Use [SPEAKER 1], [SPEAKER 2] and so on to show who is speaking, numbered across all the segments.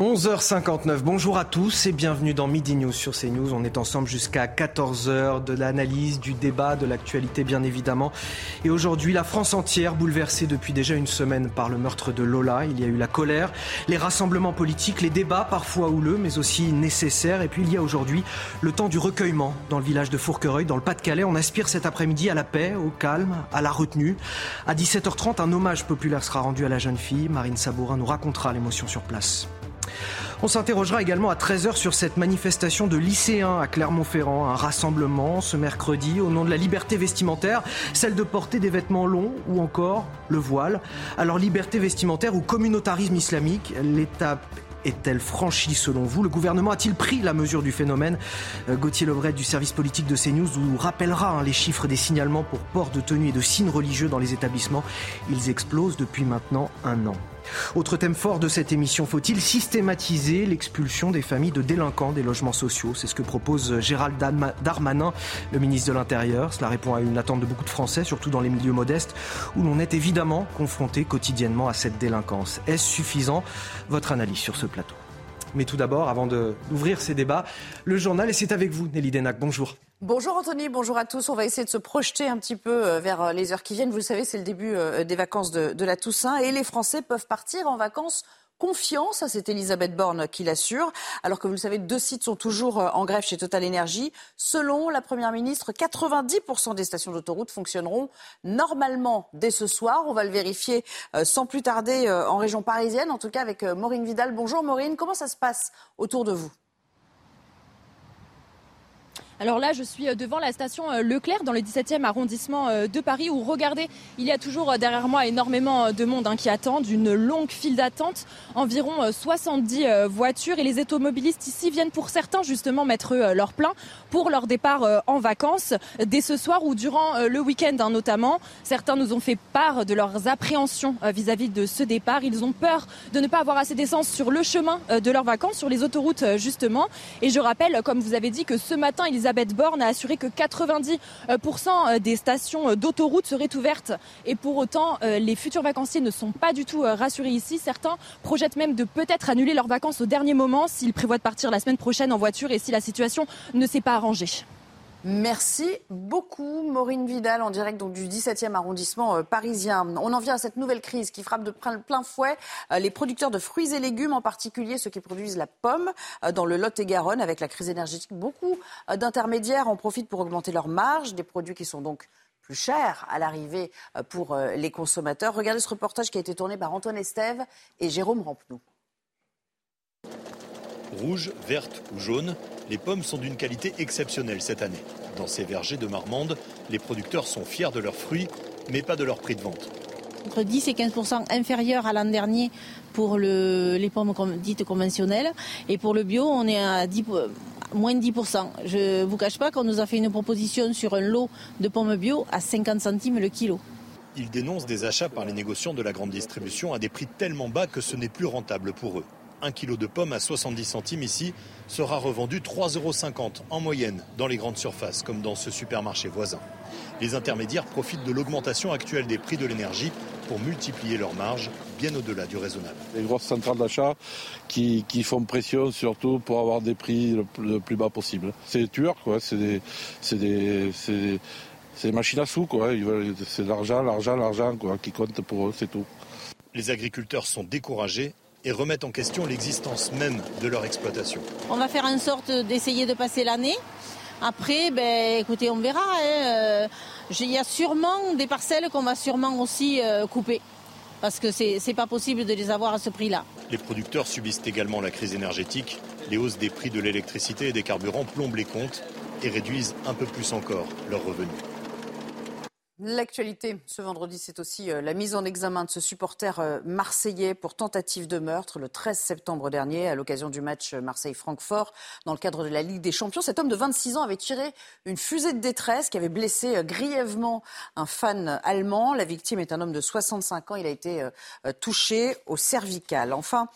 [SPEAKER 1] 11h59, bonjour à tous et bienvenue dans Midi News sur CNews. On est ensemble jusqu'à 14h de l'analyse, du débat, de l'actualité bien évidemment. Et aujourd'hui, la France entière bouleversée depuis déjà une semaine par le meurtre de Lola. Il y a eu la colère, les rassemblements politiques, les débats parfois houleux mais aussi nécessaires. Et puis il y a aujourd'hui le temps du recueillement dans le village de Fourquereuil, dans le Pas-de-Calais. On aspire cet après-midi à la paix, au calme, à la retenue. À 17h30, un hommage populaire sera rendu à la jeune fille. Marine Sabourin nous racontera l'émotion sur place. On s'interrogera également à 13h sur cette manifestation de lycéens à Clermont-Ferrand, un rassemblement ce mercredi au nom de la liberté vestimentaire, celle de porter des vêtements longs ou encore le voile. Alors liberté vestimentaire ou communautarisme islamique, l'étape est-elle franchie selon vous? Le gouvernement a-t-il pris la mesure du phénomène? Euh, Gauthier Lebret du service politique de CNews nous rappellera hein, les chiffres des signalements pour port de tenue et de signes religieux dans les établissements. Ils explosent depuis maintenant un an. Autre thème fort de cette émission, faut-il systématiser l'expulsion des familles de délinquants des logements sociaux? C'est ce que propose Gérald Darmanin, le ministre de l'Intérieur. Cela répond à une attente de beaucoup de Français, surtout dans les milieux modestes, où l'on est évidemment confronté quotidiennement à cette délinquance. Est-ce suffisant? Votre analyse sur ce plateau. Mais tout d'abord, avant d'ouvrir ces débats, le journal, et c'est avec vous, Nelly Denac. Bonjour.
[SPEAKER 2] Bonjour Anthony, bonjour à tous. On va essayer de se projeter un petit peu euh, vers euh, les heures qui viennent. Vous le savez, c'est le début euh, des vacances de, la Toussaint et les Français peuvent partir en vacances confiance. C'est Elisabeth Borne qui l'assure. Alors que vous le savez, deux sites sont toujours en grève chez Total Energy. Selon la Première ministre, 90% des stations d'autoroute fonctionneront normalement dès ce soir. On va le vérifier sans plus tarder en région parisienne, en tout cas avec Maureen Vidal. Bonjour Maureen, comment ça se passe autour de vous?
[SPEAKER 3] Alors là, je suis euh, devant la station euh, Leclerc dans le 17e arrondissement euh, de Paris où regardez, il y a toujours derrière moi énormément de monde hein, qui attendent, une longue file d'attente, environ 70 voitures et les automobilistes ici viennent pour certains justement mettre leur plein pour leur départ en vacances dès ce soir ou durant le week-end hein, notamment. Certains nous ont fait part de leurs appréhensions vis-à-vis de ce départ. Ils ont peur de ne pas avoir assez d'essence sur le chemin de leurs vacances, sur les autoroutes justement. Et je rappelle, comme vous avez dit, que ce matin, ils Elisabeth Borne a assuré que 90% des stations d'autoroute seraient ouvertes. Et pour autant, euh, les futurs vacanciers ne sont pas du tout euh, rassurés ici. Certains projettent même de peut-être annuler leurs vacances au dernier moment s'ils prévoient de partir la semaine prochaine en voiture et si la situation ne s'est pas arrangée.
[SPEAKER 2] Merci beaucoup, Maureen Vidal, en direct donc, du 17e arrondissement euh, parisien. On en vient à cette nouvelle crise qui frappe de plein fouet euh, les producteurs de fruits et légumes, en particulier ceux qui produisent la pomme euh, dans le Lot-et-Garonne. Avec la crise énergétique, beaucoup d'intermédiaires en profitent pour augmenter leurs marges, des produits qui sont donc plus chers à l'arrivée pour les consommateurs. Regardez ce reportage qui a été tourné par Antoine Estève et Jérôme Rampenou.
[SPEAKER 4] Rouge, verte ou jaune, les pommes sont d'une qualité exceptionnelle cette année. Dans ces vergers de Marmande, les producteurs sont fiers de leurs fruits, mais pas de leur prix de vente.
[SPEAKER 5] Entre 10 et 15% inférieur à l'an dernier pour les pommes dites conventionnelles. Et pour le bio, on est à moins de 10% Je ne vous cache pas qu'on nous a fait une proposition sur un lot de pommes bio à 50 centimes le kilo.
[SPEAKER 4] Ils dénoncent des achats par les négociants de la grande distribution à des prix tellement bas que ce n'est plus rentable pour eux. Un kilo de pommes à 70 centimes ici sera revendu 3,50 euros en moyenne dans les grandes surfaces, comme dans ce supermarché voisin. Les intermédiaires profitent de l'augmentation actuelle des prix de l'énergie pour multiplier leurs marges bien au-delà du raisonnable.
[SPEAKER 6] Les grosses centrales d'achat qui, font pression surtout pour avoir des prix le, plus bas possible. C'est des tueurs, quoi. C'est des, des, des, machines à sous, quoi. C'est l'argent, l'argent, l'argent, quoi, qui compte pour eux, c'est tout.
[SPEAKER 4] Les agriculteurs sont découragés et remettent en question l'existence même de leur exploitation.
[SPEAKER 5] On va faire en sorte d'essayer de passer l'année. Après, ben, écoutez, on verra. Hein. Euh, il y a sûrement des parcelles qu'on va sûrement aussi euh, couper. Parce que ce n'est pas possible de les avoir à ce prix-là.
[SPEAKER 4] Les producteurs subissent également la crise énergétique. Les hausses des prix de l'électricité et des carburants plombent les comptes et réduisent un peu plus encore leurs revenus.
[SPEAKER 2] L'actualité ce vendredi, c'est aussi euh, la mise en examen de ce supporter euh, marseillais pour tentative de meurtre le 13 septembre dernier à l'occasion du match Marseille-Francfort dans le cadre de la Ligue des Champions. Cet homme de 26 ans avait tiré une fusée de détresse qui avait blessé euh, grièvement un fan allemand. La victime est un homme de 65 ans. Il a été touché au cervical. Enfin,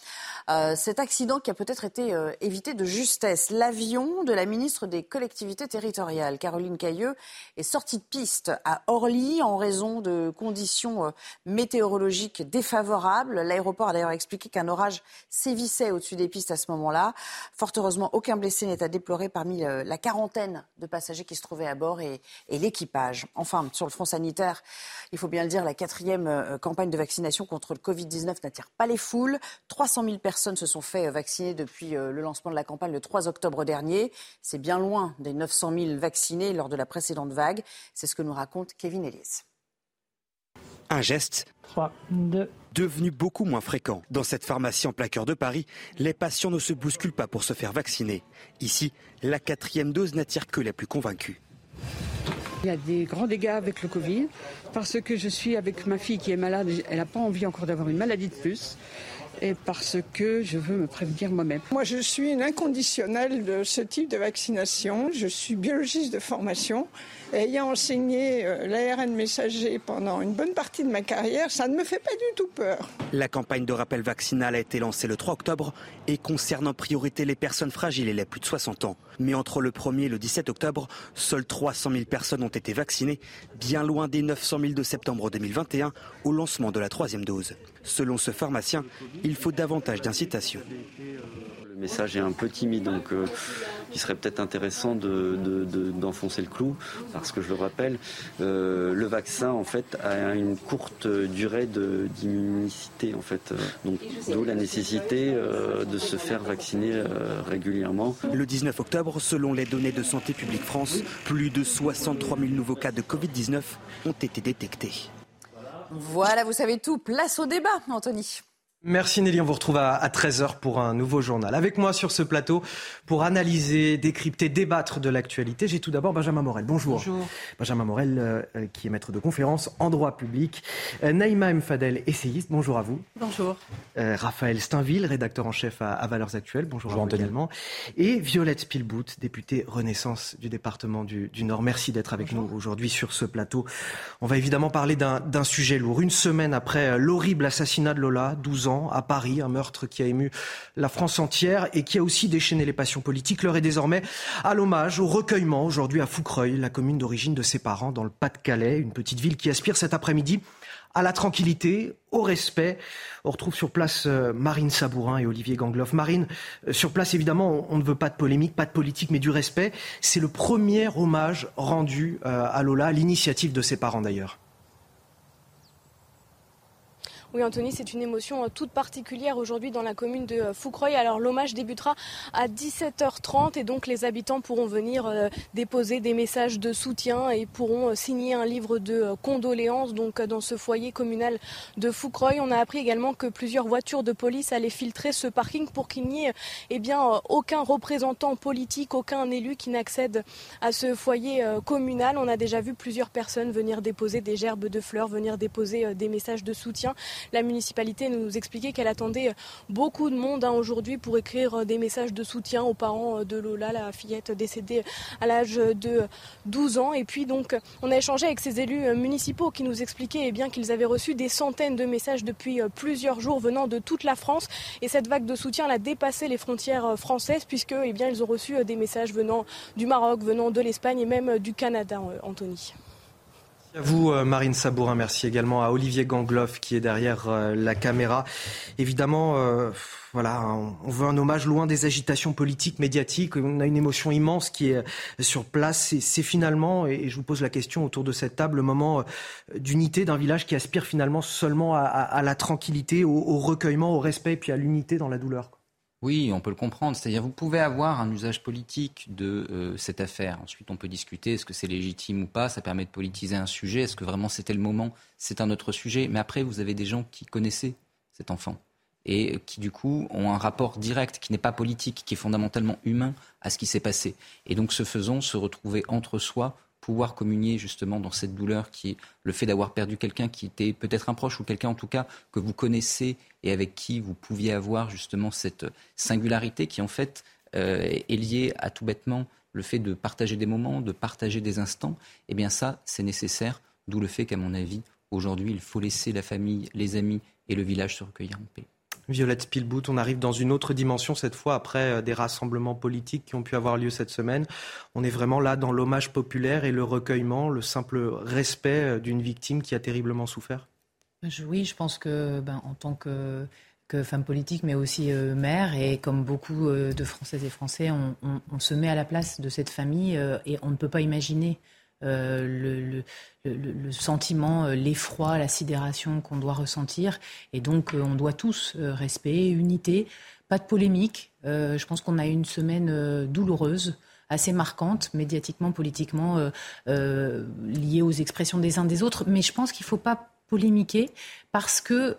[SPEAKER 2] cet accident qui a peut-être été évité de justesse. L'avion de la ministre des collectivités territoriales, Caroline Cailleux, est sorti de piste à Orly en raison de conditions euh, météorologiques défavorables. L'aéroport a d'ailleurs expliqué qu'un orage sévissait au-dessus des pistes à ce moment-là. Fort heureusement, aucun blessé n'est à déplorer parmi euh, la quarantaine de passagers qui se trouvaient à bord et, l'équipage. Enfin, sur le front sanitaire, il faut bien le dire, la quatrième euh, campagne de vaccination contre le Covid-19 n'attire pas les foules. 300 000 personnes se sont fait vacciner depuis le lancement de la campagne le 3 octobre dernier. C'est bien loin des 900 000 vaccinés lors de la précédente vague. C'est ce que nous raconte Kevin
[SPEAKER 7] un geste devenu beaucoup moins fréquent. Dans cette pharmacie en plein cœur de Paris, les patients ne se bousculent pas pour se faire vacciner. Ici, la quatrième dose n'attire que les plus convaincus.
[SPEAKER 8] Il y a des grands dégâts avec le Covid parce que je suis avec ma fille qui est malade. Elle n'a pas envie encore d'avoir une maladie de plus et parce que je veux me prévenir moi-même.
[SPEAKER 9] Moi, je suis une inconditionnelle de ce type de vaccination. Je suis biologiste de formation. ayant enseigné euh, l'ARN messager pendant une bonne partie de ma carrière, ça ne me fait pas du tout peur.
[SPEAKER 7] La campagne de rappel vaccinal a été lancée le 3 octobre et concerne en priorité les personnes fragiles et les plus de 60 ans. Mais entre le 1er et le 17 octobre, seules 300 000 personnes ont été vaccinées, bien loin des 900 000 de septembre 2021 au lancement de la troisième dose. Selon ce pharmacien, il faut davantage d'incitation.
[SPEAKER 10] Le message est un peu timide, donc euh, il serait peut-être intéressant d'enfoncer le clou, parce que je le rappelle, euh, le vaccin en fait a une courte durée d'immunicité en fait, donc d'où la nécessité euh, de se faire vacciner régulièrement.
[SPEAKER 7] Le 19 octobre, selon les données de Santé publique France, plus de 63 000 nouveaux cas de Covid-19 ont été détectés.
[SPEAKER 2] Voilà, vous savez tout. Place au débat, Anthony.
[SPEAKER 1] Merci Nelly, on vous retrouve à 13h pour un nouveau journal. Avec moi sur ce plateau pour analyser, décrypter, débattre de l'actualité, j'ai tout d'abord Benjamin Morel. Bonjour.
[SPEAKER 11] Bonjour.
[SPEAKER 1] Benjamin Morel euh, euh, qui est maître de conférence en droit public. Euh, Naïma Mfadel, essayiste, bonjour à vous.
[SPEAKER 11] Bonjour.
[SPEAKER 1] Raphaël Steinville, rédacteur en chef à, Valeurs Actuelles, bonjour, à vous également. Et Violette Spielbout, députée Renaissance du département du, Nord. Merci d'être avec nous aujourd'hui sur ce plateau. On va évidemment parler d'un sujet lourd. Une semaine après l'horrible assassinat de Lola, 12 ans à Paris, un meurtre qui a ému la France entière et qui a aussi déchaîné les passions politiques. L'heure est désormais à l'hommage, au recueillement aujourd'hui à Foucreuil, la commune d'origine de ses parents dans le Pas-de-Calais, une petite ville qui aspire cet après-midi à la tranquillité, au respect. On retrouve sur place euh, Marine Sabourin et Olivier Gangloff. Marine, euh, sur place, évidemment, on, ne veut pas de polémique, pas de politique, mais du respect. C'est le premier hommage rendu euh, à Lola, à l'initiative de ses parents d'ailleurs.
[SPEAKER 11] Oui, Anthony, c'est une émotion euh, toute particulière aujourd'hui dans la commune de euh, Foucreuil. Alors, l'hommage débutera à 17h30 et donc les habitants pourront venir euh, déposer des messages de soutien et pourront signer un livre de condoléances donc dans ce foyer communal de Foucreuil. On a appris également que plusieurs voitures de police allaient filtrer ce parking pour qu'il n'y ait eh bien, aucun représentant politique, aucun élu qui n'accède à ce foyer communal. On a déjà vu plusieurs personnes venir déposer des gerbes de fleurs, venir déposer des messages de soutien. La municipalité nous expliquait qu'elle attendait beaucoup de monde hein, aujourd'hui pour écrire des messages de soutien aux parents de Lola, la fillette décédée à l'âge de 12 ans. Et puis donc, on a échangé avec ces élus municipaux qui nous expliquaient eh bien qu'ils avaient reçu des centaines de messages depuis plusieurs jours venant de toute la France. Et cette vague de soutien a dépassé les frontières françaises puisque eh ils ont reçu des messages venant du Maroc, venant de l'Espagne et même du Canada, Anthony.
[SPEAKER 1] À vous, euh, Marine Sabourin. Merci également à Olivier Gangloff qui est derrière euh, la caméra. Évidemment, euh, voilà, on veut un hommage loin des agitations politiques, médiatiques. On a une émotion immense qui est sur place. C'est finalement, et je vous pose la question autour de cette table, le moment d'unité d'un village qui aspire finalement seulement à, la tranquillité, au, au, recueillement, au respect, et puis à l'unité dans la douleur.
[SPEAKER 12] Oui, on peut le comprendre. C'est-à-dire, vous pouvez avoir un usage politique de euh, cette affaire. Ensuite, on peut discuter est-ce que c'est légitime ou pas? Ça permet de politiser un sujet. Est-ce que vraiment c'était le moment? C'est un autre sujet. Mais après, vous avez des gens qui connaissaient cet enfant et qui, du coup, ont un rapport direct qui n'est pas politique, qui est fondamentalement humain à ce qui s'est passé. Et donc, ce faisant, se retrouver entre soi pouvoir communier justement dans cette douleur qui est le fait d'avoir perdu quelqu'un qui était peut-être un proche ou quelqu'un en tout cas que vous connaissez et avec qui vous pouviez avoir justement cette singularité qui en fait euh, est liée à tout bêtement le fait de partager des moments, de partager des instants, eh bien ça, c'est nécessaire. D'où le fait qu'à mon avis, aujourd'hui, il faut laisser la famille, les amis et le village se recueillir en paix.
[SPEAKER 1] Violette Spielbout, on arrive dans une autre dimension cette fois après euh, des rassemblements politiques qui ont pu avoir lieu cette semaine. On est vraiment là dans l'hommage populaire et le recueillement, le simple respect euh, d'une victime qui a terriblement souffert.
[SPEAKER 13] Oui, je pense que ben, en tant que, femme politique, mais aussi euh, mère, et comme beaucoup de Françaises et Français, on, se met à la place de cette famille et on ne peut pas imaginer le, le, sentiment, euh, l'effroi, la sidération qu'on doit ressentir. Et donc, euh, on doit tous euh, respect, unité, pas de polémique. je pense qu'on a eu une semaine douloureuse assez marquante, médiatiquement, politiquement, liée aux expressions des uns des autres. Mais je pense qu'il ne faut pas polémiquer parce que,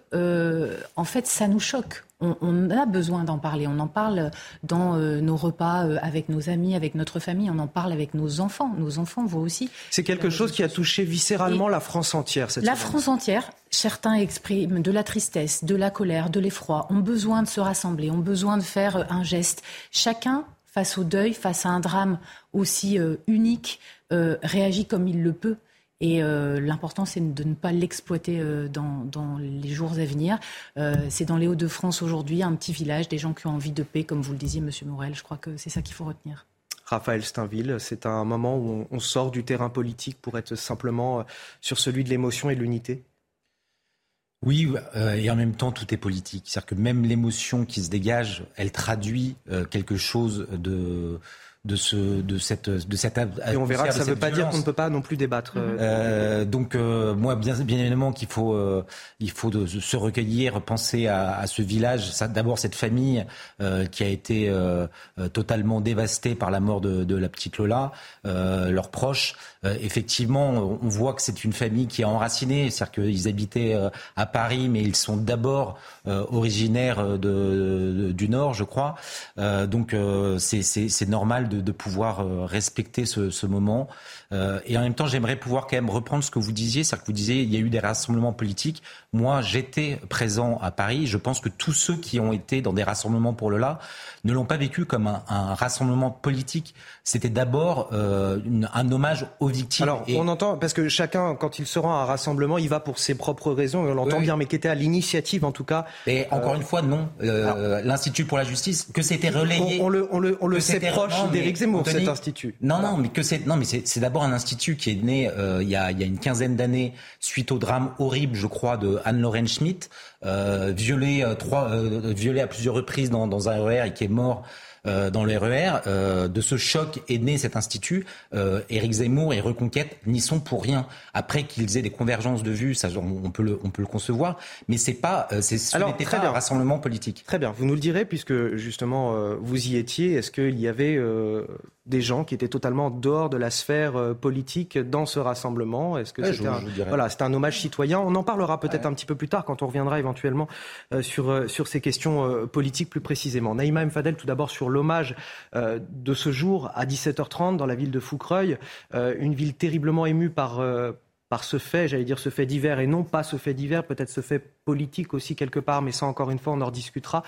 [SPEAKER 13] en fait, ça nous choque on, a besoin d'en parler. On en parle dans euh, nos repas euh, avec nos amis, avec notre famille. On en parle avec nos enfants. Nos enfants voient aussi.
[SPEAKER 1] C'est quelque chose qui a touché viscéralement la France entière. Cette
[SPEAKER 13] la France entière. Certains expriment de la tristesse, de la colère, de l'effroi. Ont besoin de se rassembler. Ont besoin de faire euh, un geste. Chacun face au deuil, face à un drame aussi unique, réagit comme il le peut. Et euh, l'important, c'est de ne pas l'exploiter euh, dans, les jours à venir. Euh, c'est dans les Hauts-de-France aujourd'hui, un petit village, des gens qui ont envie de paix, comme vous le disiez, Monsieur Morel. Je crois que c'est ça qu'il faut retenir.
[SPEAKER 1] Raphaël Steinville, c'est un moment où on, sort du terrain politique pour être simplement sur celui de l'émotion et de l'unité?
[SPEAKER 14] Oui, et en même temps, tout est politique. C'est-à-dire que même l'émotion qui se dégage, elle traduit quelque chose de, de, ce, de cette de cette
[SPEAKER 1] Et on verra que ça ne veut pas dire qu'on ne peut pas non plus débattre.
[SPEAKER 14] Euh, euh, donc euh, moi bien bien évidemment qu'il faut il faut de, se recueillir, penser à, à ce village, d'abord cette famille qui a été totalement dévastée par la mort de, de la petite Lola, leurs proches. effectivement, on voit que c'est une famille qui est enracinée, c'est-à-dire qu'ils habitaient à Paris, mais ils sont d'abord originaires de, du Nord, je crois. donc c'est normal de, pouvoir euh, respecter ce, moment. Euh, et en même temps, j'aimerais pouvoir quand même reprendre ce que vous disiez, c'est-à-dire que vous disiez il y a eu des rassemblements politiques. Moi, j'étais présent à Paris. Je pense que tous ceux qui ont été dans des rassemblements pour le là ne l'ont pas vécu comme un, rassemblement politique. C'était d'abord euh, un hommage aux victimes.
[SPEAKER 1] Alors, on entend, parce que chacun, quand il se rend à un rassemblement, il va pour ses propres raisons, et on l'entend bien, mais qui était à l'initiative, en tout cas.
[SPEAKER 14] Et encore une fois, non. L'Institut pour la justice, que c'était relayé.
[SPEAKER 1] On, le, on le, on le sait proche d'Éric Zemmour, cet institut.
[SPEAKER 14] Non, non, mais que c'est non, mais c'est d'abord un institut qui est né euh, il, y a, il y a une quinzaine d'années suite au drame horrible, je crois, de Anne-Lorraine Schmitt, euh, violée euh, trois, euh, violée à plusieurs reprises dans, dans un RER et qui est mort euh, dans le RER. Euh, de ce choc est né cet institut. Euh, Éric Zemmour et Reconquête n'y sont pour rien. Après qu'ils aient des convergences de vues, ça, on, peut le, on peut le concevoir, mais c'est pas, c'est ce n'était pas un rassemblement politique.
[SPEAKER 1] Très bien, vous nous le direz puisque justement vous y étiez. Est-ce qu'il y avait des gens qui étaient totalement dehors de la sphère politique dans ce rassemblement. Est-ce que c'était un, voilà, un hommage citoyen. On en parlera peut-être un petit peu plus tard quand on reviendra éventuellement sur sur ces questions politiques plus précisément. Naïma Mfadel, tout d'abord sur l'hommage euh, de ce jour à 17h30 dans la ville de Foucreuil, euh, une ville terriblement émue par euh, par ce fait, j'allais dire ce fait divers, et non pas ce fait divers, peut-être ce fait politique aussi quelque part, mais ça encore une fois on en rediscutera.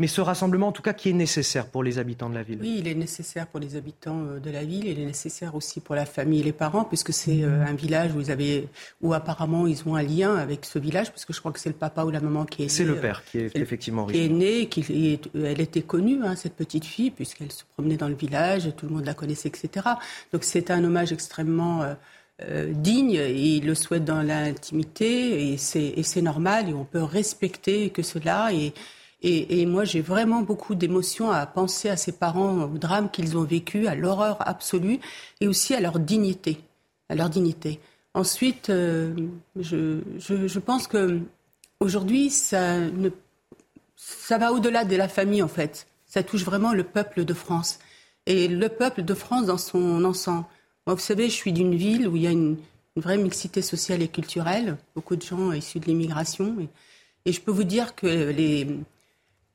[SPEAKER 1] Mais ce rassemblement en tout cas qui est nécessaire pour les habitants de la ville.
[SPEAKER 15] Oui, il est nécessaire pour les habitants euh, de la ville, il est nécessaire aussi pour la famille et les parents, puisque c'est euh, un village où, ils avaient, où apparemment ils ont un lien avec ce village, parce que je crois que c'est le papa ou la maman qui est né.
[SPEAKER 1] C'est le père qui est effectivement
[SPEAKER 15] Qui est né, qui elle était connue, hein, cette petite fille, puisqu'elle se promenait dans le village, tout le monde la connaissait, etc. Donc c'est un hommage extrêmement... Euh, euh, digne et le souhaite dans l'intimité et c'est normal et on peut respecter que cela et, et, moi j'ai vraiment beaucoup d'émotions à penser à ces parents au drame qu'ils ont vécu, à l'horreur absolue et aussi à leur dignité, à leur dignité. Ensuite, euh, je, je, je, pense que aujourd'hui ça ne, ça va au-delà de la famille en fait. Ça touche vraiment le peuple de France et le peuple de France dans son ensemble. Moi, vous savez, je suis d'une ville où il y a une, vraie mixité sociale et culturelle, beaucoup de gens issus de l'immigration. Et, je peux vous dire que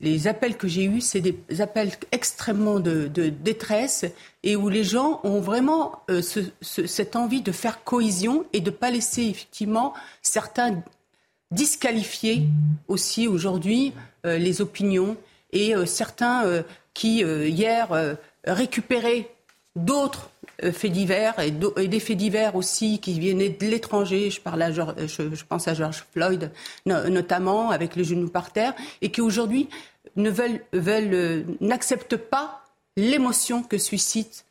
[SPEAKER 15] les, appels que j'ai eus, c'est des appels extrêmement de, détresse et où les gens ont vraiment euh, cette envie de faire cohésion et de ne pas laisser effectivement certains disqualifier aussi aujourd'hui euh, les opinions et euh, certains qui hier récupéraient d'autres faits divers et, des faits divers aussi qui venaient de l'étranger. Je, parle je, pense à George Floyd notamment avec les genoux par terre et qui aujourd'hui euh, n'acceptent pas l'émotion que suscite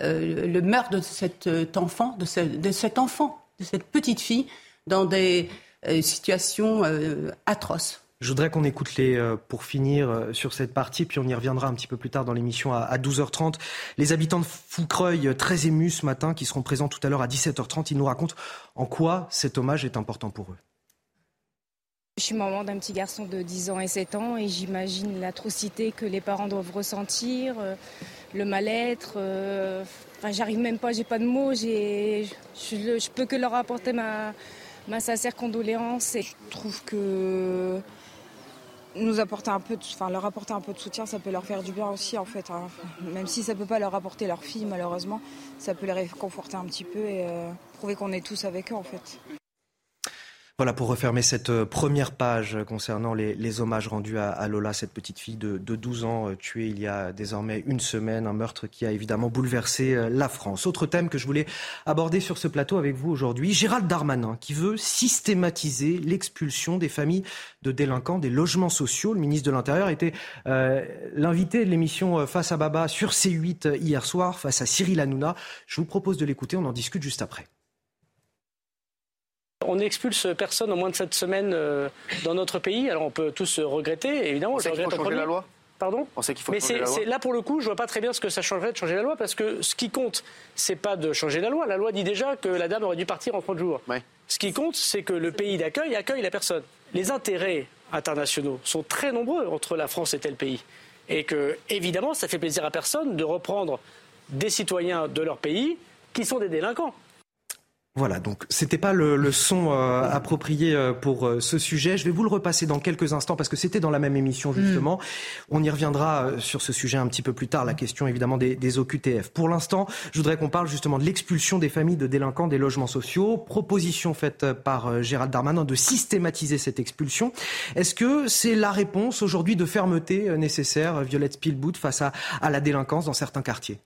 [SPEAKER 15] euh, le meurtre de cet euh, enfant, de, de, cet enfant, de cette petite fille, dans des situations atroces.
[SPEAKER 1] Je voudrais qu'on écoute les, pour finir sur cette partie, puis on y reviendra un petit peu plus tard dans l'émission à, 12h30. Les habitants de Foucreuil, très émus ce matin, qui seront présents tout à l'heure à 17h30, ils nous racontent en quoi cet hommage est important pour eux.
[SPEAKER 16] Je suis maman d'un petit garçon de 10 ans et 7 ans et j'imagine l'atrocité que les parents doivent ressentir, euh, le mal-être. Euh, enfin, j'arrive même pas, j'ai pas de mots. Je, je, peux que leur apporter ma, ma sincère condoléance et je trouve que nous apporter un peu de, enfin, leur apporter un peu de soutien, ça peut leur faire du bien aussi en fait. Hein. Même si ça peut pas leur apporter leur fille malheureusement, ça peut les réconforter un petit peu et euh, prouver qu'on est tous avec eux en fait.
[SPEAKER 1] Voilà pour refermer cette euh, première page concernant les, hommages rendus à, Lola, cette petite fille de, 12 ans euh, tuée il y a désormais une semaine, un meurtre qui a évidemment bouleversé euh, la France. Autre thème que je voulais aborder sur ce plateau avec vous aujourd'hui, Gérald Darmanin qui veut systématiser l'expulsion des familles de délinquants des logements sociaux. Le ministre de l'Intérieur était l'invité de l'émission Face à Baba sur C8 hier soir face à Cyril Hanouna. Je vous propose de l'écouter, on en discute juste après.
[SPEAKER 17] On n'expulse personne en moins de cette semaine euh, dans notre pays. Alors on peut tous regretter, évidemment.
[SPEAKER 18] On sait qu'il faut changer la loi
[SPEAKER 17] Pardon
[SPEAKER 18] On sait qu'il faut
[SPEAKER 17] Mais
[SPEAKER 18] changer la loi.
[SPEAKER 17] là, pour le coup, je vois pas très bien ce que ça changerait de changer la loi, parce que ce qui compte, c'est pas de changer la loi. La loi dit déjà que la dame aurait dû partir en 30 jours. Ce qui compte, c'est que le pays d'accueil accueille la personne. Les intérêts internationaux sont très nombreux entre la France et tel pays. Et que, évidemment, ça fait plaisir à personne de reprendre des citoyens de leur pays qui sont des délinquants.
[SPEAKER 1] Voilà, donc c'était pas le, son euh, approprié euh, pour euh, ce sujet. Je vais vous le repasser dans quelques instants parce que c'était dans la même émission justement. Mm. On y reviendra sur ce sujet un petit peu plus tard, la question évidemment des, des OQTF. Pour l'instant, je voudrais qu'on parle justement de l'expulsion des familles de délinquants des logements sociaux. Proposition faite par Gérald Darmanin de systématiser cette expulsion. Est-ce que c'est la réponse aujourd'hui de fermeté nécessaire, Violette Spielbout, face à, à la délinquance dans certains quartiers?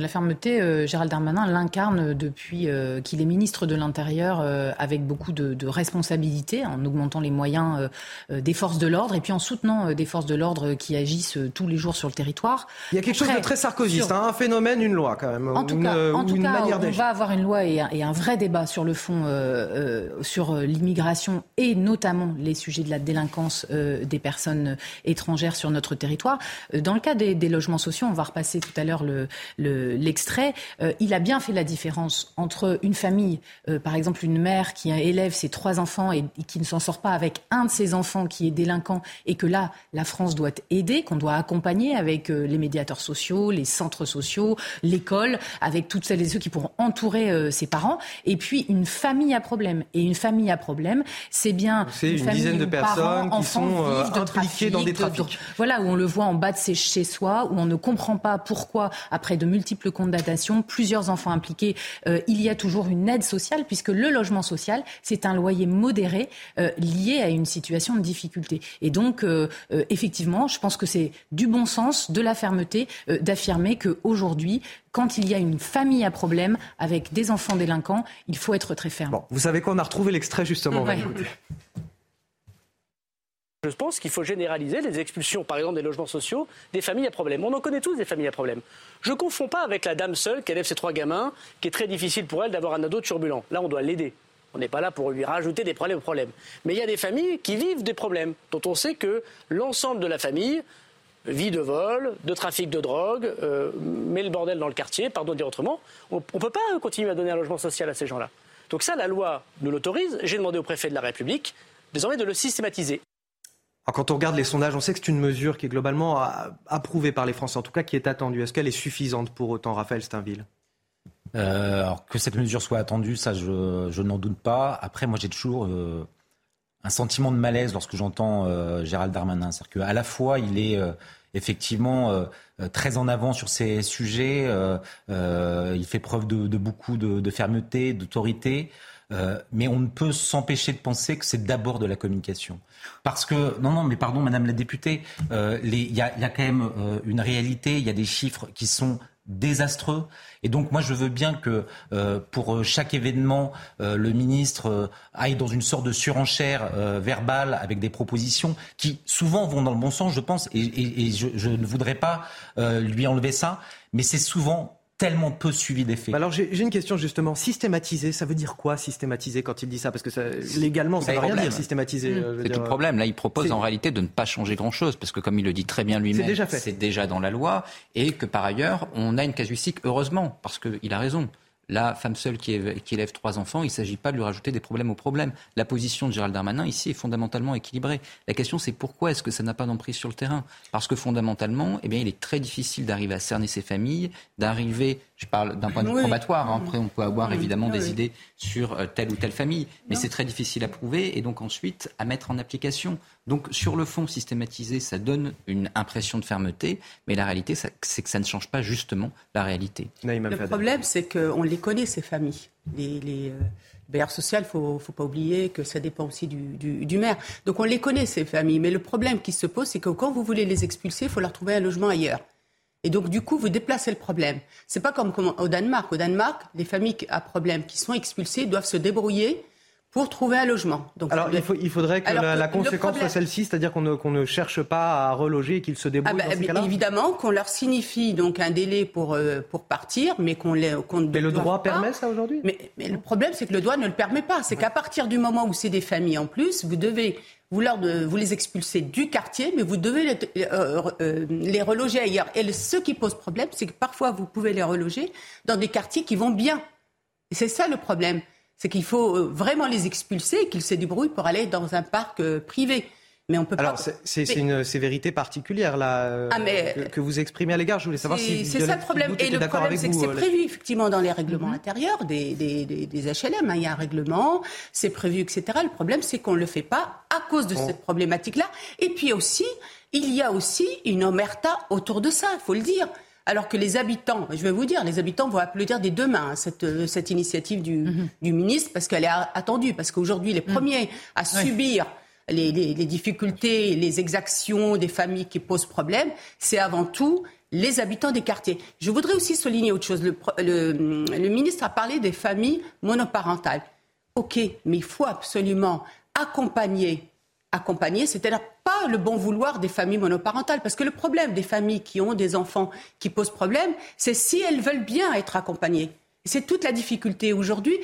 [SPEAKER 13] La fermeté, euh, Gérald Darmanin l'incarne depuis euh, qu'il est ministre de l'Intérieur euh, avec beaucoup de, de, responsabilités, en augmentant les moyens des forces de l'ordre et puis en soutenant des forces de l'ordre qui agissent tous les jours sur le territoire.
[SPEAKER 1] Il y a quelque chose de très sarkozyste, hein, un phénomène, une loi quand même.
[SPEAKER 13] En tout cas, en tout cas on va avoir une loi et un, et un, vrai débat sur le fond sur l'immigration et notamment les sujets de la délinquance des personnes étrangères sur notre territoire. Dans le cas des, des logements sociaux, on va repasser tout à l'heure le, le l'extrait, euh, il a bien fait la différence entre une famille, euh, par exemple une mère qui élève ses trois enfants et, qui ne s'en sort pas avec un de ses enfants qui est délinquant et que là, la France doit aider, qu'on doit accompagner avec euh, les médiateurs sociaux, les centres sociaux, l'école, avec toutes celles et ceux qui pourront entourer ses parents. Et puis une famille à problème. Et une famille à problème, c'est bien
[SPEAKER 1] une, une dizaine de personnes qui sont impliquées dans des trafics.
[SPEAKER 13] voilà, où on le voit en bas de ses chez soi, où on ne comprend pas pourquoi, après de multiples multiples condamnations, plusieurs enfants impliqués, euh, il y a toujours une aide sociale, puisque le logement social, c'est un loyer modéré euh, lié à une situation de difficulté. Et donc, euh, effectivement, je pense que c'est du bon sens, de la fermeté, d'affirmer qu'aujourd'hui, quand il y a une famille à problème avec des enfants délinquants, il faut être très ferme.
[SPEAKER 1] Bon, vous savez qu'on a retrouvé l'extrait justement.
[SPEAKER 17] Je pense qu'il faut généraliser les expulsions, par exemple, des logements sociaux, des familles à problème. On en connaît tous des familles à problème. Je ne confonds pas avec la dame seule qui élève ses trois gamins, qui est très difficile pour elle d'avoir un ado turbulent. Là, on doit l'aider. On n'est pas là pour lui rajouter des problèmes aux problèmes. Mais il y a des familles qui vivent des problèmes, dont on sait que l'ensemble de la famille vit de vol, de trafic de drogue, euh, met le bordel dans le quartier, pardon de dire autrement. On ne peut pas continuer à donner un logement social à ces gens-là. Donc ça, la loi nous l'autorise. J'ai demandé au préfet de la République désormais de le systématiser
[SPEAKER 1] quand on regarde les sondages, on sait que c'est une mesure qui est globalement approuvée par les Français, en tout cas qui est attendue. Est-ce qu'elle est suffisante pour autant, Raphaël Steinville?
[SPEAKER 14] Euh, que cette mesure soit attendue, ça je, n'en doute pas. Après, moi j'ai toujours euh, un sentiment de malaise lorsque j'entends euh, Gérald Darmanin. C'est-à-dire qu'à la fois, il est euh, effectivement euh, très en avant sur ces sujets, il fait preuve de, de beaucoup de, de fermeté, d'autorité. Mais on ne peut s'empêcher de penser que c'est d'abord de la communication. Parce que, non, non, mais pardon, Madame la députée, il y, y, a quand même une réalité, il y a des chiffres qui sont désastreux. Et donc moi je veux bien que euh, pour chaque événement, euh, le ministre euh, aille dans une sorte de surenchère verbale avec des propositions qui souvent vont dans le bon sens, je pense, et, je, ne voudrais pas lui enlever ça, mais c'est souvent tellement peu suivi d'effet.
[SPEAKER 1] Bah alors j'ai une question justement. Systématiser, ça veut dire quoi systématiser quand il dit ça? Parce que ça, légalement, ça ne veut rien dire systématiser.
[SPEAKER 12] Mmh. C'est tout le problème. Là, il propose en réalité de ne pas changer grand-chose parce que comme il le dit très bien lui-même, c'est déjà, dans la loi et que par ailleurs, on a une casuistique, heureusement, parce qu'il a raison la femme seule qui, élève trois enfants, il ne s'agit pas de lui rajouter des problèmes aux problèmes. La position de Gérald Darmanin ici est fondamentalement équilibrée. La question c'est pourquoi est-ce que ça n'a pas d'emprise sur le terrain? Parce que fondamentalement, eh bien, il est très difficile d'arriver à cerner ses familles, d'arriver, je parle d'un point de vue probatoire, hein. après on peut avoir évidemment des idées sur euh, telle ou telle famille, mais c'est très difficile à prouver et donc ensuite à mettre en application. Donc sur le fond, systématiser, ça donne une impression de fermeté, mais la réalité, c'est que ça ne change pas justement la réalité.
[SPEAKER 15] Le problème, c'est qu'on les connaît, ces familles. Les, les euh, bailleurs sociaux, il ne faut, faut, pas oublier que ça dépend aussi du, du, du, maire. Donc on les connaît, ces familles. Mais le problème qui se pose, c'est que quand vous voulez les expulser, il faut leur trouver un logement ailleurs. Et donc, du coup, vous déplacez le problème. C'est pas comme au Danemark. Au Danemark, les familles à problème qui sont expulsées doivent se débrouiller pour trouver un logement.
[SPEAKER 1] Donc, Alors, il, faut, il, faudrait que la, conséquence soit celle-ci, c'est-à-dire qu'on ne, ne, cherche pas à reloger et qu'ils se débrouillent ah ben,
[SPEAKER 15] dans Évidemment, qu'on leur signifie donc un délai pour, euh, pour partir, mais qu'on les...
[SPEAKER 1] mais le droit permet ça aujourd'hui
[SPEAKER 15] mais, mais, le problème, c'est que le droit ne le permet pas. C'est qu'à partir du moment où c'est des familles en plus, vous devez vous, leur de, vous les expulser du quartier, mais vous devez les, euh, euh, les reloger ailleurs. Et ce qui pose problème, c'est que parfois, vous pouvez les reloger dans des quartiers qui vont bien. Et c'est ça le problème c'est qu'il faut euh, vraiment les expulser et qu'ils se débrouillent pour aller dans un parc privé.
[SPEAKER 1] Mais on peut Alors, c'est une sévérité particulière là ah, que, vous exprimez à l'égard. Je voulais savoir si
[SPEAKER 15] c'est ça le problème. Et le problème, c'est que c'est prévu effectivement dans les règlements mhm. intérieurs des, des, des, HLM. Hein. Il y a un règlement, c'est prévu, etc. Le problème, c'est qu'on ne le fait pas cause de cette problématique-là. Et puis aussi, il y a aussi une omerta autour de ça. Il faut le dire alors que les habitants, je vais vous dire, les habitants vont applaudir des deux mains cette, euh, cette initiative du, mhm. du ministre parce qu'elle est attendue, parce qu'aujourd'hui, les mhm. premiers à subir les, les, les, difficultés, les exactions des familles qui posent problème, c'est avant tout les habitants des quartiers. Je voudrais aussi souligner autre chose. Le, le, le ministre a parlé des familles monoparentales. OK, mais il faut absolument accompagner accompagner, c'est-à-dire pas le bon vouloir des familles monoparentales. Parce que le problème des familles qui ont des enfants qui posent problème, c'est si elles veulent bien être accompagnées. C'est toute la difficulté aujourd'hui.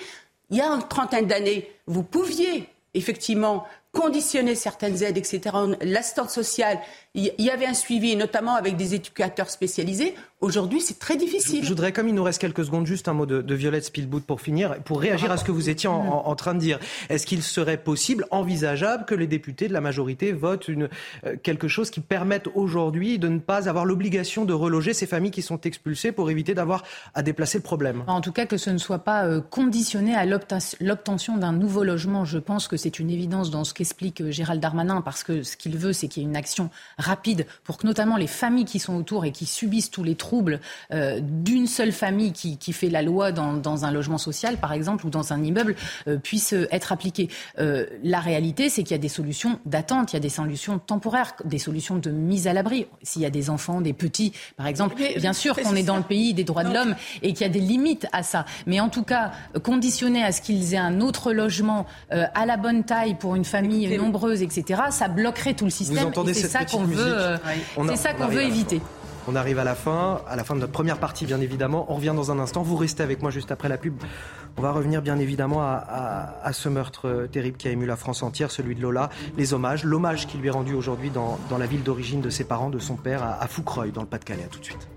[SPEAKER 15] Il y a une trentaine d'années, vous pouviez effectivement conditionner certaines aides, etc. L'assistance sociale, il y avait un suivi, notamment avec des éducateurs spécialisés. Aujourd'hui, c'est très difficile.
[SPEAKER 1] Je, voudrais, comme il nous reste quelques secondes, juste un mot de, Violette Spielboot pour finir, pour réagir à ce que vous étiez en, train de dire. Est-ce qu'il serait possible, envisageable, que les députés de la majorité votent une, euh, quelque chose qui permette aujourd'hui de ne pas avoir l'obligation de reloger ces familles qui sont expulsées pour éviter d'avoir à déplacer le problème?
[SPEAKER 13] En tout cas, que ce ne soit pas euh, conditionné à l'obtention d'un nouveau logement. Je pense que c'est une évidence dans ce qu'explique euh, Gérald Darmanin, parce que ce qu'il veut, c'est qu'il y ait une action rapide pour que notamment les familles qui sont autour et qui subissent tous les troubles euh, d'une seule famille qui, qui, fait la loi dans, dans, un logement social, par exemple, ou dans un immeuble, euh, puissent être appliquées. Euh, la réalité, c'est qu'il y a des solutions d'attente, il y a des solutions temporaires, des solutions de mise à l'abri. S'il y a des enfants, des petits, par exemple, bien sûr qu'on est dans le pays des droits de l'homme et qu'il y a des limites à ça. Mais en tout cas, conditionner à ce qu'ils aient un autre logement à la bonne taille pour une famille nombreuse, etc., ça bloquerait tout le système. c'est ça euh, c'est ça qu'on veut éviter.
[SPEAKER 1] On arrive à la fin, à la fin de notre première partie, bien évidemment. On revient dans un instant. Vous restez avec moi juste après la pub. On va revenir, bien évidemment, à, ce meurtre euh, terrible qui a ému la France entière, celui de Lola. Les hommages, l'hommage qui lui est rendu aujourd'hui dans, la ville d'origine de ses parents, de son père, à, à Foucreuil, dans le Pas-de-Calais. À tout de suite.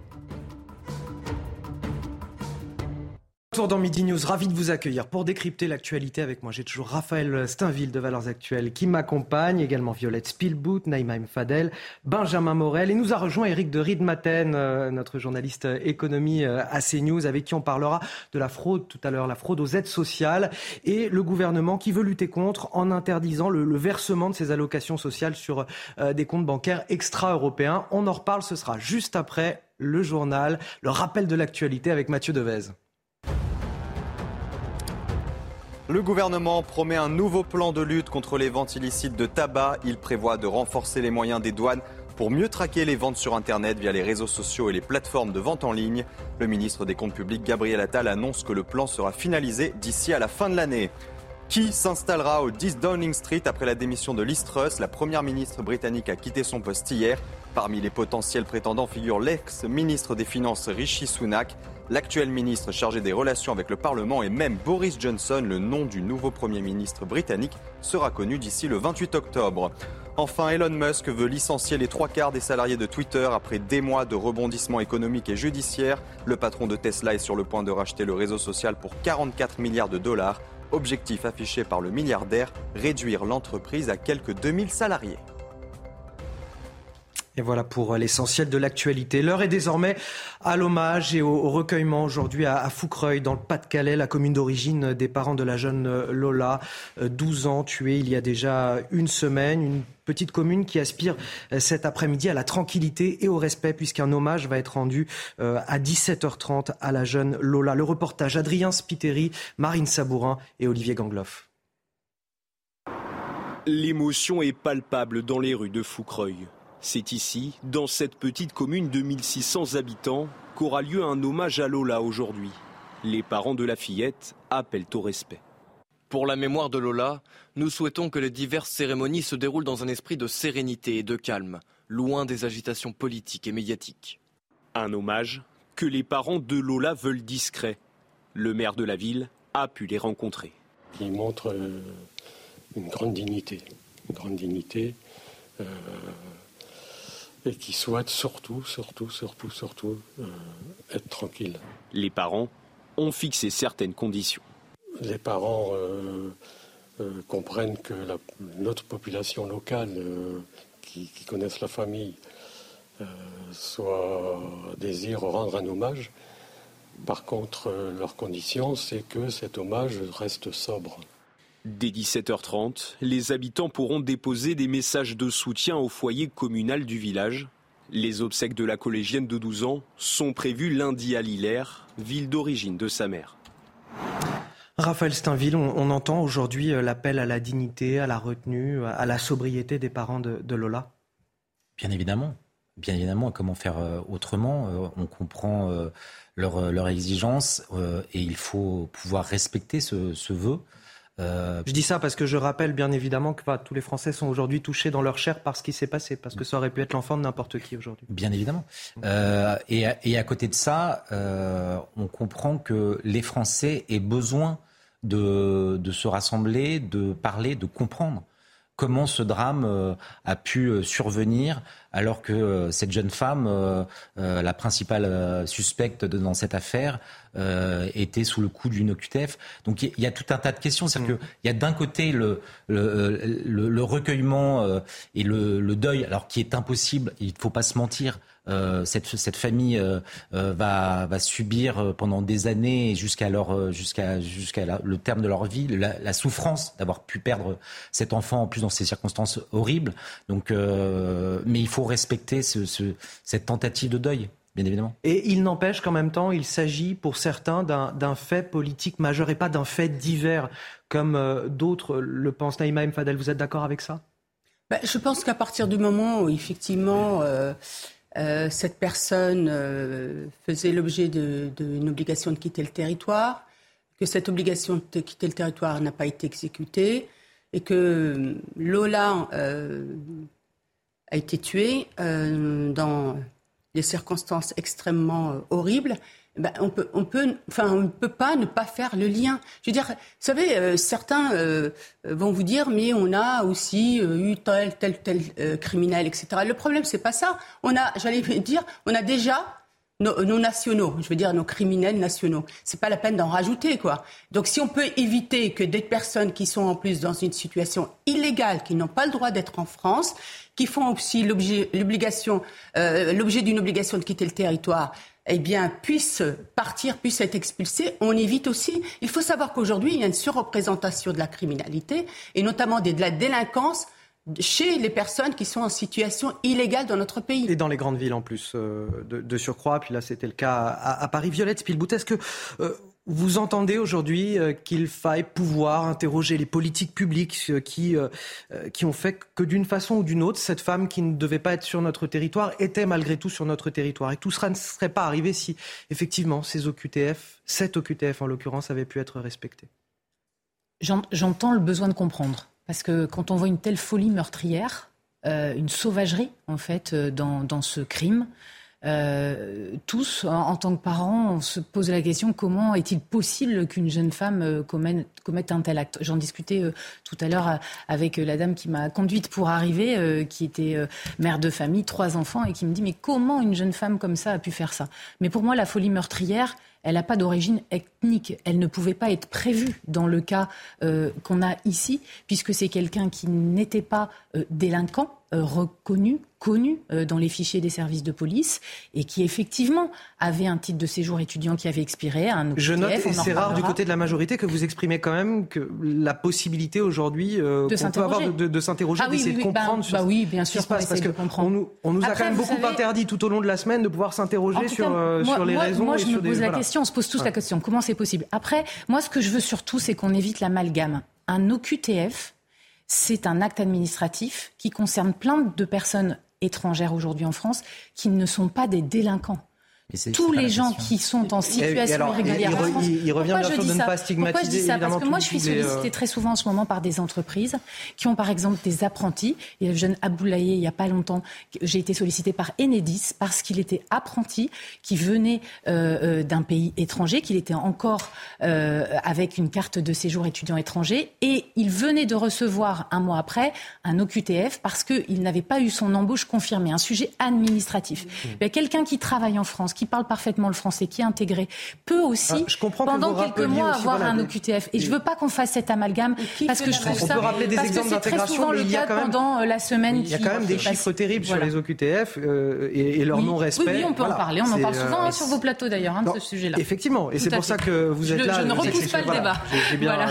[SPEAKER 1] Tour dans Midi News, ravi de vous accueillir pour décrypter l'actualité avec moi. J'ai toujours Raphaël Steinville de Valeurs Actuelles qui m'accompagne, également Violette Spielboot, Naïma Fadel, Benjamin Morel et nous a rejoint Eric de Riedmaten, euh, notre journaliste économie euh, à CNews, avec qui on parlera de la fraude tout à l'heure, la fraude aux aides sociales et le gouvernement qui veut lutter contre en interdisant le, versement de ces allocations sociales sur euh, des comptes bancaires extra-européens. On en reparle, ce sera juste après le journal, le rappel de l'actualité avec Mathieu Devez.
[SPEAKER 19] Le gouvernement promet un nouveau plan de lutte contre les ventes illicites de tabac. Il prévoit de renforcer les moyens des douanes pour mieux traquer les ventes sur Internet via les réseaux sociaux et les plateformes de vente en ligne. Le ministre des Comptes publics, Gabriel Attal, annonce que le plan sera finalisé d'ici à la fin de l'année. Qui s'installera au 10 Downing Street après la démission de Liz Truss? La première ministre britannique a quitté son poste hier. Parmi les potentiels prétendants figure l'ex-ministre des Finances Rishi Sunak. L'actuel ministre chargé des relations avec le Parlement et même Boris Johnson, le nom du nouveau Premier ministre britannique, sera connu d'ici le 28 octobre. Enfin, Elon Musk veut licencier les trois quarts des salariés de Twitter après des mois de rebondissements économiques et judiciaires. Le patron de Tesla est sur le point de racheter le réseau social pour 44 milliards de dollars. Objectif affiché par le milliardaire, réduire l'entreprise à quelques 2000 salariés.
[SPEAKER 1] Et voilà pour l'essentiel de l'actualité. L'heure est désormais à l'hommage et au, recueillement aujourd'hui à, Foucreuil, dans le Pas-de-Calais, la commune d'origine des parents de la jeune Lola, 12 euh, ans, tuée il y a déjà une semaine. Une petite commune qui aspire euh, cet après-midi à la tranquillité et au respect, puisqu'un hommage va être rendu euh, à 17h30 à la jeune Lola. Le reportage Adrien Spiteri, Marine Sabourin et Olivier Gangloff.
[SPEAKER 20] L'émotion est palpable dans les rues de Foucreuil. C'est ici, dans cette petite commune de 1600 habitants, qu'aura lieu un hommage à Lola aujourd'hui. Les parents de la fillette appellent au respect.
[SPEAKER 21] Pour la mémoire de Lola, nous souhaitons que les diverses cérémonies se déroulent dans un esprit de sérénité et de calme, loin des agitations politiques et médiatiques.
[SPEAKER 20] Un hommage que les parents de Lola veulent discret. Le maire de la ville a pu les rencontrer.
[SPEAKER 22] Il montre euh, une grande dignité, une grande dignité. Euh, et qui souhaitent surtout, surtout, surtout, surtout euh, être tranquilles.
[SPEAKER 20] Les parents ont fixé certaines conditions.
[SPEAKER 22] Les parents euh, euh, comprennent que notre population locale, qui, qui, connaissent la famille, soit désire rendre un hommage. Par contre, leur condition, c'est que cet hommage reste sobre.
[SPEAKER 20] Dès 17h30, les habitants pourront déposer des messages de soutien au foyer communal du village. Les obsèques de la collégienne de 12 ans sont prévues lundi à Lillers, ville d'origine de sa mère.
[SPEAKER 1] Raphaël Steinville, on, entend aujourd'hui euh, l'appel à la dignité, à la retenue, à la sobriété des parents de, Lola
[SPEAKER 14] Bien évidemment. Bien évidemment, comment faire euh, autrement euh, On comprend leurs exigences et il faut pouvoir respecter ce, ce vœu.
[SPEAKER 1] Euh, je dis ça parce que je rappelle bien évidemment que tous les Français sont aujourd'hui touchés dans leur chair par ce qui s'est passé, parce que ça aurait pu être l'enfant de n'importe qui aujourd'hui.
[SPEAKER 14] Bien évidemment. Euh, et, à côté de ça, euh, on comprend que les Français aient besoin de se rassembler, de parler, de comprendre comment ce drame euh, a pu euh, survenir alors que euh, cette jeune femme, la principale suspecte dans cette affaire, était sous le coup d'une OQTF. Donc il y a tout un tas de questions. C'est-à-dire mm. qu'il y a d'un côté le, le, recueillement et le, deuil, alors qui est impossible, il ne faut pas se mentir. Euh, cette, cette, famille euh, euh, va, va, subir pendant des années jusqu'à leur jusqu'à jusqu'à le terme de leur vie la, la souffrance d'avoir pu perdre cet enfant en plus dans ces circonstances horribles. Donc, mais il faut respecter ce, ce, cette tentative de deuil. Bien évidemment.
[SPEAKER 1] Et il n'empêche qu'en même temps, il s'agit pour certains d'un fait politique majeur et pas d'un fait divers, comme d'autres le pensent. Naïma Fadel, vous êtes d'accord avec ça?
[SPEAKER 15] Ben, Je pense qu'à partir du moment où, effectivement, euh, cette personne euh, faisait l'objet d'une obligation de quitter le territoire, que cette obligation de quitter le territoire n'a pas été exécutée et que euh, Lola a été tuée dans des circonstances extrêmement horribles. Ben, on peut, on peut, enfin, on ne peut pas ne pas faire le lien. Je veux dire, vous savez, euh, certains euh, vont vous dire, mais on a aussi euh, eu tel, tel, tel criminel, etc. Le problème, c'est pas ça. On a, j'allais dire, on a déjà nos, nationaux, je veux dire nos criminels nationaux. C'est pas la peine d'en rajouter, quoi. Donc si on peut éviter que des personnes qui sont en plus dans une situation illégale, qui n'ont pas le droit d'être en France, qui font aussi l'obligation, euh, l'objet d'une obligation de quitter le territoire, eh bien, puissent partir, puissent être expulsés, on évite aussi. Il faut savoir qu'aujourd'hui, il y a une surreprésentation de la criminalité, et notamment de la délinquance chez les personnes qui sont en situation illégale dans notre pays.
[SPEAKER 1] Et dans les grandes villes en plus, euh, de, surcroît. Puis là, c'était le cas à, Paris. Violette Spilbout, est-ce que euh, vous entendez aujourd'hui euh, qu'il faille pouvoir interroger les politiques publiques qui, qui ont fait que d'une façon ou d'une autre, cette femme qui ne devait pas être sur notre territoire était malgré tout sur notre territoire. Et tout cela ne serait pas arrivé si, effectivement, ces OQTF, cette OQTF en l'occurrence, avait pu être respectée.
[SPEAKER 13] J'entends le besoin de comprendre. Parce que quand on voit une telle folie meurtrière, euh, une sauvagerie en fait euh, dans, dans ce crime, euh, tous, en, tant que parents, on se pose la question comment est-il possible qu'une jeune femme euh, commette, commette, un tel acte? J'en discutais euh, tout à l'heure avec la dame qui m'a conduite pour arriver, qui était mère de famille, trois enfants, et qui me dit mais comment une jeune femme comme ça a pu faire ça? Mais pour moi, la folie meurtrière, elle n'a pas d'origine ethnique. Elle ne pouvait pas être prévue dans le cas qu'on a ici, puisque c'est quelqu'un qui n'était pas délinquant, reconnu, connu euh, dans les fichiers des services de police et qui effectivement avait un titre de séjour étudiant qui avait expiré. Un
[SPEAKER 1] Je note, et c'est rare du côté de la majorité, que vous exprimez quand même que la possibilité aujourd'hui euh, qu'on peut avoir de, s'interroger, ah d'essayer de bah, comprendre
[SPEAKER 13] bah, oui, bien sûr,
[SPEAKER 1] ce qui se passe. Parce qu'on nous, on nous a quand même beaucoup interdit tout au long de la semaine de pouvoir s'interroger sur, euh, sur les raisons.
[SPEAKER 13] Moi,
[SPEAKER 1] je
[SPEAKER 13] me
[SPEAKER 1] pose
[SPEAKER 13] la question, on se pose tous la question, comment c'est possible? Après, moi, ce que je veux surtout, c'est qu'on évite l'amalgame. Un OQTF, c'est un acte administratif qui concerne plein de personnes étrangères aujourd'hui en France qui ne sont pas des délinquants. Tous les gens qui sont en situation irrégulière.
[SPEAKER 1] Il, revient bien sûr de ne pas stigmatiser.
[SPEAKER 13] Pourquoi je dis ça Parce que moi, je suis sollicitée très souvent en ce moment par des entreprises qui ont par exemple des apprentis. Il y a le jeune Aboulaye, il n'y a pas longtemps, j'ai été sollicitée par Enedis parce qu'il était apprenti, qui venait euh, euh, d'un pays étranger, qu'il était encore euh, avec une carte de séjour étudiant étranger et il venait de recevoir un mois après un OQTF parce qu'il n'avait pas eu son embauche confirmée, un sujet administratif. Mmh. Quelqu'un qui travaille en France, qui parle parfaitement le français, qui est intégré, peut aussi, ah, pendant quelques mois, avoir un OQTF. Et je ne veux pas qu'on fasse cet amalgame, parce que je trouve ça...
[SPEAKER 1] rappeler des exemples d'intégration,
[SPEAKER 13] le cas pendant euh, la semaine
[SPEAKER 1] Il y a quand même des chiffres terribles sur les OQTF euh, et, leur non-respect.
[SPEAKER 13] Oui, on peut en parler. On en parle souvent hein, sur vos plateaux, d'ailleurs, hein, de ce sujet-là.
[SPEAKER 1] Effectivement. Et c'est pour ça que vous êtes là.
[SPEAKER 13] Je ne repousse pas le débat.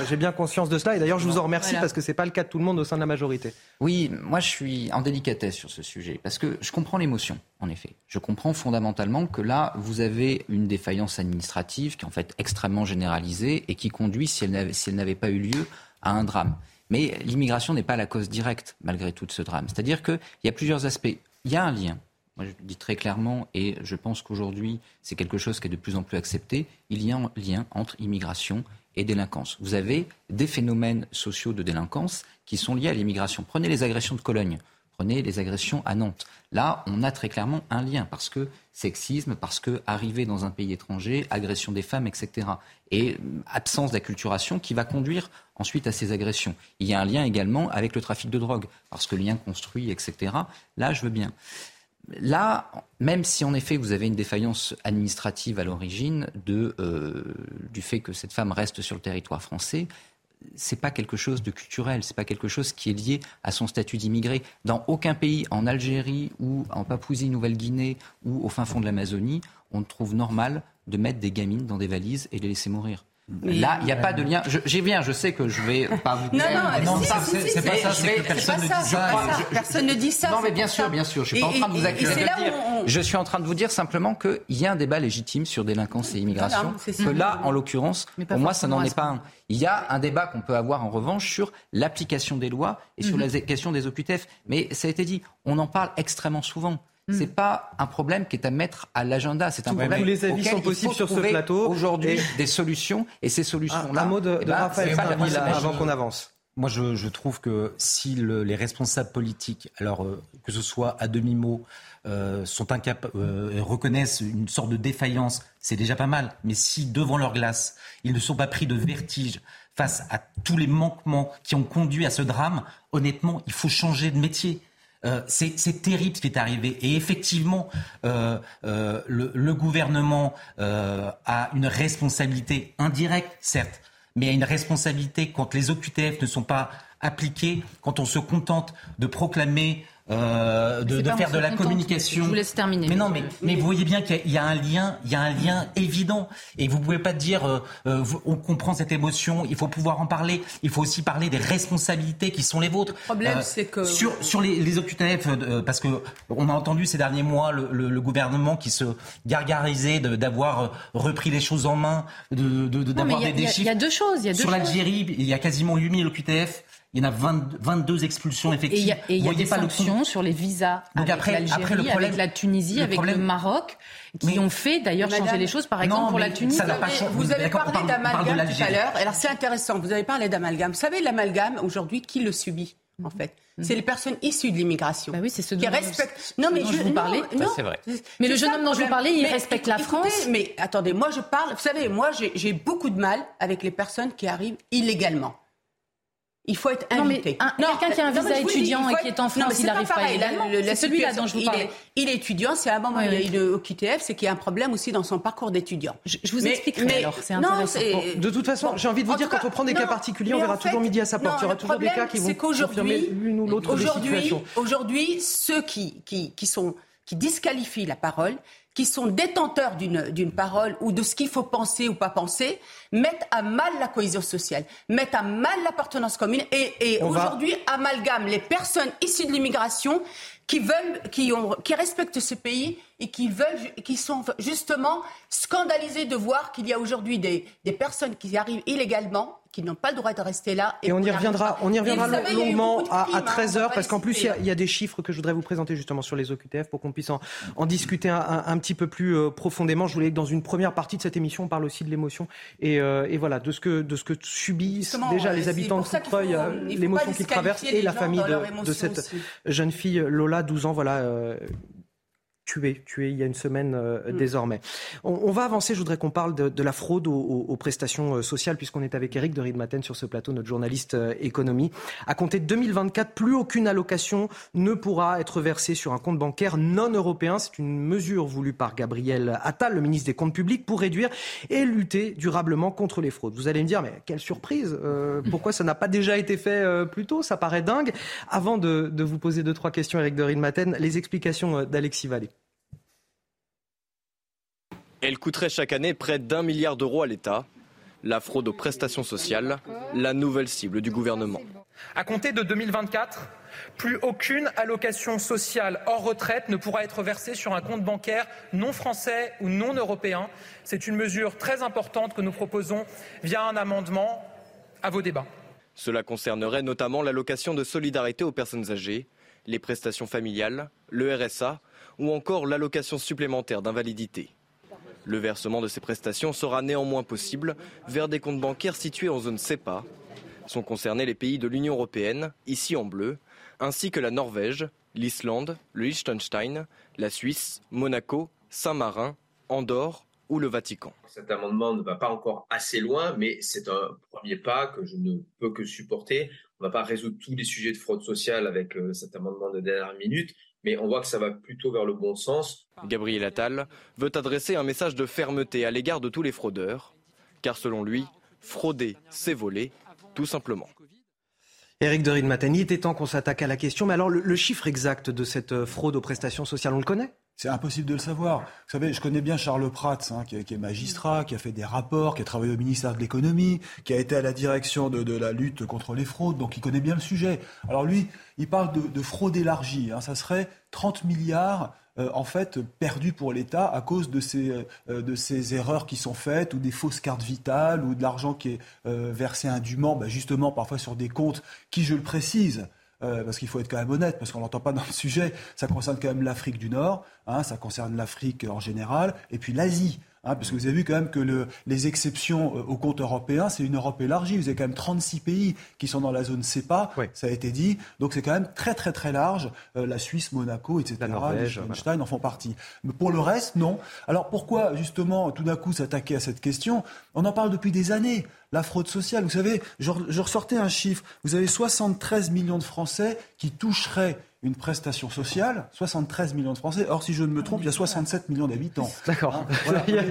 [SPEAKER 1] J'ai bien conscience de cela. Et d'ailleurs, je vous en remercie parce que ce n'est pas le cas de tout le monde au sein de la majorité.
[SPEAKER 12] Oui, moi, je suis en délicatesse sur ce sujet parce que je comprends l'émotion en effet. Je comprends fondamentalement que là, vous avez une défaillance administrative qui est en fait extrêmement généralisée et qui conduit, si elle n'avait pas eu lieu, à un drame. Mais l'immigration n'est pas la cause directe, malgré tout, de ce drame. C'est-à-dire qu'il y a plusieurs aspects. Il y a un lien. Moi, je le dis très clairement, et je pense qu'aujourd'hui, c'est quelque chose qui est de plus en plus accepté. Il y a un lien entre immigration et délinquance. Vous avez des phénomènes sociaux de délinquance qui sont liés à l'immigration. Prenez les agressions de Cologne. Prenez les agressions à Nantes. Là, on a très clairement un lien parce que sexisme, parce que arriver dans un pays étranger, agression des femmes, etc. Et euh, absence d'acculturation qui va conduire ensuite à ces agressions. Il y a un lien également avec le trafic de drogue parce que lien construit, etc. Là, je veux bien. Là, même si en effet vous avez une défaillance administrative à l'origine euh, du fait que cette femme reste sur le territoire français, c'est pas quelque chose de culturel, c'est pas quelque chose qui est lié à son statut d'immigré. Dans aucun pays, en Algérie ou en Papouasie-Nouvelle-Guinée ou au fin fond de l'Amazonie, on trouve normal de mettre des gamines dans des valises et les laisser mourir. Là, il n'y a pas de lien. J'y viens, je sais que je vais pas vous
[SPEAKER 15] dire. Non, non, c'est pas ça, c'est que personne ne dit ça. Personne ne dit ça.
[SPEAKER 12] Non, mais bien sûr, bien sûr. Je suis pas en train de vous accuser. Je suis en train de vous dire simplement qu'il y a un débat légitime sur délinquance et immigration. Que là, en l'occurrence, pour moi, ça n'en est pas un. Il y a un débat qu'on peut avoir en revanche sur l'application des lois et sur mhm. la question des OQTF. Mais ça a été dit, on en parle extrêmement souvent. Ce C'est pas un problème qui est à mettre à l'agenda. C'est un problème.
[SPEAKER 1] Tous les avis sont possibles sur ce plateau.
[SPEAKER 12] Aujourd'hui, des solutions et ces solutions-là.
[SPEAKER 1] Un, mot de, eh ben, Raphaël avant qu'on avance.
[SPEAKER 14] Moi, je, trouve que si les responsables politiques, alors euh, que ce soit à demi-mot, euh, sont incapables, euh, reconnaissent une sorte de défaillance, c'est déjà pas mal. Mais si devant leur glace, ils ne sont pas pris de vertige face à tous les manquements qui ont conduit à ce drame, honnêtement, il faut changer de métier. Euh, c'est terrible ce qui est arrivé. Et effectivement, euh, euh, le, le, gouvernement a une responsabilité indirecte, certes, mais a une responsabilité quand les OQTF ne sont pas appliqués, quand on se contente de proclamer euh, de, de faire de la communication.
[SPEAKER 13] Je vous laisse terminer.
[SPEAKER 14] Mais non, mais, mais vous voyez bien qu'il y, a un lien, il y a un lien évident. Et vous pouvez pas dire, euh, euh, on comprend cette émotion, il faut pouvoir en parler. Il faut aussi parler des responsabilités qui sont les vôtres.
[SPEAKER 15] Le problème, c'est que
[SPEAKER 14] sur sur les, les OQTF, parce que on a entendu ces derniers mois le, le, gouvernement qui se gargarisait d'avoir repris les choses en main, de d'avoir
[SPEAKER 13] des,
[SPEAKER 14] chiffres.
[SPEAKER 13] Il y a deux choses. Il y a deux
[SPEAKER 14] sur l'Algérie, il y a quasiment 8000 OQTF. Il y en a 20, 22 expulsions effectives.
[SPEAKER 13] Et il y a, des sanctions sur les visas Donc avec après, après le problème, avec la Tunisie, avec le Maroc, qui ont fait d'ailleurs changer les choses. Par exemple, pour la Tunisie.
[SPEAKER 15] Ça pas vous avez parlé d'amalgame tout à l'heure. Alors c'est intéressant. Vous avez parlé d'amalgame. Vous savez, l'amalgame aujourd'hui, qui le subit en fait? Mhm. c'est les personnes issues de l'immigration.
[SPEAKER 13] Bah oui, c'est ce
[SPEAKER 15] qui respectent. Non, mais je
[SPEAKER 13] vous parlais. Non,
[SPEAKER 12] c'est vrai.
[SPEAKER 13] Mais le jeune homme dont je vous parlais, il respecte la France.
[SPEAKER 15] Mais attendez, moi je parle. Vous savez, moi j'ai beaucoup de mal avec les personnes qui arrivent illégalement. Il faut être invité.
[SPEAKER 13] Non, quelqu'un qui a un visa étudiant et qui est en France, il n'arrive pas illégalement. C'est celui-là dont je vous parle.
[SPEAKER 15] Il, est étudiant, c'est un moment où il est au QTF, c'est qu'il y a un problème aussi dans son parcours d'étudiant.
[SPEAKER 13] Je, vous expliquerai alors, c'est intéressant.
[SPEAKER 1] de toute façon, j'ai envie de vous dire, quand on prend des cas particuliers, on verra toujours midi à sa porte. il y aura toujours des cas qui vont confirmer l'une ou l'autre situation.
[SPEAKER 15] Aujourd'hui, ceux qui, qui, qui, sont, qui disqualifient la parole, qui sont détenteurs d'une parole ou de ce qu'il faut penser ou pas penser, mettent à mal la cohésion sociale, mettent à mal l'appartenance commune et, et aujourd'hui amalgament les personnes issues de l'immigration qui veulent, qui, ont, qui respectent ce pays et qui veulent, qui sont justement scandalisés de voir qu'il y a aujourd'hui des, des personnes qui arrivent illégalement qui n'ont pas le droit de rester là.
[SPEAKER 1] Et, on y reviendra, on y reviendra longuement à, 13h, parce qu'en plus, il y, a, des chiffres que je voudrais vous présenter justement sur les OQTF pour qu'on puisse en, en discuter un, un, petit peu plus euh, profondément. Je voulais que dans une première partie de cette émission, on parle aussi de l'émotion et, euh, et, voilà, de ce que, de ce que subissent déjà les habitants de Coutreuil, euh, l'émotion qu'ils traversent et la famille de, de cette jeune fille, Lola, 12 ans, voilà, tué, tué il y a une semaine euh, mm. désormais. On, va avancer, je voudrais qu'on parle de, la fraude aux, prestations euh, sociales, puisqu'on est avec Eric de Riedmaten sur ce plateau, notre journaliste euh, économie. À compter de 2024, plus aucune allocation ne pourra être versée sur un compte bancaire non européen. C'est une mesure voulue par Gabriel Attal, le ministre des Comptes publics, pour réduire et lutter durablement contre les fraudes. Vous allez me dire, mais quelle surprise Pourquoi ça n'a pas déjà été fait plus tôt? Ça paraît dingue. Avant de, de, vous poser deux, trois questions, Eric de Riedmaten, les explications d'Alexis Vallée.
[SPEAKER 21] Elle coûterait chaque année près d'un milliard d'euros à l'État. La fraude aux prestations sociales, la nouvelle cible du gouvernement.
[SPEAKER 23] À compter de 2024, plus aucune allocation sociale hors retraite ne pourra être versée sur un compte bancaire non français ou non européen. C'est une mesure très importante que nous proposons via un amendement à vos débats.
[SPEAKER 21] Cela concernerait notamment l'allocation de solidarité aux personnes âgées, les prestations familiales, le RSA ou encore l'allocation supplémentaire d'invalidité. Le versement de ces prestations sera néanmoins possible vers des comptes bancaires situés en zone CEPA. Sont concernés les pays de l'Union européenne, ici en bleu, ainsi que la Norvège, l'Islande, le Liechtenstein, la Suisse, Monaco, Saint-Marin, Andorre ou le Vatican.
[SPEAKER 24] Cet amendement ne va pas encore assez loin, mais c'est un premier pas que je ne peux que supporter. On ne va pas résoudre tous les sujets de fraude sociale avec euh, cet amendement de dernière minute, mais on voit que ça va plutôt vers le bon sens.
[SPEAKER 21] Gabriel Attal veut adresser un message de fermeté à l'égard de tous les fraudeurs, car selon lui, frauder, c'est voler, tout simplement.
[SPEAKER 1] Éric de Ridmaten, il était temps qu'on s'attaque à la question, mais alors le, chiffre exact de cette euh, fraude aux prestations sociales, on le connaît?
[SPEAKER 25] C'est impossible de le savoir. Vous savez, je connais bien Charles Prats, hein, qui, est magistrat, qui a fait des rapports, qui a travaillé au ministère de l'économie, qui a été à la direction de, la lutte contre les fraudes, donc il connaît bien le sujet. Alors lui, il parle de, fraude élargie. Hein, ça serait 30 milliards euh, en fait perdus pour l'État à cause de ces, euh, de ces erreurs qui sont faites ou des fausses cartes vitales ou de l'argent qui est euh, versé indûment, bah, justement parfois sur des comptes qui, je le précise, parce qu'il faut être quand même honnête, parce qu'on n'entend pas dans le sujet, ça concerne quand même l'Afrique du Nord, hein, ça concerne l'Afrique en général, et puis l'Asie. Hein, parce que vous avez vu quand même que le, les exceptions euh, au compte européen, c'est une Europe élargie. Vous avez quand même 36 pays qui sont dans la zone CEPA, ça a été dit. Donc c'est quand même très très très large. Euh, la Suisse, Monaco, etc., Liechtenstein en font partie. Mais pour le reste, non. Alors pourquoi justement tout d'un coup s'attaquer à cette question? On en parle depuis des années. La fraude sociale, vous savez, je, je ressortais un chiffre. Vous avez 73 millions de Français qui toucheraient une prestation sociale 73 millions de Français. Or, si je ne me trompe, il y a 67 millions d'habitants.
[SPEAKER 1] D'accord. Hein, il y a,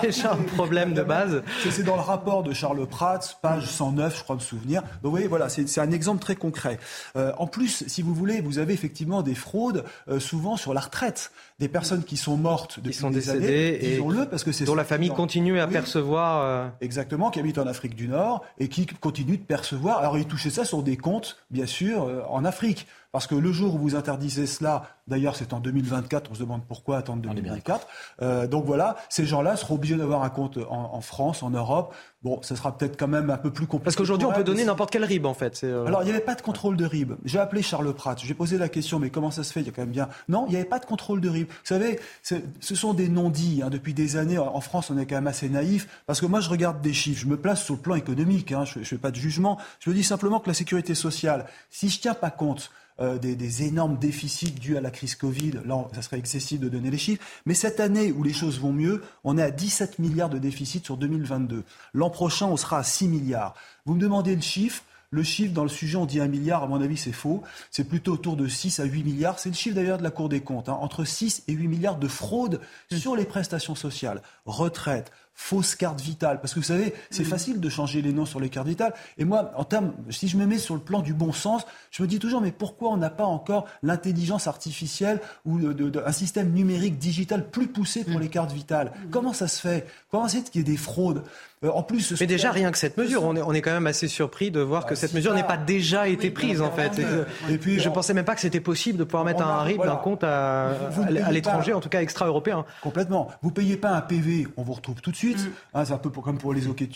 [SPEAKER 1] déjà un problème de base.
[SPEAKER 25] C'est dans le rapport de Charles Prats, page 109, je crois me souvenir. Donc, vous voyez, voilà, c'est un exemple très concret. Euh, en plus, si vous voulez, vous avez effectivement des fraudes, euh, souvent sur la retraite. Des personnes qui sont mortes depuis
[SPEAKER 1] qui sont
[SPEAKER 25] des
[SPEAKER 1] décédées
[SPEAKER 25] années,
[SPEAKER 1] et
[SPEAKER 25] parce que c'est
[SPEAKER 1] dont la famille continue à percevoir.
[SPEAKER 25] Euh... Exactement, qui habitent en Afrique du Nord et qui continuent de percevoir. Alors, ils touchaient ça sur des comptes, bien sûr, euh, en Afrique. Parce que le jour où vous interdisez cela, d'ailleurs c'est en 2024, on se demande pourquoi attendre 2024. Euh, donc voilà, ces gens-là seront obligés d'avoir un compte en, en, France, en Europe. Bon, ça sera peut-être quand même un peu plus compliqué.
[SPEAKER 1] Parce qu'aujourd'hui on peut donner n'importe quel RIB en fait.
[SPEAKER 25] Euh... Alors il n'y avait pas de contrôle de RIB. J'ai appelé Charles Pratt, j'ai posé la question, mais comment ça se fait? Il y a quand même bien. Non, il n'y avait pas de contrôle de RIB. Vous savez, ce sont des non-dits. Hein. Depuis des années, en France, on est quand même assez naïf. Parce que moi, je regarde des chiffres, je me place sur le plan économique. Hein. Je ne fais pas de jugement. Je me dis simplement que la sécurité sociale, si je tiens pas compte euh, des, des, énormes déficits dus à la crise Covid. Là, ça serait excessif de donner les chiffres. Mais cette année où les choses vont mieux, on est à 17 milliards de déficit sur 2022. L'an prochain, on sera à 6 milliards. Vous me demandez le chiffre. Le chiffre dans le sujet, on dit 1 milliard, à mon avis, c'est faux. C'est plutôt autour de 6 à 8 milliards. C'est le chiffre d'ailleurs de la Cour des comptes. Hein. Entre 6 et 8 milliards de fraude sur les prestations sociales, retraite, fausse carte vitale. Parce que vous savez, c'est facile de changer les noms sur les cartes vitales. Et moi, en termes, si je me mets sur le plan du bon sens, je me dis toujours, mais pourquoi on n'a pas encore l'intelligence artificielle ou de, de, de, un système numérique digital plus poussé pour les cartes vitales? Comment ça se fait? Comment c'est qu'il y ait des fraudes? Euh, en plus,
[SPEAKER 1] mais déjà rien que cette mesure, on est, on est quand même assez surpris de voir que cette mesure n'ait pas déjà été prise en fait. Et, puis, je ne pensais même pas que c'était possible de pouvoir mettre un RIB d'un compte à, à l'étranger, en tout cas extra-européen.
[SPEAKER 25] Complètement. Vous payez pas un PV, on vous retrouve tout de suite. Hein, c'est un peu pour, comme pour les hockey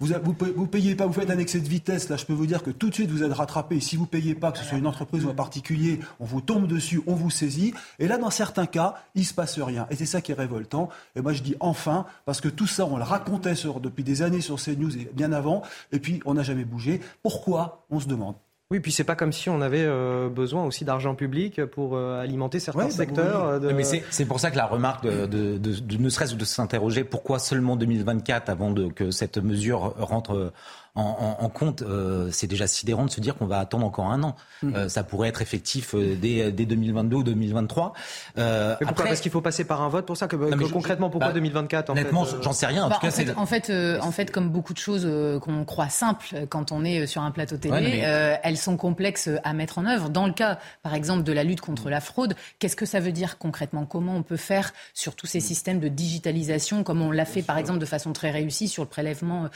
[SPEAKER 25] vous, vous, vous payez pas, vous faites un excès de vitesse. Là, je peux vous dire que tout de suite vous êtes rattrapé. Si vous payez pas, que ce soit une entreprise ou un particulier, on vous tombe dessus, on vous saisit. Et là, dans certains cas, il se passe rien. Et c'est ça qui est révoltant. Et moi, je dis enfin, parce que tout ça, on le racontait sur, depuis des années sur CNews et bien avant, et puis on n'a jamais bougé. Pourquoi On se demande.
[SPEAKER 1] Oui, puis c'est pas comme si on avait euh, besoin aussi d'argent public pour euh, alimenter certains ouais, secteurs.
[SPEAKER 14] Bah oui. de... Mais c'est pour ça que la remarque de, de, de, de ne serait-ce de s'interroger pourquoi seulement 2024 avant de, que cette mesure rentre en, en, en compte, euh, c'est déjà sidérant de se dire qu'on va attendre encore un an. Mmh. Euh, ça pourrait être effectif euh, dès, dès 2022 ou 2023.
[SPEAKER 1] Euh, Mais pourquoi? après... Parce qu'il faut passer par un vote pour ça que, non, que concrètement, pourquoi bah, 2024 en
[SPEAKER 14] Honnêtement, j'en sais rien. En,
[SPEAKER 13] bah,
[SPEAKER 14] tout cas,
[SPEAKER 13] en, fait, en, fait, euh, en fait, comme beaucoup de choses euh, qu'on croit simples quand on est sur un plateau télé, ouais, mais... elles sont complexes à mettre en œuvre. Dans le cas, par exemple, de la lutte contre la fraude, qu'est-ce que ça veut dire concrètement? Comment on peut faire sur tous ces systèmes de digitalisation, comme on l'a fait, par exemple, de façon très réussie sur le prélèvement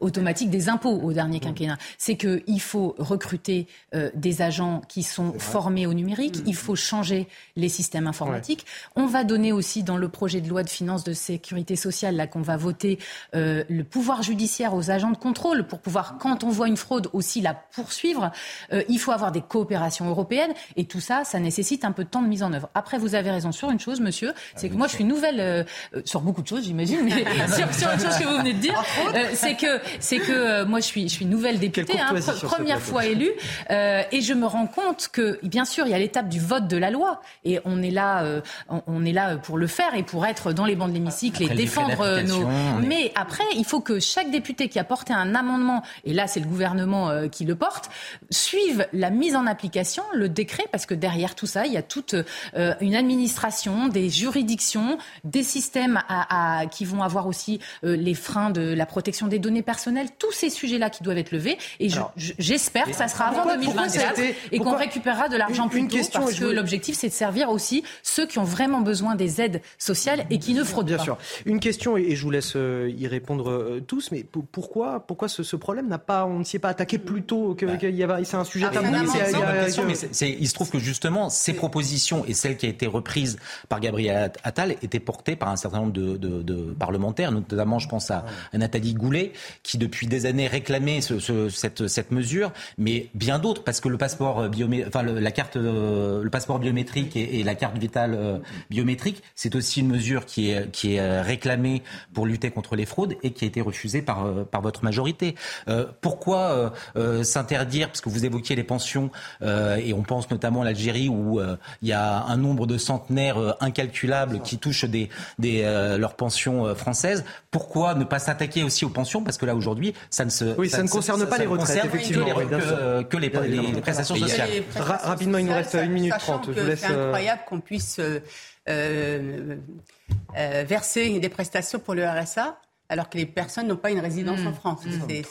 [SPEAKER 13] automatique des impôts au dernier quinquennat, c'est qu'il faut recruter euh, des agents qui sont formés au numérique, mmh. il faut changer les systèmes informatiques. Ouais. On va donner aussi dans le projet de loi de finances de sécurité sociale, là qu'on va voter, euh, le pouvoir judiciaire aux agents de contrôle pour pouvoir, quand on voit une fraude, aussi la poursuivre. Euh, il faut avoir des coopérations européennes et tout ça, ça nécessite un peu de temps de mise en œuvre. Après, vous avez raison sur une chose, monsieur, c'est que moi, je suis nouvelle sur beaucoup de choses, j'imagine, mais sur, sur, une chose que vous venez de dire, c'est que c'est que moi, je suis, je suis nouvelle députée, hein, première fois élue, euh, et je me rends compte que, bien sûr, il y a l'étape du vote de la loi, et on est là, euh, on est là pour le faire et pour être dans les bancs de l'hémicycle et défendre nos. Mais après, il faut que chaque député qui a porté un amendement, et là, c'est le gouvernement euh, qui le porte, suive la mise en application, le décret, parce que derrière tout ça, il y a toute euh, une administration, des juridictions, des systèmes à, à, qui vont avoir aussi euh, les freins de la protection des données personnelles, tous ces sujets-là qui doivent être levés. Et j'espère que ça sera avant 2024 et qu'on récupérera de l'argent plus tôt, parce que l'objectif, c'est de servir aussi ceux qui ont vraiment besoin des aides sociales et qui ne fraudent
[SPEAKER 1] Bien
[SPEAKER 13] pas.
[SPEAKER 1] sûr. Une question, et je vous laisse y répondre tous, mais pourquoi, pourquoi ce, ce problème n'a pas, on ne s'y est pas attaqué plus tôt que, bah. qu'il y avait, c'est un sujet tabou.
[SPEAKER 14] il se trouve que justement, ces propositions et celles qui a été reprise par Gabriel Attal étaient portées par un certain nombre de, de, de parlementaires, notamment, je pense à, à Nathalie Goulet, qui depuis des années ce, cette, cette mesure, mais bien d'autres, parce que le passeport biomé... enfin la carte, le passeport biométrique et, la carte vitale euh, biométrique, c'est aussi une mesure qui est, qui est réclamée pour lutter contre les fraudes et qui a été refusée par, par votre majorité. Euh, pourquoi euh, s'interdire, parce que vous évoquiez les pensions, et on pense notamment à l'Algérie où il y a un nombre de centenaires incalculable qui touchent des, des, leurs pensions françaises, pourquoi ne pas s'attaquer aussi aux pensions? Parce que là aujourd'hui, ça ne se.
[SPEAKER 1] Oui, ça, ne concerne pas les retraites, effectivement.
[SPEAKER 14] Que, les, prestations sociales.
[SPEAKER 1] rapidement, il nous reste une minute trente.
[SPEAKER 15] Je vous laisse. C'est incroyable qu'on puisse verser des prestations pour le RSA alors que les personnes n'ont pas une résidence mmh. en France.
[SPEAKER 13] Mmh.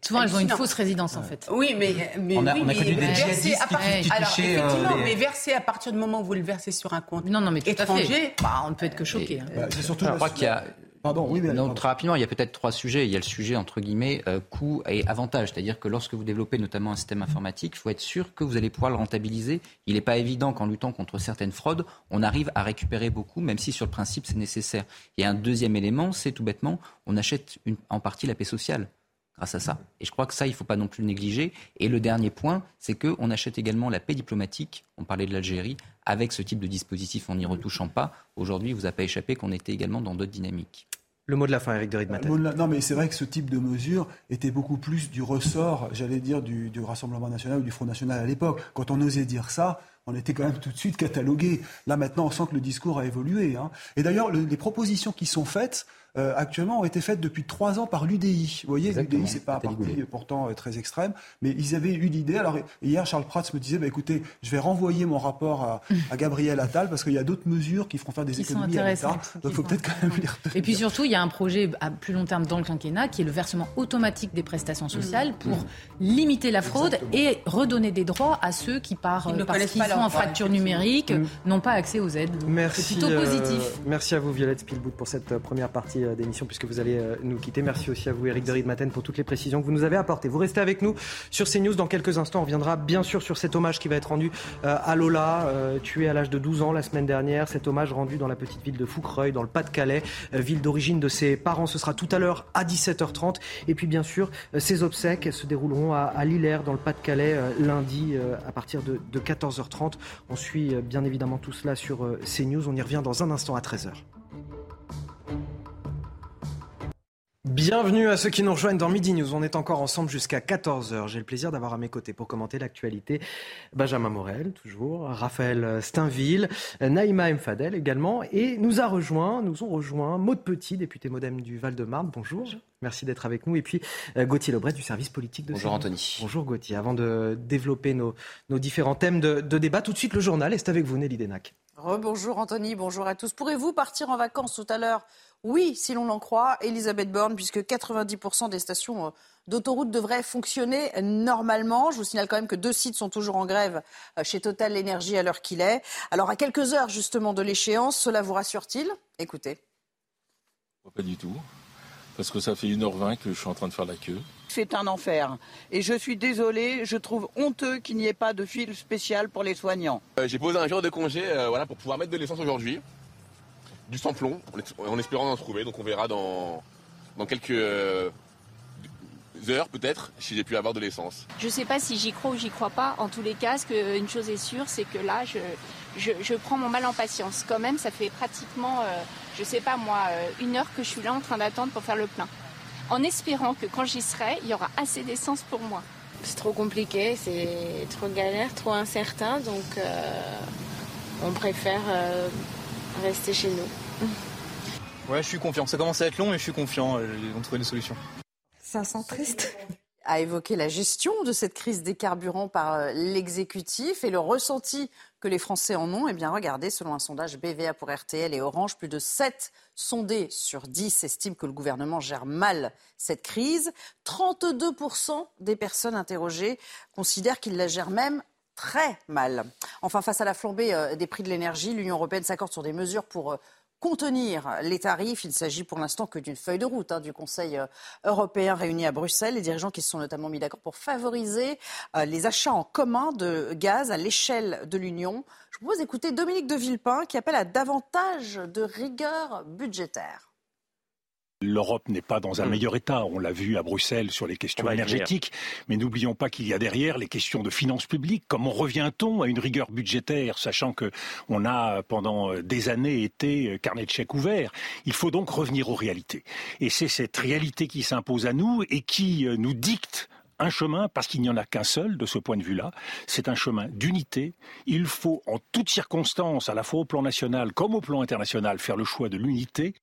[SPEAKER 13] Souvent, elles ont une fausse résidence, en fait.
[SPEAKER 15] Oui, mais, mais
[SPEAKER 14] on a,
[SPEAKER 15] oui,
[SPEAKER 14] on a connu des djihadistes qui, qui
[SPEAKER 15] alors, effectivement, mais verser à partir du moment où vous le versez sur un compte
[SPEAKER 13] non, non, mais
[SPEAKER 15] étranger,
[SPEAKER 13] bah, on ne peut être que choqué. Hein.
[SPEAKER 25] Bah, c'est surtout.
[SPEAKER 12] Je crois qu'il y a
[SPEAKER 25] Pardon, oui, mais
[SPEAKER 12] non, très rapidement, il y a peut-être trois sujets. Il y a le sujet, entre guillemets, euh, coût et avantage. C'est-à-dire que lorsque vous développez notamment un système informatique, il faut être sûr que vous allez pouvoir le rentabiliser. Il n'est pas évident qu'en luttant contre certaines fraudes, on arrive à récupérer beaucoup, même si sur le principe, c'est nécessaire. Il y a un deuxième élément, c'est tout bêtement, on achète une, en partie la paix sociale grâce à ça. Et je crois que ça, il ne faut pas non plus le négliger. Et le dernier point, c'est qu'on achète également la paix diplomatique. On parlait de l'Algérie. Avec ce type de dispositif, en n'y retouchant pas, aujourd'hui, il vous a pas échappé qu'on était également dans d'autres dynamiques.
[SPEAKER 1] Le mot de la fin, Eric de Ridmaten.
[SPEAKER 25] Non, mais c'est vrai que ce type de mesure était beaucoup plus du ressort, j'allais dire, du, Rassemblement national ou du Front national à l'époque. Quand on osait dire ça, on était quand même tout de suite catalogué. Là, maintenant, on sent que le discours a évolué. Hein. Et d'ailleurs, les propositions qui sont faites, euh, actuellement ont été faites depuis trois ans par l'UDI. Vous voyez, l'UDI, c'est pas un parti pourtant euh, très extrême, mais ils avaient eu l'idée. Alors hier, Charles Prats me disait, bah, écoutez, je vais renvoyer mon rapport à, à Gabriel Attal parce qu'il y a d'autres mesures qui feront faire des économies à l'État. Donc il faut peut-être quand même lire.
[SPEAKER 13] Et puis surtout, il y a un projet à plus long terme dans le quinquennat qui est le versement automatique des prestations sociales mmh. pour limiter la fraude et redonner des droits à ceux qui, par, parce qu'ils sont en fracture numérique, mmh. n'ont pas accès aux aides.
[SPEAKER 1] Merci.
[SPEAKER 13] C'est plutôt positif.
[SPEAKER 1] Euh, merci à vous, Violette Spielbout, pour cette première partie euh, d'émission, puisque vous allez euh, nous quitter. Merci aussi à vous, Eric de Maten, pour toutes les précisions que vous nous avez apportées. Vous restez avec nous sur CNews dans quelques instants. On reviendra bien sûr sur cet hommage qui va être rendu euh, à Lola, tuée à l'âge de 12 ans la semaine dernière. Cet hommage rendu dans la petite ville de Foucreuil, dans le Pas-de-Calais, ville d'origine de ses parents. Ce sera tout à l'heure à 17h30. Et puis bien sûr, ces obsèques se dérouleront à, Lillers, dans le Pas-de-Calais, lundi à partir de 14h30. On suit bien évidemment tout cela sur CNews. On y revient dans un instant à 13h. Bienvenue à ceux qui nous rejoignent dans Midi News. On est encore ensemble jusqu'à 14h. J'ai le plaisir d'avoir à mes côtés pour commenter l'actualité Benjamin Morel, toujours, Raphaël Steinville, Naïma Mfadel également. Et nous a rejoint, nous ont rejoint Maude Petit, député modem du Val-de-Marne. Bonjour. Merci d'être avec nous. Et puis euh, Gauthier Lebret du service politique de
[SPEAKER 12] Bonjour Anthony.
[SPEAKER 1] Bonjour Gauthier. Avant de développer nos, nos différents thèmes de, de, débat, tout de suite le journal est avec vous, Nelly Denac.
[SPEAKER 2] Rebonjour Anthony, bonjour à tous. Pourrez-vous partir en vacances tout à l'heure oui, si l'on l'en croit, Elisabeth Borne, puisque 90% des stations euh, d'autoroute devraient fonctionner normalement. Je vous signale quand même que deux sites sont toujours en grève euh, chez Total Énergie à l'heure qu'il est. Alors, à quelques heures justement de l'échéance, cela vous rassure-t-il? Écoutez.
[SPEAKER 26] Pas du tout, parce que ça fait 1h20 que je suis en train de faire la queue.
[SPEAKER 27] C'est un enfer. Et je suis désolé, je trouve honteux qu'il n'y ait pas de fil spécial pour les soignants.
[SPEAKER 28] Euh, j'ai posé un jour de congé voilà, pour pouvoir mettre de l'essence aujourd'hui du samplon, en espérant en trouver. Donc on verra dans, dans quelques euh, heures peut-être si j'ai pu avoir de l'essence.
[SPEAKER 29] Je ne sais pas si j'y crois ou j'y crois pas. En tous les cas, ce une chose est sûre, c'est que là, je, je, prends mon mal en patience. Quand même, ça fait pratiquement, euh, je ne sais pas moi, euh, une heure que je suis là en train d'attendre pour faire le plein. En espérant que quand j'y serai, il y aura assez d'essence pour moi.
[SPEAKER 30] C'est trop compliqué, c'est trop galère, trop incertain, donc on préfère rester chez nous.
[SPEAKER 31] Ouais, je suis confiant. Ça commence à être long, mais je suis confiant. Euh, ils vont trouver des solutions.
[SPEAKER 2] Ça sent triste a évoqué la gestion de cette crise des carburants par euh, l'exécutif et le ressenti que les Français en ont. Eh bien, regardez, selon un sondage BVA pour RTL et Orange, plus de 7 sondés sur 10 estiment que le gouvernement gère mal cette crise. 32% des personnes interrogées considèrent qu'il la gère même très mal. Enfin, face à la flambée euh, des prix de l'énergie, l'Union européenne s'accorde sur des mesures pour euh, contenir les tarifs. Il ne s'agit pour l'instant que d'une feuille de route hein, du Conseil euh, européen réuni à Bruxelles. Les dirigeants qui se sont notamment mis d'accord pour favoriser les achats en commun de gaz à l'échelle de l'Union. Je vous propose d'écouter Dominique de Villepin qui appelle à davantage de rigueur budgétaire.
[SPEAKER 32] L'Europe n'est pas dans un mm. meilleur état. On l'a vu à Bruxelles sur les questions énergétiques. Mais n'oublions pas qu'il y a derrière les questions de finances publiques. Comment revient-on à une rigueur budgétaire, sachant que on a pendant des années été euh, carnet de chèques ouvert Il faut donc revenir aux réalités. Et c'est cette réalité qui s'impose à nous et qui euh, nous dicte un chemin, parce qu'il n'y en a qu'un seul de ce point de vue-là, c'est un chemin d'unité. Il faut en toutes circonstances, à la fois au plan national comme au plan international, faire le choix de l'unité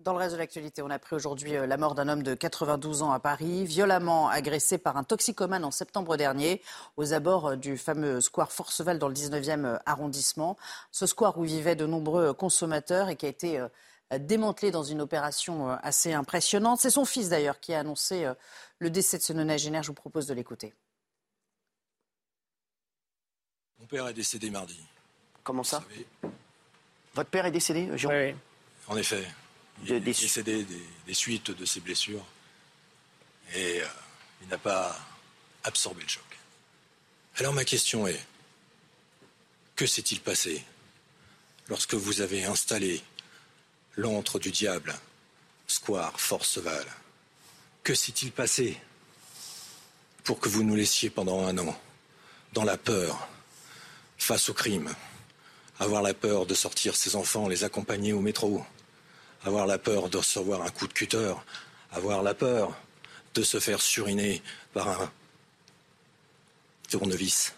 [SPEAKER 2] Dans le reste de l'actualité, on a appris aujourd'hui euh, la mort d'un homme de 92 ans à Paris, violemment agressé par un toxicomane en septembre dernier, aux abords euh, du fameux square Forceval dans le 19e euh, arrondissement. Ce square où vivaient de nombreux consommateurs et qui a été démantelé dans une opération assez impressionnante. C'est son fils d'ailleurs qui a annoncé le décès de ce nonagénaire. Je vous propose de l'écouter.
[SPEAKER 33] Mon père est décédé mardi.
[SPEAKER 17] Comment ça Votre père est décédé, Jean
[SPEAKER 33] Oui. En effet. Il est décédé des, suites de ses blessures. Et euh, il n'a pas absorbé le choc. Alors ma question est, que s'est-il passé lorsque vous avez installé l'antre du diable, Square Forceval? Que s'est-il passé pour que vous nous laissiez pendant un an dans la peur face au crime, avoir la peur de sortir ses enfants, les accompagner au métro, avoir la peur de recevoir un coup de cutter, avoir la peur de se faire suriner par un tournevis.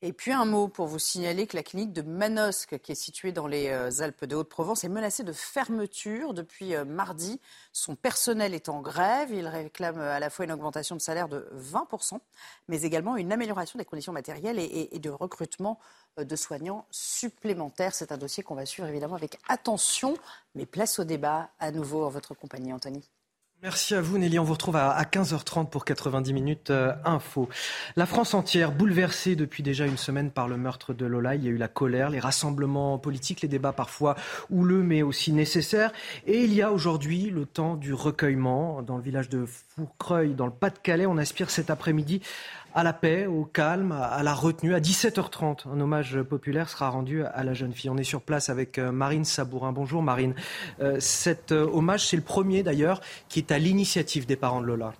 [SPEAKER 2] Et puis un mot pour vous signaler que la clinique de Manosque, qui est située dans les euh, Alpes de Haute-Provence, est menacée de fermeture depuis euh, mardi. Son personnel est en grève. Il réclame euh, à la fois une augmentation de salaire de 20%, mais également une amélioration des conditions matérielles et, de recrutement de soignants supplémentaires. C'est un dossier qu'on va suivre évidemment avec attention, mais place au débat à nouveau en votre compagnie, Anthony.
[SPEAKER 1] Merci à vous Nelly, on vous retrouve à 15h30 pour 90 minutes euh, info. La France entière bouleversée depuis déjà une semaine par le meurtre de Lola. Il y a eu la colère, les rassemblements politiques, les débats parfois houleux mais aussi nécessaires. Et il y a aujourd'hui le temps du recueillement. Dans le village de Fourcreuil, dans le Pas-de-Calais, on aspire cet après-midi à la paix, au calme, à la retenue. À 17h30, un hommage populaire sera rendu à la jeune fille. On est sur place avec euh, Marine Sabourin. Bonjour Marine. Euh, cet euh, hommage, c'est le premier d'ailleurs qui est à l'initiative des parents de Lola.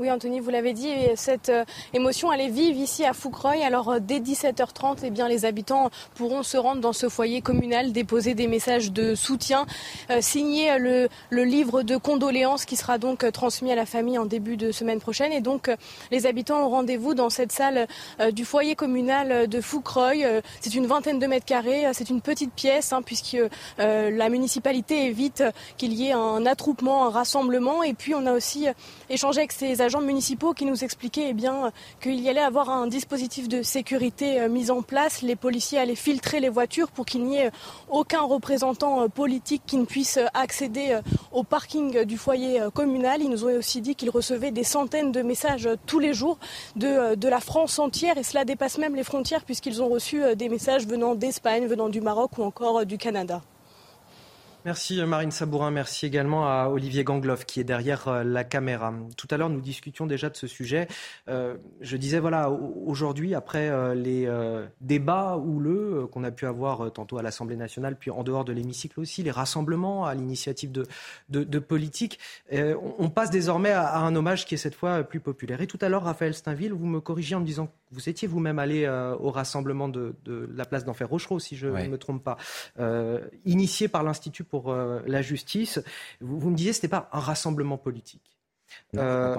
[SPEAKER 11] Oui, Anthony, vous l'avez dit, cette euh, émotion, elle est vive ici à Foucreuil. Alors, euh, dès 17h30, eh bien, les habitants pourront se rendre dans ce foyer communal, déposer des messages de soutien, euh, signer le, livre de condoléances qui sera donc transmis à la famille en début de semaine prochaine. Et donc, les habitants ont rendez-vous dans cette salle du foyer communal de Foucreuil. c'est une vingtaine de mètres carrés. C'est une petite pièce, hein, puisque la municipalité évite qu'il y ait un attroupement, un rassemblement. Et puis, on a aussi échangé avec ces agents municipaux qui nous expliquaient eh qu'il y allait avoir un dispositif de sécurité euh, mis en place. Les policiers allaient filtrer les voitures pour qu'il n'y ait aucun représentant euh, politique qui ne puisse accéder euh, au parking du foyer communal. Ils nous ont aussi dit qu'ils recevaient des centaines de messages tous les jours de, de la France entière et cela dépasse même les frontières puisqu'ils ont reçu des messages venant d'Espagne, venant du Maroc ou encore du Canada.
[SPEAKER 1] Merci Marine Sabourin, merci également à Olivier Gangloff qui est derrière euh, la caméra. Tout à l'heure, nous discutions déjà de ce sujet. Euh, je disais, voilà, aujourd'hui, après euh, les débats houleux qu'on a pu avoir tantôt à l'Assemblée nationale, puis en dehors de l'hémicycle aussi, les rassemblements à l'initiative de, de, politique, on passe désormais à, un hommage qui est cette fois plus populaire. Et tout à l'heure, Raphaël Steinville, vous me corrigiez en me disant que vous étiez vous-même allé au rassemblement de, la place d'Enfer Rochereau, si je ne me trompe pas, initié par l'Institut pour euh, la justice. Vous, me disiez que ce n'était pas un rassemblement politique. Euh,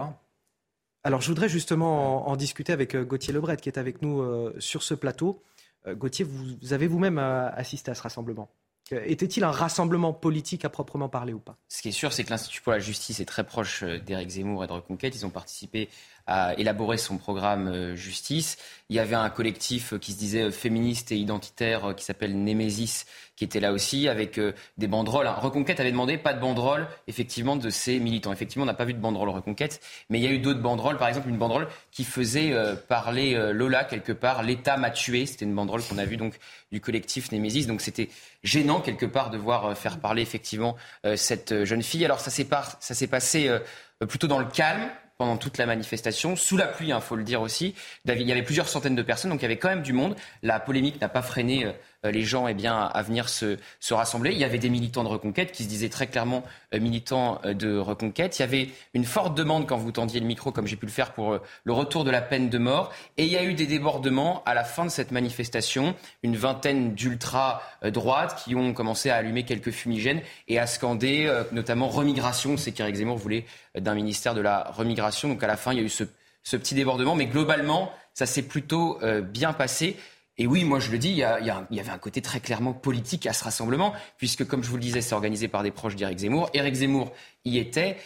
[SPEAKER 1] alors je voudrais justement en, discuter avec euh, Gauthier Lebret qui est avec nous sur ce plateau. Gauthier, vous, avez vous-même assisté à ce rassemblement. Était-il un rassemblement politique à proprement parler ou pas?
[SPEAKER 34] Ce qui est sûr, c'est que l'Institut pour la justice est très proche d'Éric Zemmour et de Reconquête. Ils ont participé à élaborer son programme euh, justice. Il y avait un collectif qui se disait euh, féministe et identitaire euh, qui s'appelle Némésis qui était là aussi avec des banderoles. Reconquête avait demandé pas de banderoles effectivement de ses militants. Effectivement, on n'a pas vu de banderole Reconquête, mais il y a eu d'autres banderoles. Par exemple, une banderole qui faisait parler Lola quelque part. L'État m'a tué. C'était une banderole qu'on a vue donc du collectif Némésis. Donc c'était gênant quelque part de voir faire parler effectivement cette jeune fille. Alors ça s'est passé plutôt dans le calme pendant toute la manifestation, sous la pluie, il hein, faut le dire aussi. Il y avait plusieurs centaines de personnes, donc il y avait quand même du monde. La polémique n'a pas freiné euh, les gens eh bien, à venir se, se, rassembler. Il y avait des militants de reconquête qui se disaient très clairement euh, militants euh, de reconquête. Il y avait une forte demande quand vous tendiez le micro, comme j'ai pu le faire, pour le retour de la peine de mort. Et il y a eu des débordements à la fin de cette manifestation. Une vingtaine d'ultra-droites qui ont commencé à allumer quelques fumigènes et à scander notamment remigration. C'est qu'Éric Zemmour voulait d'un ministère de la remigration. Donc à la fin, il y a eu ce, ce petit débordement. Mais globalement, ça s'est plutôt bien passé. Et oui, moi je le dis, il y, avait un côté très clairement politique à ce rassemblement, puisque comme je vous le disais, c'est organisé par des proches d'Éric Zemmour. Éric Zemmour y était,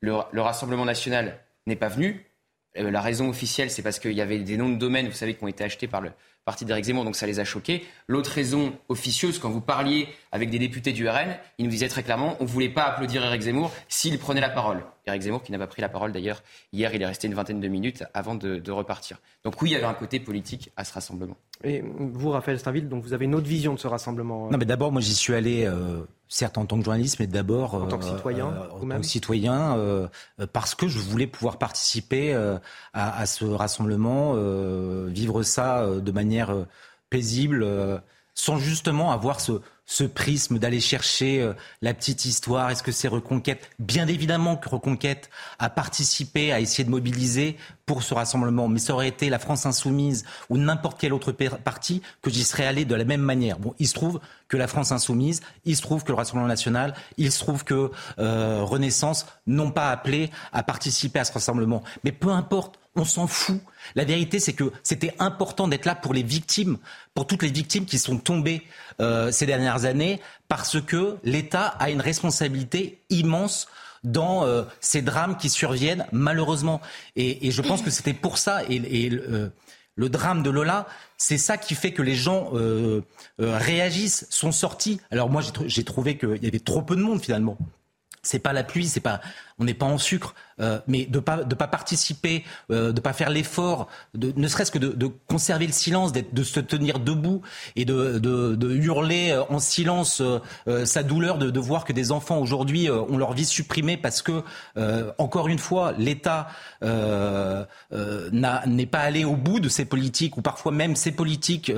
[SPEAKER 34] le, Rassemblement national n'est pas venu. Euh, la raison officielle, c'est parce qu'il y avait des noms de domaines, vous savez, qui ont été achetés par le parti d'Éric Zemmour, donc ça les a choqués. L'autre raison officieuse, quand vous parliez avec des députés du RN, ils nous disaient très clairement, on ne voulait pas applaudir Éric Zemmour s'il prenait la parole. Éric Zemmour qui n'a pas pris la parole d'ailleurs hier, il est resté une vingtaine de minutes avant de, de repartir. Donc oui, il y avait un côté politique à ce rassemblement.
[SPEAKER 1] Et vous, Raphaël Stainville, donc vous avez une autre vision de ce rassemblement
[SPEAKER 14] euh Non, mais d'abord, moi, j'y suis allé, euh, certes en tant que journaliste, mais d'abord
[SPEAKER 1] en tant que citoyen,
[SPEAKER 14] euh, en tant que citoyen, parce que je voulais pouvoir participer à, à, ce rassemblement, vivre ça de manière paisible, sans justement avoir ce, ce prisme d'aller chercher euh, la petite histoire? Est-ce que c'est Reconquête Bien évidemment que Reconquête a participé, à essayer de mobiliser pour ce rassemblement. Mais ça aurait été la France insoumise ou n'importe quel autre parti que j'y serais allé de la même manière. Bon, il se trouve que la France insoumise, il se trouve que le Rassemblement national, il se trouve que euh, Renaissance n'ont pas appelé à participer à ce rassemblement. Mais peu importe, on s'en fout. La vérité, c'est que c'était important d'être là pour les victimes, pour toutes les victimes qui sont tombées euh, ces dernières années, parce que l'État a une responsabilité immense dans euh, ces drames qui surviennent malheureusement. Et, je pense que c'était pour ça. Et, euh, le drame de Lola, c'est ça qui fait que les gens réagissent, sont sortis. Alors moi, j'ai trouvé qu'il y avait trop peu de monde finalement. C'est pas la pluie, c'est pas, on n'est pas en sucre. Euh, mais de pas de pas participer, euh, de pas faire l'effort, de, ne serait-ce que de, de, conserver le silence, de se tenir debout et de, de hurler euh, en silence euh, sa douleur de, voir que des enfants aujourd'hui ont leur vie supprimée parce que encore une fois l'État n'est pas allé au bout de ses politiques ou parfois même ses politiques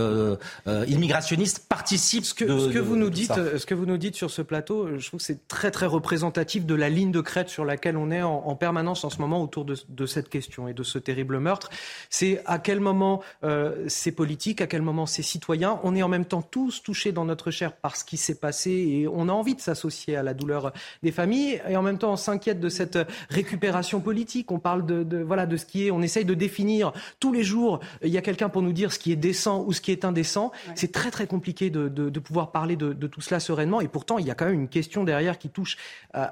[SPEAKER 14] immigrationnistes participent.
[SPEAKER 1] Ce que, ce que vous nous dites, ce que vous nous dites sur ce plateau, je trouve que c'est très très représentatif de la ligne de crête sur laquelle on est en, en permanence en ce moment autour de, cette question et de ce terrible meurtre. C'est à quel moment euh, ces politiques, à quel moment ces citoyens, on est en même temps tous touchés dans notre chair par ce qui s'est passé et on a envie de s'associer à la douleur des familles et en même temps on s'inquiète de cette récupération politique. On parle de, voilà de ce qui est, on essaye de définir tous les jours. Il y a quelqu'un pour nous dire ce qui est décent ou ce qui est indécent. C'est très très compliqué de, pouvoir parler de, tout cela sereinement et pourtant il y a quand même une question derrière qui touche euh,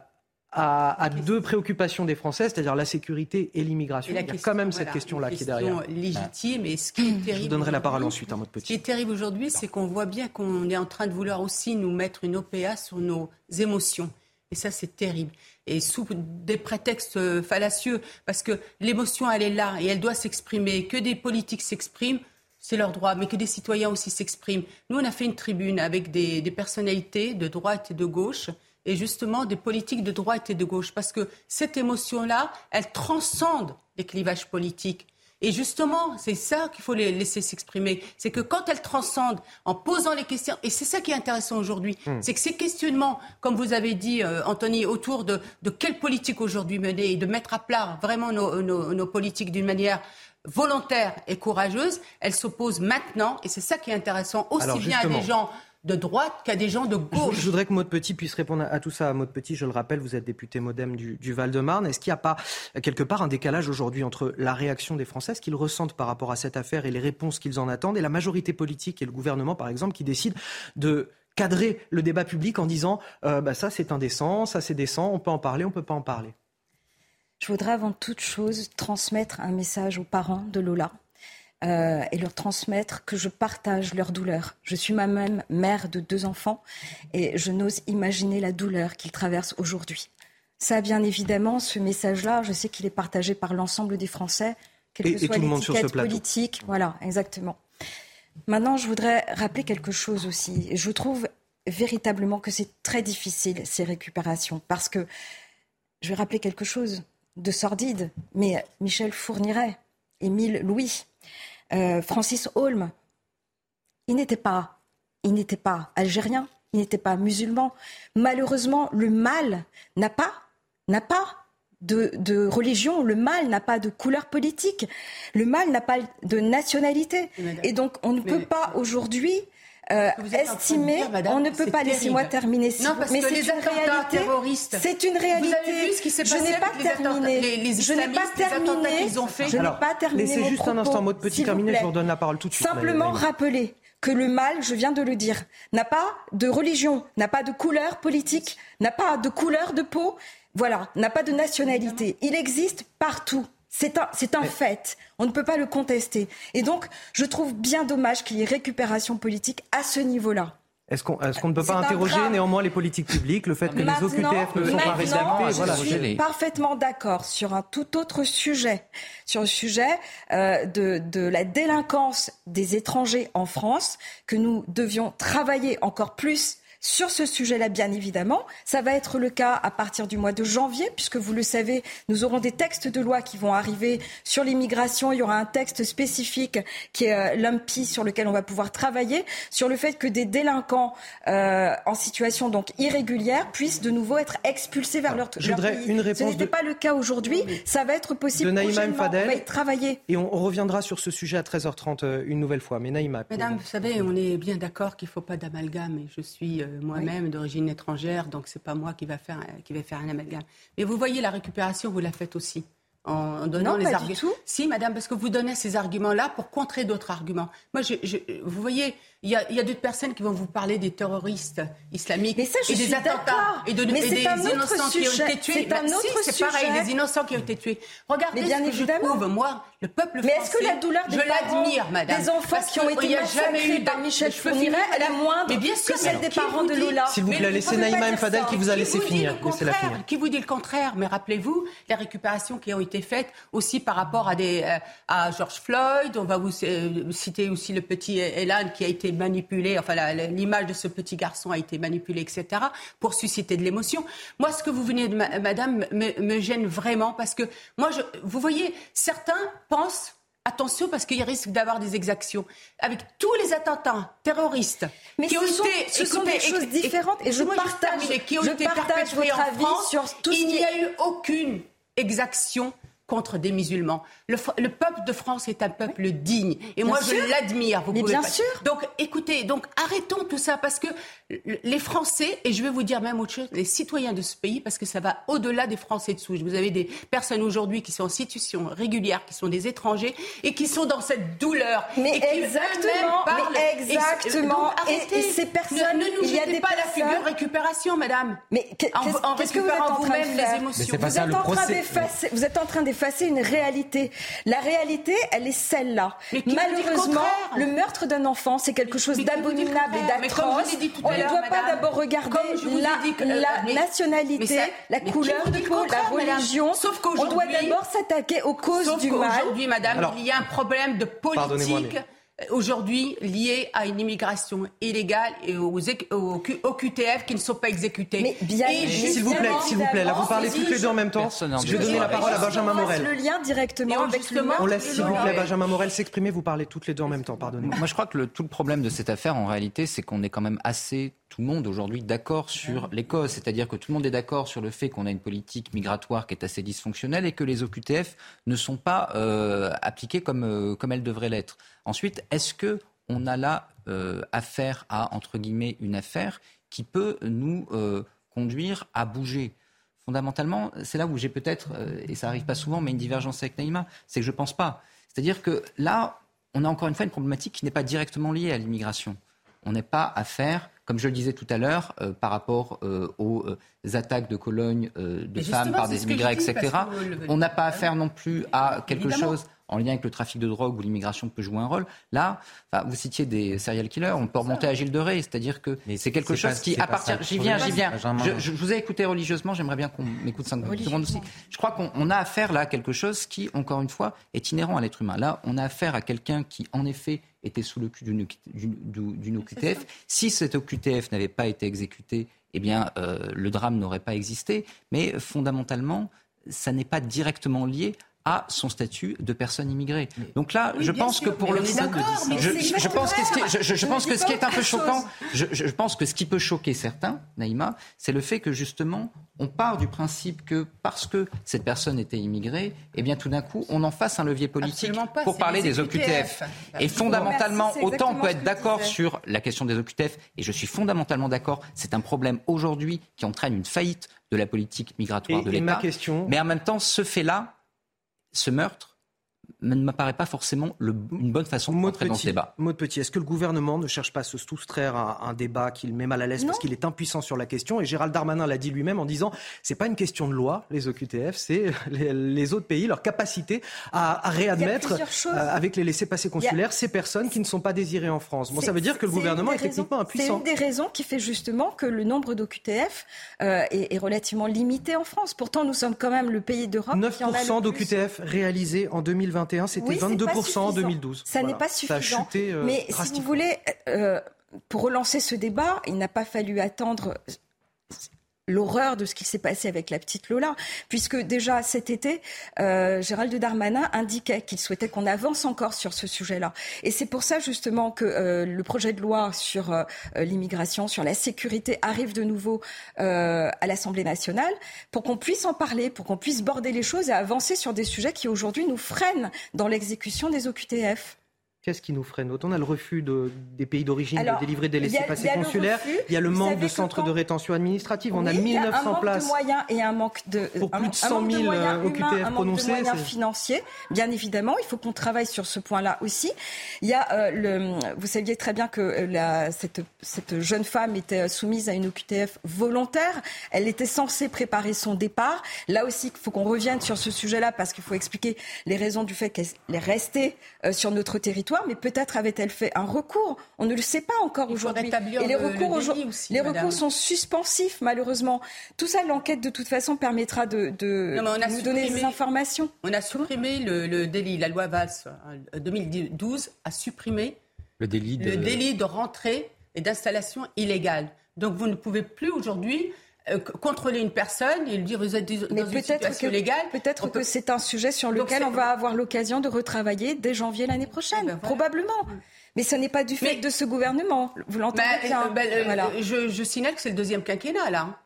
[SPEAKER 1] à, deux préoccupations des Français, c'est-à-dire la sécurité et l'immigration. Il y a quand même cette question-là qui est derrière.
[SPEAKER 15] légitime. Et ce qui est terrible.
[SPEAKER 1] Je donnerai la parole ensuite à mot petit.
[SPEAKER 15] Ce qui est terrible aujourd'hui, c'est qu'on voit bien qu'on est en train de vouloir aussi nous mettre une OPA sur nos émotions. Et ça, c'est terrible. Et sous des prétextes euh, fallacieux, parce que l'émotion, elle est là et elle doit s'exprimer. Que des politiques s'expriment, c'est leur droit, mais que des citoyens aussi s'expriment. Nous, on a fait une tribune avec des personnalités de droite et de gauche et justement des politiques de droite et de gauche. Parce que cette émotion-là, elle transcende les clivages politiques. Et justement, c'est ça qu'il faut les laisser s'exprimer. C'est que quand elle transcende, en posant les questions, et c'est ça qui est intéressant aujourd'hui, hmm. c'est que ces questionnements, comme vous avez dit, euh, Anthony, autour de, de quelle politique aujourd'hui mener et de mettre à plat vraiment nos, nos, politiques d'une manière volontaire et courageuse, elles s'opposent maintenant. Et c'est ça qui est intéressant, aussi bien à des gens de droite qu'à des gens de gauche.
[SPEAKER 1] Je, voudrais que Maud Petit puisse répondre à tout ça. Maud Petit, je le rappelle, vous êtes député modem du, Val-de-Marne. Est-ce qu'il n'y a pas quelque part un décalage aujourd'hui entre la réaction des Français, ce qu'ils ressentent par rapport à cette affaire et les réponses qu'ils en attendent, et la majorité politique et le gouvernement, par exemple, qui décident de cadrer le débat public en disant euh, bah ça c'est indécent, ça c'est décent, on peut en parler, on ne peut pas en parler?
[SPEAKER 35] Je voudrais avant toute chose transmettre un message aux parents de Lola euh, et leur transmettre que je partage leur douleur. Je suis moi-même mère de deux enfants et je n'ose imaginer la douleur qu'ils traversent aujourd'hui. Ça, bien évidemment, ce message-là, je sais qu'il est partagé par l'ensemble des Français,
[SPEAKER 1] quelle que soit l'étiquette
[SPEAKER 35] politique. Voilà, exactement. Maintenant, je voudrais rappeler quelque chose aussi. Je trouve véritablement que c'est très difficile, ces récupérations, parce que je vais rappeler quelque chose de sordide, mais Michel Fourniret, Émile Louis, euh, Francis Holm, il n'était pas, il n'était pas algérien, il n'était pas musulman. Malheureusement, le mal n'a pas, n'a pas de, religion, le mal n'a pas de couleur politique, le mal n'a pas de nationalité. Et donc, on ne peut pas aujourd'hui euh, estimer, on ne peut pas, laisser moi terminer,
[SPEAKER 15] non, parce
[SPEAKER 35] mais
[SPEAKER 15] que les
[SPEAKER 35] une réalité,
[SPEAKER 15] terroristes,
[SPEAKER 35] c'est une réalité.
[SPEAKER 15] Vous avez vu ce qui s'est passé
[SPEAKER 35] je n'ai pas terminé.
[SPEAKER 15] Les, les
[SPEAKER 35] je n'ai pas terminé.
[SPEAKER 15] qu'ils ont fait.
[SPEAKER 35] Je n'ai pas terminé.
[SPEAKER 1] Laissez juste
[SPEAKER 35] propos,
[SPEAKER 1] un instant, mot de petit terminé, je vous redonne la parole tout de suite.
[SPEAKER 35] Simplement rappeler que le mal, je viens de le dire, n'a pas de religion, n'a pas de couleur politique, n'a pas de couleur de peau, voilà, n'a pas de nationalité. Il existe partout. C'est un, c'est un fait. On ne peut pas le contester. Et donc, je trouve bien dommage qu'il y ait récupération politique à ce niveau-là.
[SPEAKER 1] Est-ce qu'on est ne peut pas interroger néanmoins les politiques publiques, le fait que les OQTF ne sont pas respectés
[SPEAKER 35] voilà. Je suis parfaitement d'accord sur un tout autre sujet, sur le sujet euh, de, de la délinquance des étrangers en France, que nous devions travailler encore plus sur ce sujet-là, bien évidemment. Ça va être le cas à partir du mois de janvier, puisque vous le savez, nous aurons des textes de loi qui vont arriver sur l'immigration. Il y aura un texte spécifique qui est euh, l'UMPI sur lequel on va pouvoir travailler, sur le fait que des délinquants euh, en situation donc irrégulière puissent de nouveau être expulsés vers leur,
[SPEAKER 1] Je voudrais
[SPEAKER 35] pays.
[SPEAKER 1] Une réponse
[SPEAKER 35] Ce n'était pas le cas aujourd'hui. Ça va être possible
[SPEAKER 1] de Naïma
[SPEAKER 35] Fadel. On va y travailler.
[SPEAKER 1] Et on, reviendra sur ce sujet à 13h30 euh, une nouvelle fois. Mais Naïma.
[SPEAKER 15] Mesdames, vous savez, on est bien d'accord qu'il ne faut pas d'amalgame. Et je suis moi-même d'origine étrangère, donc c'est pas moi qui va faire qui va faire un amalgame. Mais vous voyez la récupération, vous la faites aussi en donnant les arguments. Si, madame, parce que vous donnez ces arguments-là pour contrer d'autres arguments. Moi, je, vous voyez, il y a, y a d'autres personnes qui vont vous parler des terroristes islamiques
[SPEAKER 35] mais ça, je
[SPEAKER 15] et des attentats et, de,
[SPEAKER 35] mais
[SPEAKER 15] et des
[SPEAKER 35] innocents
[SPEAKER 15] qui ont été tués.
[SPEAKER 35] C'est un autre
[SPEAKER 15] si, c'est pareil, des innocents qui ont été tués. Regardez
[SPEAKER 35] bien
[SPEAKER 15] ce que
[SPEAKER 35] évidemment.
[SPEAKER 15] je trouve, moi, le peuple français.
[SPEAKER 35] Mais est-ce que la douleur des
[SPEAKER 15] je l'admire, madame,
[SPEAKER 35] des enfants qui ont été massacrés par Michel Fourniret, elle est moindre mais bien sûr, que celle des parents de Lola
[SPEAKER 1] S'il vous plaît, laissez Naïma M. Fadel qui vous a laissé finir.
[SPEAKER 15] Qui vous dit le contraire Mais rappelez-vous les récupérations qui ont été faites aussi par rapport à des à George Floyd. On va vous citer aussi le petit Elan qui a été manipulé. Enfin l'image de ce petit garçon a été manipulée, etc., pour susciter de l'émotion. Moi, ce que vous venez de, madame, me, gêne vraiment parce que, moi, je, vous voyez, certains pensent Attention parce qu'il risque d'avoir des exactions. Avec tous les attentats terroristes
[SPEAKER 35] Mais
[SPEAKER 15] qui
[SPEAKER 35] ce
[SPEAKER 15] ont
[SPEAKER 35] sont,
[SPEAKER 15] été
[SPEAKER 35] ce sont des choses différentes et je partage,
[SPEAKER 15] qui ont
[SPEAKER 35] je
[SPEAKER 15] été
[SPEAKER 35] partage votre
[SPEAKER 15] en
[SPEAKER 35] avis
[SPEAKER 15] France,
[SPEAKER 35] sur tout ce
[SPEAKER 15] il n'y a eu aucune exaction contre des musulmans. Le, le, peuple de France est un peuple digne. Et
[SPEAKER 35] bien
[SPEAKER 15] moi,
[SPEAKER 35] sûr.
[SPEAKER 15] je l'admire. Vous
[SPEAKER 35] Mais
[SPEAKER 15] pouvez
[SPEAKER 35] bien
[SPEAKER 15] pas...
[SPEAKER 35] sûr.
[SPEAKER 15] Donc, écoutez, donc arrêtons tout ça parce que les Français, et je vais vous dire même autre chose, les citoyens de ce pays, parce que ça va au-delà des Français de souche. Vous avez des personnes aujourd'hui qui sont en situation régulière, qui sont des étrangers et qui sont dans cette douleur.
[SPEAKER 35] Mais
[SPEAKER 15] et
[SPEAKER 35] exactement,
[SPEAKER 15] parlent,
[SPEAKER 35] mais exactement.
[SPEAKER 15] Et,
[SPEAKER 35] Et-
[SPEAKER 15] arrêtez.
[SPEAKER 35] et ces personnes,
[SPEAKER 15] ne, ne nous
[SPEAKER 35] il y a
[SPEAKER 15] jetez
[SPEAKER 35] des
[SPEAKER 15] pas la
[SPEAKER 35] personnes-
[SPEAKER 15] figure récupération, madame.
[SPEAKER 35] Mais qu'est-ce que vous êtes
[SPEAKER 15] récupérant
[SPEAKER 35] en train de
[SPEAKER 15] vous-même
[SPEAKER 35] faire
[SPEAKER 15] les émotions.
[SPEAKER 35] Vous êtes en train d'effacer- D'effacer une réalité. La réalité, elle est celle-là.
[SPEAKER 15] Le
[SPEAKER 35] Malheureusement, le meurtre d'un enfant, c'est quelque chose d'abominable et d'atroce. On ne doit pas d'abord regarder la,
[SPEAKER 15] dit que-
[SPEAKER 35] la
[SPEAKER 15] euh, mais-
[SPEAKER 35] nationalité,
[SPEAKER 15] mais ça-
[SPEAKER 35] la couleur de peau, la
[SPEAKER 15] madame
[SPEAKER 35] religion.
[SPEAKER 15] Sauf
[SPEAKER 35] On doit d'abord s'attaquer aux causes
[SPEAKER 15] Sauf
[SPEAKER 35] du mal.
[SPEAKER 15] qu'aujourd'hui, madame,
[SPEAKER 1] Alors-
[SPEAKER 15] il y a un problème de politique aujourd'hui lié à une immigration illégale et aux, QTF qui ne sont pas exécutés.
[SPEAKER 35] Mais bien
[SPEAKER 1] S'il vous plaît, s'il vous plaît, là vous parlez toutes les deux en même temps. Je vais donner la parole à Benjamin Morel.
[SPEAKER 35] le lien directement avec
[SPEAKER 1] On laisse s'il vous plaît Benjamin Morel s'exprimer, vous parlez toutes les deux en même temps, pardonnez-moi.
[SPEAKER 12] Moi, je crois que le, tout le problème de cette affaire, en réalité, c'est qu'on est quand même assez, tout le monde aujourd'hui, d'accord sur les causes. C'est-à-dire que tout le monde est d'accord sur le fait qu'on a une politique migratoire qui est assez dysfonctionnelle et que les OQTF ne sont pas euh, appliquées comme, euh, comme elles devraient l'être. Ensuite, est-ce que on a là euh, affaire à, entre guillemets, une affaire qui peut nous euh, conduire à bouger? Fondamentalement, c'est là où j'ai peut-être, et ça arrive pas souvent, mais une divergence avec Naïma, c'est que je pense pas. C'est-à-dire que là, on a encore une fois une problématique qui n'est pas directement liée à l'immigration. On n'est pas à faire, comme je le disais tout à l'heure, euh, par rapport euh, aux euh, attaques de colonnes euh, de
[SPEAKER 15] Mais
[SPEAKER 12] femmes par des immigrés,
[SPEAKER 15] dis,
[SPEAKER 12] etc.
[SPEAKER 15] le-
[SPEAKER 12] On n'a pas à faire non plus à quelque
[SPEAKER 15] Évidemment.
[SPEAKER 12] chose en lien avec le trafic de drogue où l'immigration peut jouer un rôle. Là, enfin, vous citiez des serial killers, on peut remonter à Gilles de Ré, c'est-à-dire que c'est quelque chose
[SPEAKER 14] pas-
[SPEAKER 12] qui,
[SPEAKER 14] le
[SPEAKER 12] j'y viens, j'y viens. Je, je- je vous ai écouté religieusement, j'aimerais bien qu'on m'écoute 5 secondes aussi. Je crois qu'on on a affaire là à quelque chose qui, encore une fois, est inhérent à l'être humain. Là, on a affaire à quelqu'un qui, en effet, était sous le cul d'une OQTF. Si cette OQTF n'avait pas été exécutée, eh bien, euh, le drame n'aurait pas existé. Mais fondamentalement, ça n'est pas directement lié à son statut de personne immigrée. Donc là, je pense que pour le je, je, pense que ce qui, je, je pense que ce qui est un peu choquant, je, pense que ce qui peut choquer certains, Naïma, c'est le fait que justement on part du principe que parce que cette personne était immigrée, eh bien tout d'un coup, on en fasse un levier politique pour parler des OQTF. Et fondamentalement, autant on peut être d'accord sur la question des OQTF, et je suis fondamentalement d'accord, c'est un problème aujourd'hui qui entraîne une faillite de la politique migratoire de l'État. Mais en même temps, ce fait-là, ce meurtre, ne m'apparaît pas forcément le, une bonne façon de rentrer dans ce débat.
[SPEAKER 1] Maud Petit, est-ce que le gouvernement ne cherche pas à se soustraire à un débat qu'il met mal à l'aise parce qu'il est impuissant sur la question Et Gérald Darmanin l'a dit lui-même en disant c'est pas une question de loi, les OQTF, c'est les, autres pays, leur capacité à, réadmettre euh, avec les laissés-passer consulaires ces personnes qui ne sont pas désirées en France. Bon, ça veut dire que le gouvernement est, techniquement impuissant.
[SPEAKER 35] C'est une des raisons qui fait justement que le nombre d'OQTF euh, est, relativement limité en France. Pourtant, nous sommes quand même le pays d'Europe
[SPEAKER 1] 9% d'OQTF réalisés en 2021 c'était 22% en 2012.
[SPEAKER 35] Ça n'est pas suffisant. Euh, mais si vous voulez, euh, pour relancer ce débat, il n'a pas fallu attendre l'horreur de ce qui s'est passé avec la petite Lola, puisque déjà cet été, euh, Gérald Darmanin indiquait qu'il souhaitait qu'on avance encore sur ce sujet-là. Et c'est pour ça justement que euh, le projet de loi sur euh, l'immigration, sur la sécurité arrive de nouveau euh, à l'Assemblée nationale, pour qu'on puisse en parler, pour qu'on puisse border les choses et avancer sur des sujets qui aujourd'hui nous freinent dans l'exécution des OQTF.
[SPEAKER 1] Qu'est-ce qui nous freine On a le refus de, des pays d'origine de délivrer des laissés-passer consulaires. il y a le manque de centres de rétention administrative. On a 1900 places.
[SPEAKER 35] Il y a un manque de moyens et un manque de,
[SPEAKER 1] pour plus de 100 000 OQTF prononcés.
[SPEAKER 35] Un manque de moyens financiers, bien évidemment. Il faut qu'on travaille sur ce point-là aussi. Il y a euh, le, vous saviez très bien que euh, la, cette, cette jeune femme était euh, soumise à une OQTF volontaire. Elle était censée préparer son départ. Là aussi, il faut qu'on revienne sur ce sujet-là parce qu'il faut expliquer les raisons du fait qu'elle est restée sur notre territoire mais peut-être avait-elle fait un recours. On ne le sait pas encore aujourd'hui.
[SPEAKER 15] Et les recours,
[SPEAKER 35] les recours sont suspensifs, malheureusement. Tout ça, l'enquête, de toute façon, permettra de, de nous donner des informations.
[SPEAKER 15] On a supprimé le, délit. La loi Valls 2012 a supprimé
[SPEAKER 12] le délit de,
[SPEAKER 15] le délit de rentrée et d'installation illégale. Donc vous ne pouvez plus aujourd'hui euh, contrôler une personne et lui dire vous êtes dans une situation légale.
[SPEAKER 35] Peut-être que c'est un sujet sur lequel on va avoir l'occasion de retravailler dès janvier l'année prochaine, eh ben probablement. Mais ce n'est pas du fait de ce gouvernement. Vous l'entendez bah, bien.
[SPEAKER 15] Euh, bah, euh, je, je, signale que c'est le deuxième quinquennat là.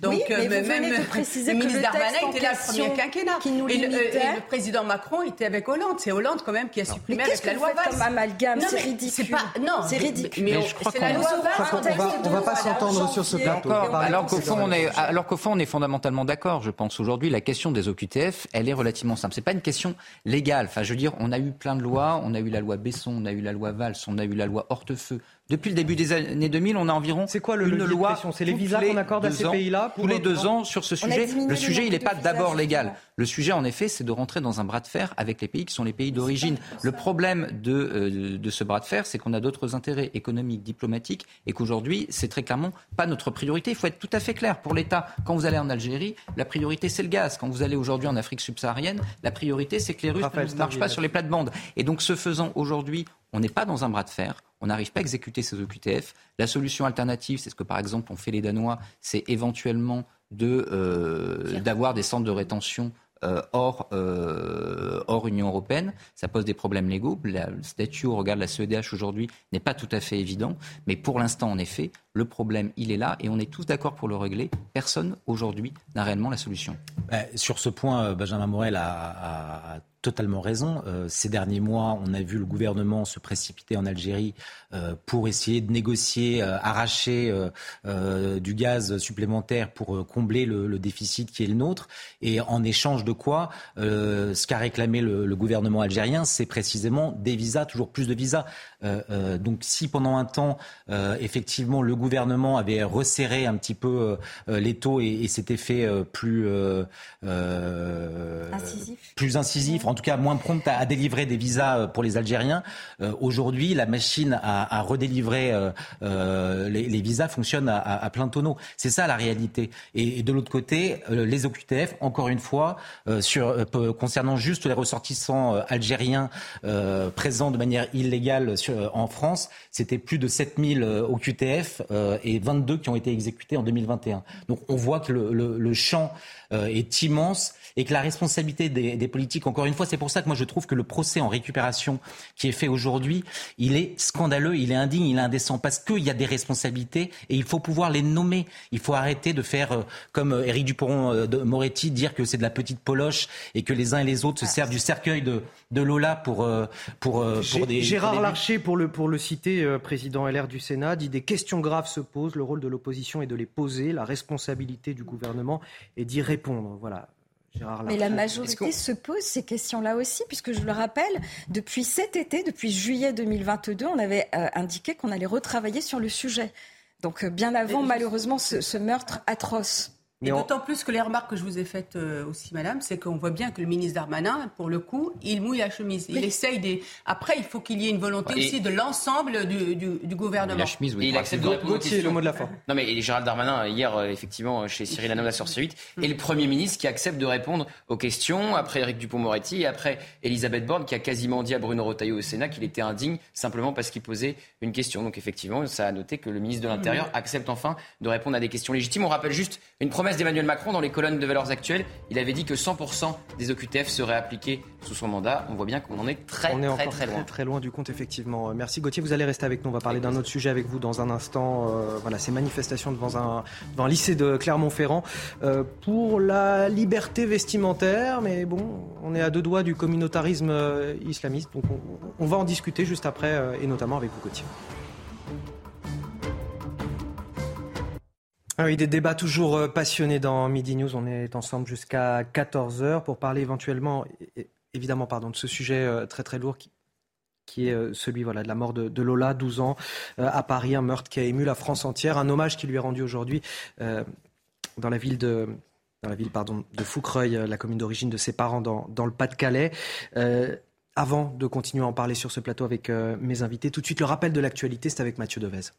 [SPEAKER 35] Donc, oui, mais euh, vous même de préciser le ministre Darmanin était là le premier quinquennat. Qui nous
[SPEAKER 15] et, le, et, le, président Macron était avec Hollande. C'est Hollande quand même qui a supprimé
[SPEAKER 35] avec
[SPEAKER 15] la loi
[SPEAKER 35] Valls. comme amalgame C'est ridicule. Pas,
[SPEAKER 15] non,
[SPEAKER 35] c'est ridicule.
[SPEAKER 1] Mais, je crois qu'on va, va pas s'entendre sur ce plateau.
[SPEAKER 12] Alors qu'au fond, on est, alors qu'au fond, on est fondamentalement d'accord. Je pense aujourd'hui, la question des OQTF, elle est relativement simple. C'est pas une question légale. Enfin, je veux dire, on a eu plein de lois. On a eu la loi Besson, on a eu la loi Valls, on a eu la loi Hortefeux. Depuis le début des années 2000, on a environ
[SPEAKER 1] C'est quoi le
[SPEAKER 12] une loi.
[SPEAKER 1] C'est les visas qu'on accorde à ces pays-là
[SPEAKER 12] Tous les deux ans sur ce sujet. Le sujet, il n'est pas d'abord légal. Le sujet, en effet, c'est de rentrer dans un bras de fer avec les pays qui sont les pays d'origine. Le problème de, euh, de ce bras de fer, c'est qu'on a d'autres intérêts économiques, diplomatiques, et qu'aujourd'hui, c'est très clairement pas notre priorité. Il faut être tout à fait clair. Pour l'État, quand vous allez en Algérie, la priorité, c'est le gaz. Quand vous allez aujourd'hui en Afrique subsaharienne, la priorité, c'est que les Russes ne marchent pas sur les plates-bandes. Et donc, ce faisant, aujourd'hui, on n'est pas dans un bras de fer on n'arrive pas à exécuter ces OQTF. La solution alternative, c'est ce que par exemple ont fait les Danois, c'est éventuellement euh, d'avoir des centres de rétention euh, hors, euh, hors Union européenne. Ça pose des problèmes légaux. Le statut au regard de la CEDH aujourd'hui n'est pas tout à fait évident. Mais pour l'instant, en effet, le problème, il est là et on est tous d'accord pour le régler. Personne aujourd'hui n'a réellement la solution.
[SPEAKER 14] Bah, sur ce point, Benjamin Morel a totalement raison. Euh, ces derniers mois, on a vu le gouvernement se précipiter en Algérie euh, pour essayer de négocier, euh, arracher du gaz supplémentaire pour combler le, déficit qui est le nôtre. Et en échange de quoi, ce qu'a réclamé le, le, gouvernement algérien, c'est précisément des visas, toujours plus de visas. donc si pendant un temps, effectivement, le gouvernement avait resserré un petit peu les taux et, et s'était fait plus,
[SPEAKER 35] incisif.
[SPEAKER 14] plus incisif, en tout cas moins prompte à, délivrer des visas pour les Algériens. Aujourd'hui, la machine à, redélivrer les, visas fonctionne à, plein tonneau. C'est ça la réalité. Et, de l'autre côté, les OQTF, encore une fois, concernant juste les ressortissants algériens présents de manière illégale en France, c'était plus de 7000 OQTF et 22 qui ont été exécutés en 2021. Donc on voit que le, champ euh, est immense et que la responsabilité des, politiques, encore une fois, c'est pour ça que moi je trouve que le procès en récupération qui est fait aujourd'hui, il est scandaleux, il est indigne, il est indécent, parce qu'il y a des responsabilités et il faut pouvoir les nommer. Il faut arrêter de faire, euh, comme euh, Éric Dupont-Moretti, dire que c'est de la petite poloche et que les uns et les autres se servent du cercueil de, de Lola pour, pour, pour des...
[SPEAKER 1] Gérard Larcher, pour le, pour le citer, président LR du Sénat, dit des questions graves se posent, le rôle de l'opposition est de les poser, la responsabilité du gouvernement est d'y répondre. Voilà.
[SPEAKER 35] Mais la majorité se pose ces questions-là aussi, puisque je le rappelle, depuis cet été, depuis juillet 2022, on avait euh, indiqué qu'on allait retravailler sur le sujet. Donc euh, bien avant, malheureusement, ce meurtre atroce.
[SPEAKER 15] Et d'autant plus que les remarques que je vous ai faites euh, aussi, madame, c'est qu'on voit bien que le ministre Darmanin, pour le coup, il mouille la chemise. Il essaye des. Après, il faut qu'il y ait une volonté aussi de l'ensemble du, gouvernement.
[SPEAKER 34] La chemise, oui. Il accepte de répondre le mot de la fin. Non, mais Gérald Darmanin, hier, euh, effectivement, chez Cyril Hanouna sur C8, mm. est le Premier ministre qui accepte de répondre aux questions, après Éric Dupont-Moretti, et après Elisabeth Borne, qui a quasiment dit à Bruno Retailleau au Sénat qu'il était indigne simplement parce qu'il posait une question. Donc, effectivement, ça a noté que le ministre de l'Intérieur mm. accepte enfin de répondre à des questions légitimes. On rappelle juste une promesse d'Emmanuel Macron dans les colonnes de valeurs actuelles. Il avait dit que 100% des OQTF seraient appliqués sous son mandat. On voit bien qu'on en est très,
[SPEAKER 1] on est
[SPEAKER 34] très, très, loin.
[SPEAKER 1] Très, loin du compte, effectivement. Euh, merci Gauthier. Vous allez rester avec nous. On va parler d'un autre sujet avec vous dans un instant. Euh, voilà, ces manifestations devant un, devant un lycée de Clermont-Ferrand euh, pour la liberté vestimentaire. Mais bon, on est à deux doigts du communautarisme islamiste. Donc on, on va en discuter juste après et notamment avec vous, Gauthier. Ah oui, des débats toujours euh, passionnés dans Midi News. On est ensemble jusqu'à 14h pour parler éventuellement, évidemment, pardon, de ce sujet euh, très très lourd qui, est euh, celui voilà, de la mort de, Lola, 12 ans, à Paris, un meurtre qui a ému la France entière, un hommage qui lui est rendu aujourd'hui dans la ville de dans la ville pardon, de Foucreuil, la commune d'origine de ses parents dans, dans le Pas-de-Calais. avant de continuer à en parler sur ce plateau avec mes invités, tout de suite le rappel de l'actualité, c'est avec Mathieu Devez.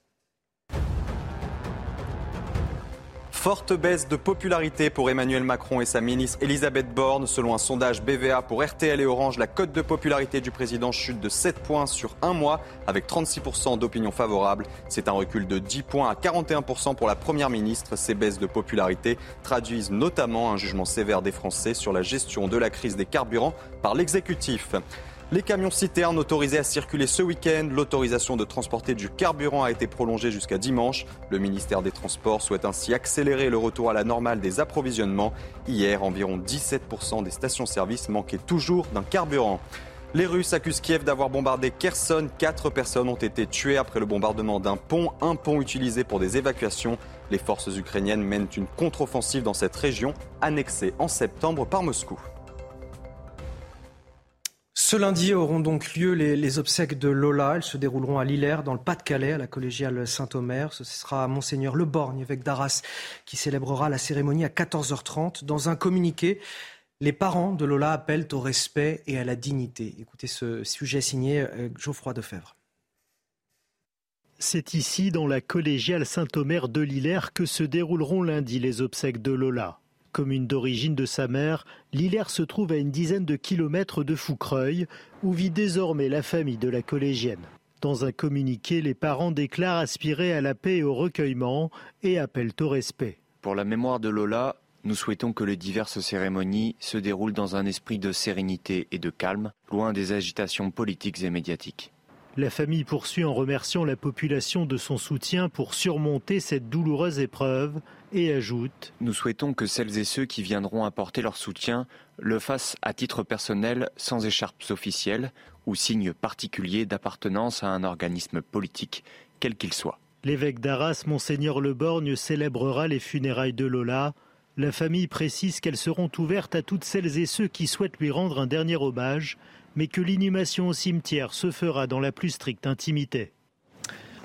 [SPEAKER 19] Forte baisse de popularité pour Emmanuel Macron et sa ministre Elisabeth Borne. Selon un sondage BVA pour RTL et Orange, la cote de popularité du président chute de 7 points sur un mois, avec 36% d'opinion favorable. C'est un recul de 10 points à 41% pour la première ministre. Ces baisses de popularité traduisent notamment un jugement sévère des Français sur la gestion de la crise des carburants par l'exécutif. Les camions citernes autorisés à circuler ce week-end, l'autorisation de transporter du carburant a été prolongée jusqu'à dimanche. Le ministère des Transports souhaite ainsi accélérer le retour à la normale des approvisionnements. Hier, environ 17% des stations-service manquaient toujours d'un carburant. Les Russes accusent Kiev d'avoir bombardé Kherson. Quatre personnes ont été tuées après le bombardement d'un pont, un pont utilisé pour des évacuations. Les forces ukrainiennes mènent une contre-offensive dans cette région, annexée en septembre par Moscou.
[SPEAKER 1] Ce lundi auront donc lieu les, obsèques de Lola. Elles se dérouleront à Lillers, dans le Pas-de-Calais, à la collégiale Saint-Omer. Ce sera Monseigneur Le Borgne, évêque d'Arras, qui célébrera la cérémonie à 14h30. Dans un communiqué, les parents de Lola appellent au respect et à la dignité. Écoutez ce sujet signé euh, Geoffroy Defebvre.
[SPEAKER 36] C'est ici, dans la collégiale Saint-Omer de Lillers, que se dérouleront lundi les obsèques de Lola. Commune d'origine de sa mère, Lillers se trouve à une dizaine de kilomètres de Foucreuil, où vit désormais la famille de la collégienne. Dans un communiqué, les parents déclarent aspirer à la paix et au recueillement et appellent au respect.
[SPEAKER 37] Pour la mémoire de Lola, nous souhaitons que les diverses cérémonies se déroulent dans un esprit de sérénité et de calme, loin des agitations politiques et médiatiques.
[SPEAKER 36] La famille poursuit en remerciant la population de son soutien pour surmonter cette douloureuse épreuve et ajoute
[SPEAKER 37] Nous souhaitons que celles et ceux qui viendront apporter leur soutien le fassent à titre personnel sans écharpes officielles ou signes particuliers d'appartenance à un organisme politique, quel qu'il soit.
[SPEAKER 36] L'évêque d'Arras, Monseigneur Leborgne, célébrera les funérailles de Lola. La famille précise qu'elles seront ouvertes à toutes celles et ceux qui souhaitent lui rendre un dernier hommage, mais que l'inhumation au cimetière se fera dans la plus stricte intimité.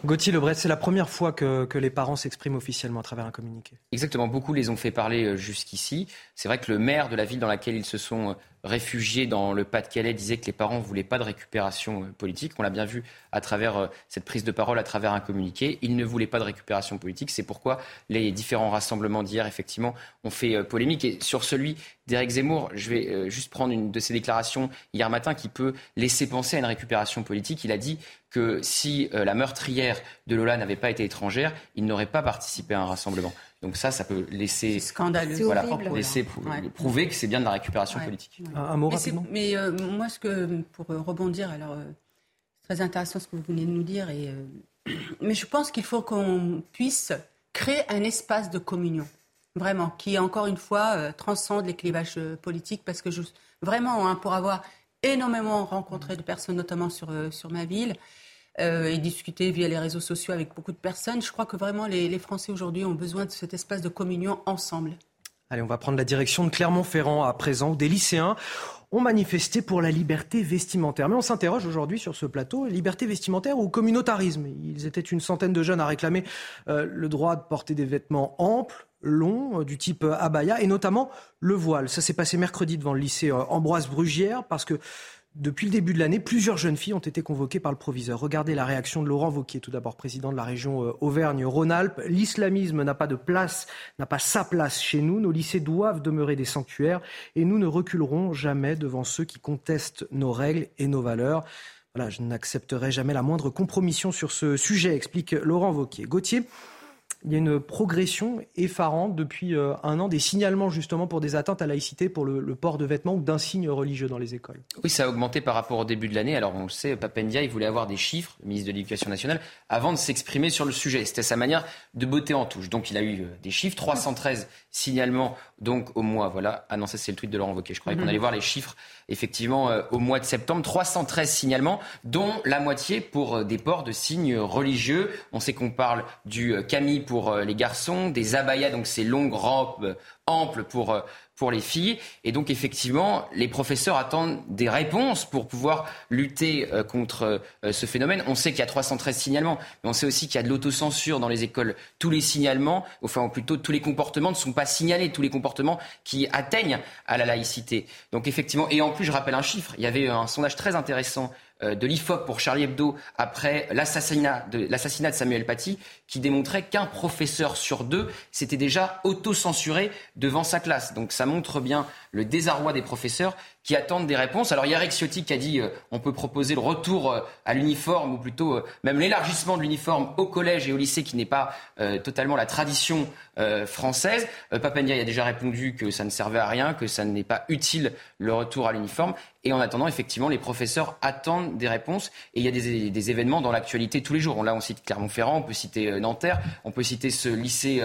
[SPEAKER 1] Gauthier Lebret, c'est la première fois que, les parents s'expriment officiellement à travers un communiqué.
[SPEAKER 34] Exactement, beaucoup les ont fait parler euh, jusqu'ici. C'est vrai que le maire de la ville dans laquelle ils se sont réfugiés dans le Pas-de-Calais disaient que les parents ne voulaient pas de récupération politique. On l'a bien vu à travers cette prise de parole, à travers un communiqué. Ils ne voulaient pas de récupération politique. C'est pourquoi les différents rassemblements d'hier, effectivement, ont fait polémique. Et sur celui d'Éric Zemmour, je vais juste prendre une de ses déclarations hier matin qui peut laisser penser à une récupération politique. Il a dit que si la meurtrière de Lola n'avait pas été étrangère, il n'aurait pas participé à un rassemblement. Donc ça, ça peut laisser,
[SPEAKER 15] scandaleux.
[SPEAKER 34] Voilà, laisser prouver que c'est bien de la récupération politique.
[SPEAKER 1] Un, mot
[SPEAKER 15] mais
[SPEAKER 1] rapidement.
[SPEAKER 15] Mais euh, moi, ce que pour euh, rebondir, alors euh, c'est très intéressant ce que vous venez de nous dire, et mais je pense qu'il faut qu'on puisse créer un espace de communion, vraiment, qui encore une fois transcende les clivages politiques, parce que je, vraiment, hein, pour avoir énormément rencontré de personnes, notamment sur sur ma ville. Euh, et discuter via les réseaux sociaux avec beaucoup de personnes. Je crois que vraiment les, Français aujourd'hui ont besoin de cet espace de communion ensemble.
[SPEAKER 1] Allez, on va prendre la direction de Clermont-Ferrand à présent, où des lycéens ont manifesté pour la liberté vestimentaire. Mais on s'interroge aujourd'hui sur ce plateau, liberté vestimentaire ou communautarisme Ils étaient une centaine de jeunes à réclamer euh, le droit de porter des vêtements amples, longs, euh, du type abaya, et notamment le voile. Ça s'est passé mercredi devant le lycée Ambroise Brugière, parce que depuis le début de l'année, plusieurs jeunes filles ont été convoquées par le proviseur. Regardez la réaction de Laurent Vauquier, tout d'abord président de la région euh, Auvergne-Rhône-Alpes. L'islamisme n'a pas de place, n'a pas sa place chez nous. Nos lycées doivent demeurer des sanctuaires et nous ne reculerons jamais devant ceux qui contestent nos règles et nos valeurs. Voilà, je n'accepterai jamais la moindre compromission sur ce sujet, explique Laurent Vauquier. Gauthier, il y a une progression effarante depuis euh, un an des signalements justement pour des atteintes à laïcité, pour le, port de vêtements ou d'insignes religieux dans les écoles.
[SPEAKER 34] Oui, ça a augmenté par rapport au début de l'année. Alors on le sait, Papendia, il voulait avoir des chiffres, le ministre de l'Éducation nationale, avant de s'exprimer sur le sujet. C'était sa manière de botter en touche. Donc il a eu euh, des chiffres, 313 signalements donc au mois. Voilà, ah non, ça c'est le tweet de Laurent Wauquiez. Je croyais qu'on mhm. allait voir les chiffres effectivement euh, au mois de septembre. 313 signalements, dont la moitié pour des ports de signes religieux. On sait qu'on parle du Camille pour euh, les garçons, des abayas, donc ces longues robes amples pour, euh, pour les filles. Et donc effectivement, les professeurs attendent des réponses pour pouvoir lutter euh, contre ce phénomène. On sait qu'il y a 313 signalements, mais on sait aussi qu'il y a de l'autocensure dans les écoles. Tous les signalements, enfin plutôt tous les comportements ne sont pas signalés, tous les comportements qui atteignent à la laïcité. Donc effectivement, et en plus je rappelle un chiffre, il y avait un sondage très intéressant euh, de l'IFOP pour Charlie Hebdo après l'assassinat de, de Samuel Paty qui démontrait qu'un professeur sur deux s'était déjà auto-censuré devant sa classe. Donc ça montre bien le désarroi des professeurs qui attendent des réponses. Alors il y a Ciotti qui a dit euh, on peut proposer le retour euh, à l'uniforme ou plutôt euh, même l'élargissement de l'uniforme au collège et au lycée qui n'est pas totalement la tradition française. Papendia a déjà répondu que ça ne servait à rien, que ça n'est pas utile le retour à l'uniforme. Et en attendant, effectivement, les professeurs attendent des réponses. Et il y a des, événements dans l'actualité tous les jours. Là, on cite Clermont-Ferrand, on peut citer Nanterre, on peut citer ce lycée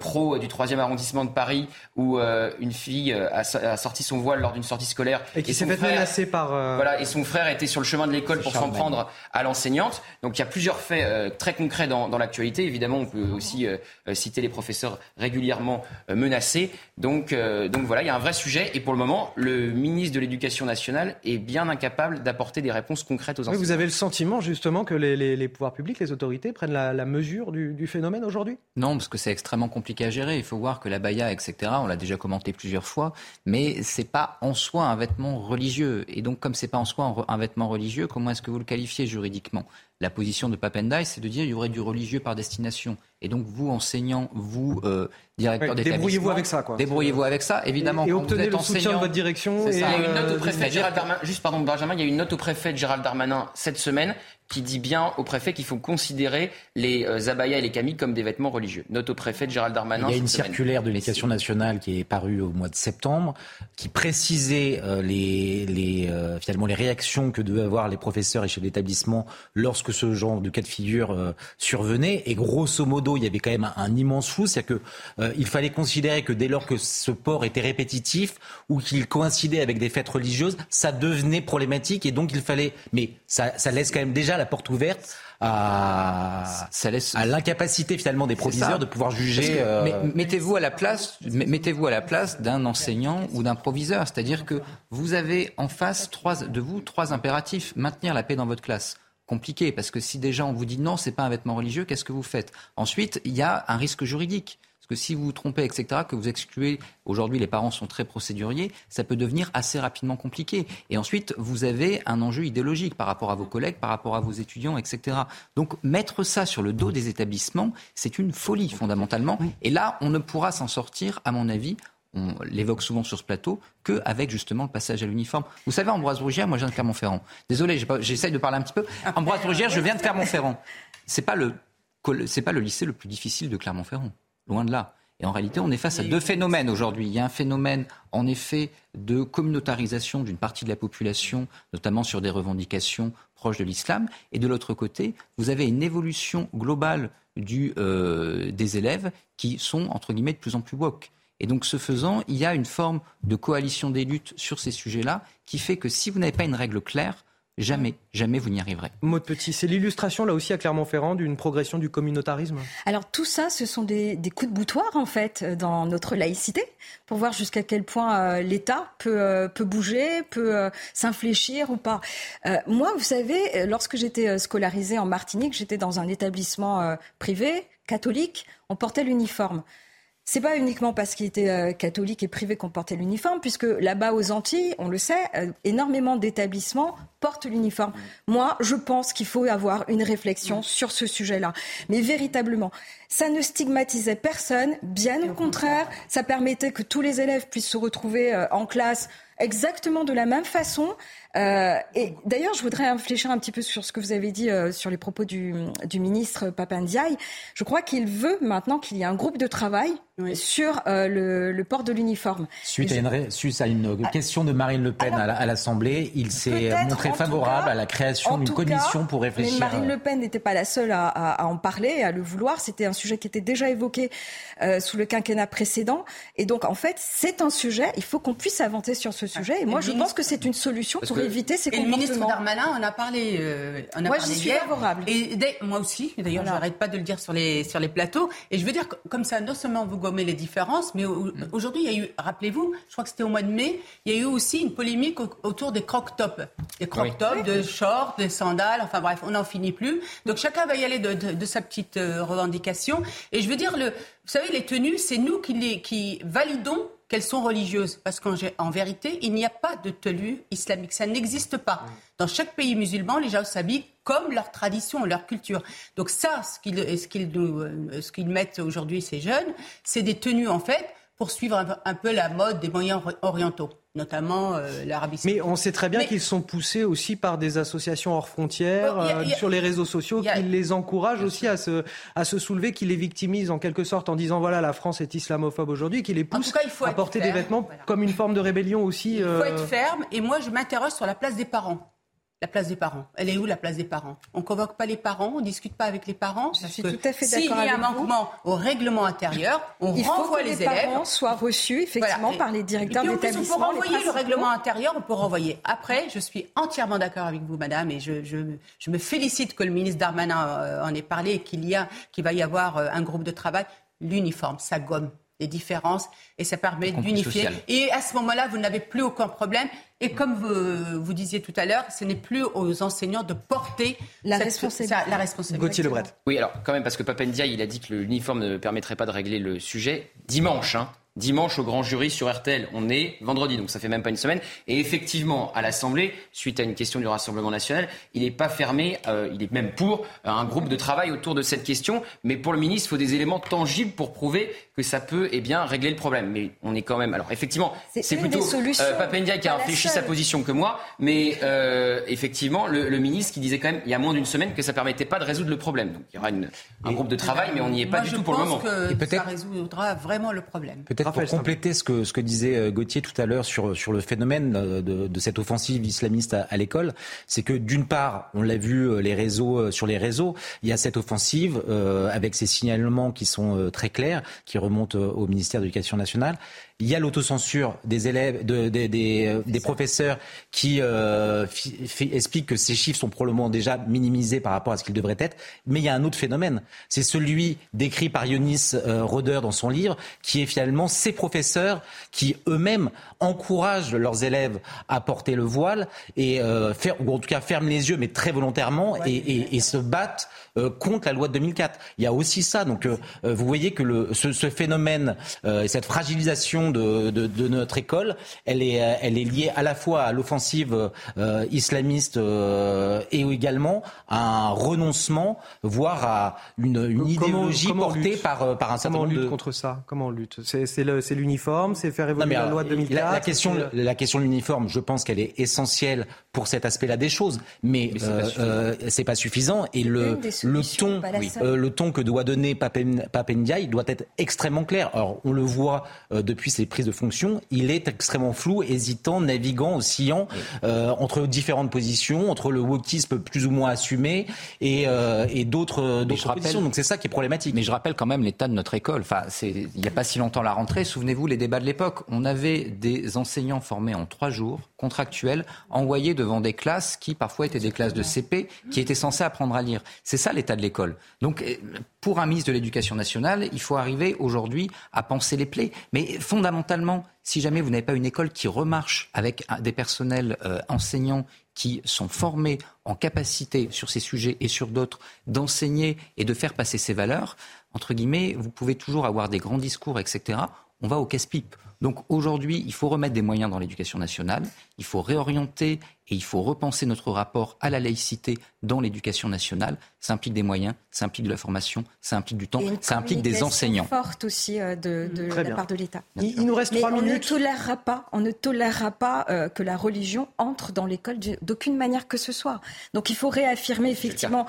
[SPEAKER 34] pro du 3e arrondissement de Paris où une fille a sorti son voile lors d'une sortie scolaire
[SPEAKER 1] et qui s'est fait menacer par.
[SPEAKER 34] Euh, voilà, et son frère était sur le chemin de l'école pour s'en prendre à l'enseignante. Donc il y a plusieurs faits euh, très concrets dans, dans l'actualité. Évidemment, on peut aussi euh, citer les professeurs régulièrement menacés. Donc, donc voilà, il y a un vrai sujet. Et pour le moment, le ministre de l'Éducation nationale est bien incapable d'apporter des réponses concrètes aux enseignants.
[SPEAKER 1] vous avez le sentiment justement que les, les, les pouvoirs publics, les autorités prennent la, la mesure du, du phénomène aujourd'hui?
[SPEAKER 12] Non, parce que c'est extrêmement compliqué à gérer. Il faut voir que la baya, etc., on l'a déjà commenté plusieurs fois, mais c'est pas en soi un religieux. Et donc, comme c'est pas en soi un vêtement religieux, comment est-ce que vous le qualifiez juridiquement? La position de Papendai, c'est de dire qu'il y aurait du religieux par destination. Et donc, vous, enseignants, vous, euh, directeur d'établissement...
[SPEAKER 1] Débrouillez-vous avec ça, quoi.
[SPEAKER 12] Débrouillez-vous avec ça, évidemment.
[SPEAKER 1] Et, obtenez le soutien de votre direction.
[SPEAKER 34] il y a une note au préfet Gérald Darmanin, juste pardon, Benjamin, il y a une note au préfet de Gérald Darmanin cette semaine qui dit bien au préfet qu'il faut considérer les euh, abayas et les camis comme des vêtements religieux. Note au préfet de Gérald Darmanin.
[SPEAKER 14] Il y a une circulaire de l'éducation nationale qui est parue au mois de septembre, qui précisait euh, les, les euh, finalement les réactions que devaient avoir les professeurs et chefs d'établissement lorsque ce genre de cas de figure survenait. Et grosso modo, il y avait quand même un, immense flou, c'est-à-dire que il fallait considérer que dès lors que ce port était répétitif ou qu'il coïncidait avec des fêtes religieuses, ça devenait problématique et donc il fallait. Mais ça, ça laisse quand même déjà la porte ouverte à, ça laisse... à l'incapacité finalement des proviseurs de pouvoir juger.
[SPEAKER 12] Euh, mettez-vous à la place, mettez-vous à la place d'un enseignant ou d'un proviseur, c'est-à-dire que vous avez en face trois, de vous trois impératifs maintenir la paix dans votre classe compliqué parce que si déjà on vous dit non, c'est pas un vêtement religieux, qu'est-ce que vous faites? Ensuite, il y a un risque juridique que si vous vous trompez, etc., que vous excluez, aujourd'hui les parents sont très procéduriers, ça peut devenir assez rapidement compliqué. Et ensuite, vous avez un enjeu idéologique par rapport à vos collègues, par rapport à vos étudiants, etc. Donc mettre ça sur le dos des établissements, c'est une folie fondamentalement. Et là, on ne pourra s'en sortir, à mon avis, on l'évoque souvent sur ce plateau, qu'avec justement le passage à l'uniforme. Vous savez, Ambroise Brugière, moi je viens de Clermont-Ferrand. Désolé, j'essaye de parler un petit peu. Ambroise Brugière, je viens de Clermont-Ferrand. C'est pas le c'est pas le lycée le plus difficile de Clermont-Ferrand. Loin de là. Et en réalité, on est face à deux phénomènes aujourd'hui. Il y a un phénomène, en effet, de communautarisation d'une partie de la population, notamment sur des revendications proches de l'islam. Et de l'autre côté, vous avez une évolution globale du, euh, des élèves qui sont, entre guillemets, de plus en plus woke. Et donc, ce faisant, il y a une forme de coalition des luttes sur ces sujets-là qui fait que si vous n'avez pas une règle claire, Jamais, jamais vous n'y arriverez.
[SPEAKER 1] Mot petit, c'est l'illustration là aussi à Clermont-Ferrand d'une progression du communautarisme?
[SPEAKER 35] Alors tout ça, ce sont des, coups de boutoir en fait dans notre laïcité pour voir jusqu'à quel point euh, l'État peut, euh, peut bouger, peut euh, s'infléchir ou pas. moi, vous savez, lorsque j'étais scolarisée en Martinique, j'étais dans un établissement privé, catholique, on portait l'uniforme. C'est pas uniquement parce qu'il était euh, catholique et privé qu'on portait l'uniforme, puisque là-bas aux Antilles, on le sait, euh, énormément d'établissements portent l'uniforme. Moi, je pense qu'il faut avoir une réflexion sur ce sujet-là. Mais véritablement, ça ne stigmatisait personne, bien au contraire, ça permettait que tous les élèves puissent se retrouver euh, en classe exactement de la même façon. Euh, et d'ailleurs, je voudrais infléchir un petit peu sur ce que vous avez dit euh, sur les propos du, du ministre Papandiaï. Je crois qu'il veut maintenant qu'il y ait un groupe de travail sur euh, le, le, port de l'uniforme.
[SPEAKER 14] Suite, à une, suite à une ah. question de Marine Le Pen à l'Assemblée, il s'est montré favorable à la création d'une commission pour réfléchir.
[SPEAKER 35] Mais Marine Le Pen n'était pas la seule à, à, en parler, à le vouloir. C'était un sujet qui était déjà évoqué sous le quinquennat précédent. Et donc, en fait, c'est un sujet. Il faut qu'on puisse avancer sur ce sujet. Et moi, je pense que c'est une solution pour éviter ces
[SPEAKER 15] et le ministre Darmanin en a parlé, euh, en a
[SPEAKER 35] moi,
[SPEAKER 15] parlé
[SPEAKER 35] je suis favorable.
[SPEAKER 15] Et moi aussi, d'ailleurs, je n'arrête pas de le dire sur les, sur les plateaux. Et je veux dire, comme ça, non seulement vous gommez les différences, mais mm. aujourd'hui, il y a eu, rappelez-vous, je crois que c'était au mois de mai, il y a eu aussi une polémique autour des croc-tops. Des croc-tops, de shorts, des sandales, enfin bref, on n'en finit plus. Donc chacun va y aller de, de, sa petite euh, revendication. Et je veux dire, le, vous savez, les tenues, c'est nous qui, les, qui validons qu'elles sont religieuses. Parce qu'en vérité, il n'y a pas de tenue islamique. Ça n'existe pas. Dans chaque pays musulman, les gens s'habillent comme leur tradition, leur culture. Donc ça, ce qu'ils euh, mettent aujourd'hui, ces jeunes, c'est des tenues, en fait, pour suivre un peu la mode des moyens orientaux notamment euh, l'Arabie
[SPEAKER 1] Mais on sait très bien qu'ils sont poussés aussi par des associations hors frontières, euh, sur les réseaux sociaux, qui les encouragent aussi à se, à se soulever, qui les victimisent en quelque sorte en disant voilà, la France est islamophobe aujourd'hui, qui les poussent à porter des vêtements comme une forme de rébellion aussi.
[SPEAKER 15] Il faut euh, être ferme, et moi je m'interroge sur la place des parents. La place des parents. Elle est où la place des parents? On convoque pas les parents, on discute pas avec les parents.
[SPEAKER 35] Je suis tout à fait d'accord.
[SPEAKER 15] S'il y a un manquement au règlement intérieur, on
[SPEAKER 35] Il
[SPEAKER 15] renvoie
[SPEAKER 35] faut que
[SPEAKER 15] les,
[SPEAKER 35] les parents soient reçus effectivement par les directeurs d'établissement.
[SPEAKER 15] Pour renvoyer le règlement intérieur, on peut renvoyer. Après, je suis entièrement d'accord avec vous, madame, et je, je, je, me félicite que le ministre Darmanin euh, en ait parlé et qu'il y a, qu'il va y avoir euh, un groupe de travail. L'uniforme, ça gomme les différences et ça permet d'unifier. Et à ce moment-là, vous n'avez plus aucun problème. Et comme vous, vous disiez tout à l'heure, ce n'est plus aux enseignants de porter
[SPEAKER 35] la, responsabilité.
[SPEAKER 15] la responsabilité.
[SPEAKER 1] Gauthier Lebret.
[SPEAKER 34] Oui, alors quand même, parce que Papendia, il a dit que l'uniforme ne permettrait pas de régler le sujet. Dimanche, hein, dimanche au grand jury sur RTL. On est vendredi, donc ça fait même pas une semaine. Et effectivement, à l'Assemblée, suite à une question du Rassemblement national, il n'est pas fermé, euh, il est même pour euh, un groupe de travail autour de cette question. Mais pour le ministre, il faut des éléments tangibles pour prouver que ça peut eh bien, régler le problème. Mais on est quand même. Alors effectivement, c'est plutôt euh, Papendia qui a réfléchi sa position que moi. Mais euh, effectivement, le, le, ministre qui disait quand même il y a moins d'une semaine que ça permettait pas de résoudre le problème. Donc il y aura une, un groupe de travail, mais on n'y est pas du tout pour le moment.
[SPEAKER 15] Que Et ça résoudra vraiment le problème.
[SPEAKER 14] Peut-être pour compléter ce que, ce que disait euh, Gauthier tout à l'heure sur, sur le phénomène de, de cette offensive islamiste à, à l'école, c'est que d'une part, on l'a vu les réseaux, sur les réseaux, il y a cette offensive euh, avec ces signalements qui sont très clairs, qui remonte au ministère de l'Éducation nationale. Il y a l'autocensure des élèves, de, des, euh, des professeurs qui euh, expliquent que ces chiffres sont probablement déjà minimisés par rapport à ce qu'ils devraient être. Mais il y a un autre phénomène. C'est celui décrit par Yonis euh, Roder dans son livre, qui est finalement ces professeurs qui eux-mêmes encouragent leurs élèves à porter le voile et euh, faire, ou en tout cas ferment les yeux, mais très volontairement, et, se battent contre la loi de 2004. Il y a aussi ça. Donc, euh, vous voyez que le, ce, phénomène et cette fragilisation de, de, notre école, elle est, elle est liée à la fois à l'offensive islamiste et également à un renoncement, voire à une, une idéologie portée par, par un certain
[SPEAKER 1] nombre
[SPEAKER 14] de...
[SPEAKER 1] Comment on lutte contre ça? Comment on lutte? C'est l'uniforme? C'est faire évoluer la loi de 2004
[SPEAKER 14] la, question, la question de l'uniforme, je pense qu'elle est essentielle pour cet aspect-là des choses, mais, mais c'est euh, pas, suffisant. Et le, le ton, euh, le ton que doit donner Papendiaï doit être extrêmement clair. Alors, on le voit euh, depuis ses prises de fonction, il est extrêmement flou, hésitant, naviguant, oscillant entre différentes positions, entre le wokisme plus ou moins assumé et, et d'autres positions. Donc c'est ça qui est problématique.
[SPEAKER 12] Mais je rappelle quand même l'état de notre école. Enfin, il n'y a pas si longtemps la rentrée. Souvenez-vous les débats de l'époque. On avait des enseignants formés en trois jours, contractuels, envoyés devant des classes qui parfois étaient des classes de CP, qui étaient censées apprendre à lire. C'est ça l'état de l'école. Donc euh, pour un ministre de l'Éducation nationale, il faut arriver aujourd'hui à penser les plaies. Mais fondamentalement, si jamais vous n'avez pas une école qui remarche avec des personnels euh, enseignants qui sont formés en capacité sur ces sujets et sur d'autres d'enseigner et de faire passer ces valeurs, entre guillemets, vous pouvez toujours avoir des grands discours, etc. On va au casse-pipe. Donc aujourd'hui, il faut remettre des moyens dans l'éducation nationale, il faut réorienter et il faut repenser notre rapport à la laïcité dans l'éducation nationale. Ça implique des moyens, ça implique de la formation, ça implique du temps, ça implique des enseignants.
[SPEAKER 35] forte aussi euh, de, la part de l'État.
[SPEAKER 1] Il, nous reste trois minutes.
[SPEAKER 35] On ne tolérera pas, on ne tolérera pas euh, que la religion entre dans l'école d'aucune manière que ce soit. Donc il faut réaffirmer effectivement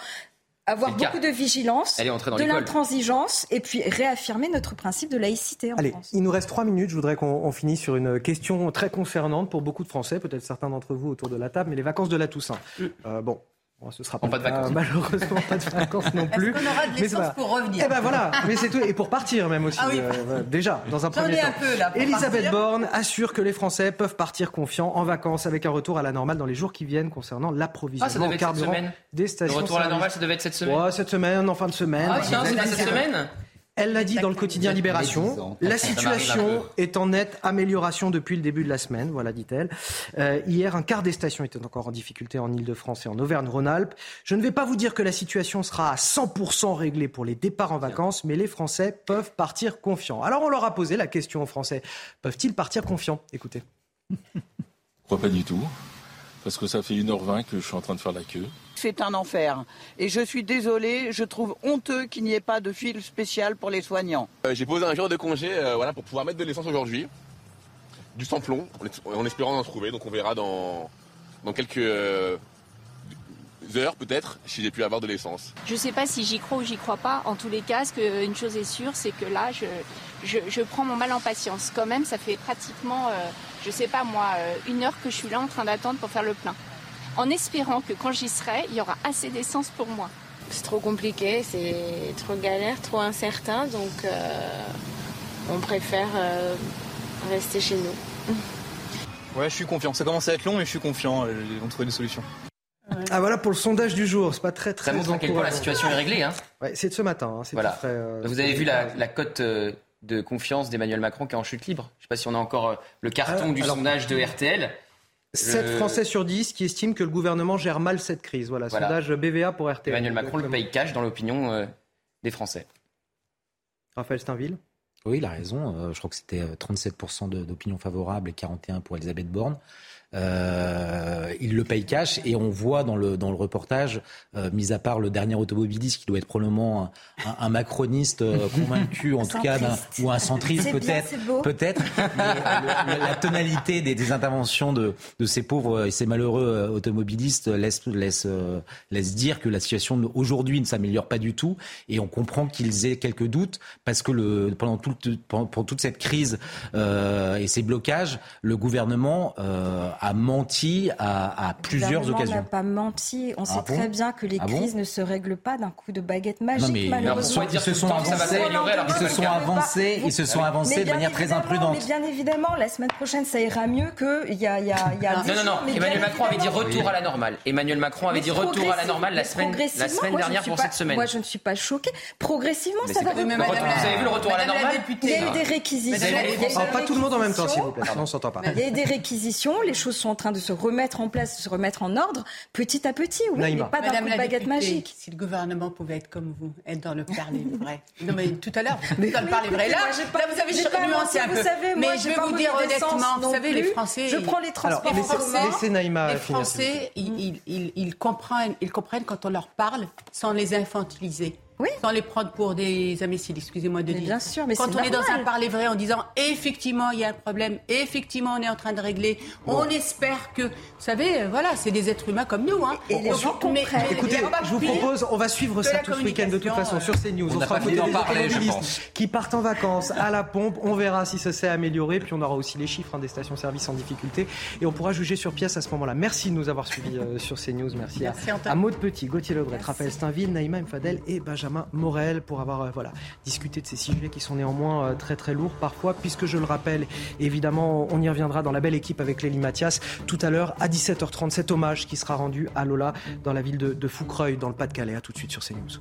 [SPEAKER 35] avoir beaucoup de vigilance, de l'intransigeance et puis réaffirmer notre principe de laïcité en
[SPEAKER 1] Allez, il nous reste trois minutes. Je voudrais qu'on finisse sur une question très concernante pour beaucoup de Français, peut-être certains d'entre vous autour de la table, mais les vacances de la Toussaint. Euh, bon, Bon, ce sera pas,
[SPEAKER 34] pas de vacances.
[SPEAKER 1] malheureusement pas de vacances non plus.
[SPEAKER 2] Qu'on aura de l'essence pour revenir
[SPEAKER 1] Eh ben voilà, mais c'est tout et pour partir même aussi. Ah oui. euh, déjà dans un premier temps. Un peu, là, Elisabeth Borne assure que les Français peuvent partir confiants en vacances avec un retour à la normale dans les jours qui viennent concernant l'approvisionnement
[SPEAKER 34] ah, en carburant
[SPEAKER 1] des stations.
[SPEAKER 34] Le retour à la normale, ça devait être cette semaine.
[SPEAKER 1] Ouais, cette semaine, en fin de semaine.
[SPEAKER 34] Ah tiens, c'est cette semaine.
[SPEAKER 1] Elle l'a dit dans le quotidien Libération. La situation est en nette amélioration depuis le début de la semaine, voilà, dit-elle. Euh, hier, un quart des stations étaient encore en difficulté en Ile-de-France et en Auvergne-Rhône-Alpes. Je ne vais pas vous dire que la situation sera à 100% réglée pour les départs en vacances, mais les Français peuvent partir confiants. Alors on leur a posé la question aux Français. Peuvent-ils partir confiants? Écoutez.
[SPEAKER 26] Je crois pas du tout parce que ça fait 1h20 que je suis en train de faire la queue.
[SPEAKER 27] C'est un enfer. Et je suis désolé, je trouve honteux qu'il n'y ait pas de fil spécial pour les soignants.
[SPEAKER 28] Euh, j'ai posé un jour de congé euh, voilà, pour pouvoir mettre de l'essence aujourd'hui. Du samplon, en espérant en trouver. Donc on verra dans, dans quelques euh, heures peut-être si j'ai pu avoir de l'essence.
[SPEAKER 29] Je ne sais pas si j'y crois ou j'y crois pas. En tous les cas, que, une chose est sûre, c'est que là, je, je, prends mon mal en patience. Quand même, ça fait pratiquement je sais pas moi, euh, une heure que je suis là en train d'attendre pour faire le plein. En espérant que quand j'y serai, il y aura assez d'essence pour moi.
[SPEAKER 30] C'est trop compliqué, c'est trop galère, trop incertain, donc euh, on préfère euh, rester chez nous.
[SPEAKER 31] Ouais, je suis confiant. Ça commence à être long, mais je suis confiant. Ils vont trouver des solutions.
[SPEAKER 1] Ah voilà pour le sondage du jour, c'est pas très très.
[SPEAKER 34] Ça montre à quel point la situation est réglée. Hein.
[SPEAKER 1] Ouais, c'est de ce matin. Hein.
[SPEAKER 34] Voilà. Vous avez vu la, la cote de confiance d'Emmanuel Macron qui est en chute libre. Je ne sais pas si on a encore euh, le carton du sondage de RTL.
[SPEAKER 1] 7 Français sur 10 qui estiment que le gouvernement gère mal cette crise. Voilà, sondage BVA pour RTL.
[SPEAKER 34] Emmanuel Macron le paye cash dans l'opinion euh, des Français.
[SPEAKER 1] Raphaël Steinville
[SPEAKER 14] Oui, il a raison. Euh, je crois que c'était 37% d'opinion favorable et 41% pour Elisabeth Borne. Euh, il le paye cash et on voit dans le, dans le reportage, euh, mis à part le dernier automobiliste qui doit être probablement un, un, macroniste euh, convaincu, en tout cas, ou un centriste peut-être, peut-être. la tonalité des, des, interventions de, de ces pauvres et ces malheureux euh, automobilistes laisse, laisse, laisse dire que la situation aujourd'hui ne s'améliore pas du tout. Et on comprend qu'ils aient quelques doutes parce que le, pendant, tout, pendant, toute cette crise et ces blocages, le gouvernement a menti à, à plusieurs occasions. On n'a
[SPEAKER 35] pas menti. On ah sait très bien que les ah crises ne se règlent pas d'un coup de baguette magique, malheureusement.
[SPEAKER 14] Ils se sont avancés, ils se sont avancés, ils se sont avancés de manière très imprudente.
[SPEAKER 35] Mais bien évidemment, la semaine prochaine, ça ira mieux qu'il y a, il y a, il y a
[SPEAKER 34] Non, non, non. Emmanuel Macron avait dit retour à la normale. Emmanuel Macron avait dit retour à la normale la semaine, la semaine dernière pour cette semaine.
[SPEAKER 35] Moi, je ne suis pas choquée. Progressivement, ça va revenir.
[SPEAKER 34] Vous avez vu le retour à la normale?
[SPEAKER 35] Il y a eu des réquisitions.
[SPEAKER 1] pas tout le monde en même temps, s'il vous plaît. on s'entend pas.
[SPEAKER 35] Il y a eu des réquisitions. Les choses sont en train de se remettre en place, de se remettre en ordre, petit à petit. Oui, il n'est pas d'un coup de baguette magique.
[SPEAKER 15] Si le gouvernement pouvait être comme vous, être dans le parler vrai. Non, mais tout à l'heure, dans le parler vrai. Là, là, vous avez nuancé un peu.
[SPEAKER 35] Vous savez, moi,
[SPEAKER 15] mais je vais vous dire honnêtement, vous savez, les Français.
[SPEAKER 35] Je prends les transports.
[SPEAKER 15] Les Français, ils comprennent quand on leur parle sans les infantiliser. Oui. Sans les prendre pour des imbéciles, excusez-moi de dire.
[SPEAKER 35] Bien sûr, mais
[SPEAKER 15] Quand on est dans un parler vrai en disant effectivement il y a un problème, effectivement on est en train de régler, on espère que, vous savez, voilà, c'est des êtres humains comme nous. Hein.
[SPEAKER 35] Et les gens comprennent.
[SPEAKER 1] Écoutez, je vous propose, on va suivre ça tout ce week-end de toute façon sur CNews. On, on sera des automobilistes qui partent en vacances à la pompe. On verra si ça s'est amélioré. Puis on aura aussi les chiffres hein, des stations-service en difficulté. Et on pourra juger sur pièce à ce moment-là. Merci de nous avoir suivis euh, sur CNews. Merci, Merci à, à Maud Petit, Gauthier Lebret, Raphaël Steinville, Naïma Mfadel et Benjamin. Morel pour avoir euh, voilà, discuté de ces sujets qui sont néanmoins euh, très très lourds parfois, puisque je le rappelle, évidemment, on y reviendra dans la belle équipe avec Lélie Mathias tout à l'heure à 17h30, cet hommage qui sera rendu à Lola dans la ville de, Foucreuil, dans le Pas-de-Calais. À tout de suite sur CNews.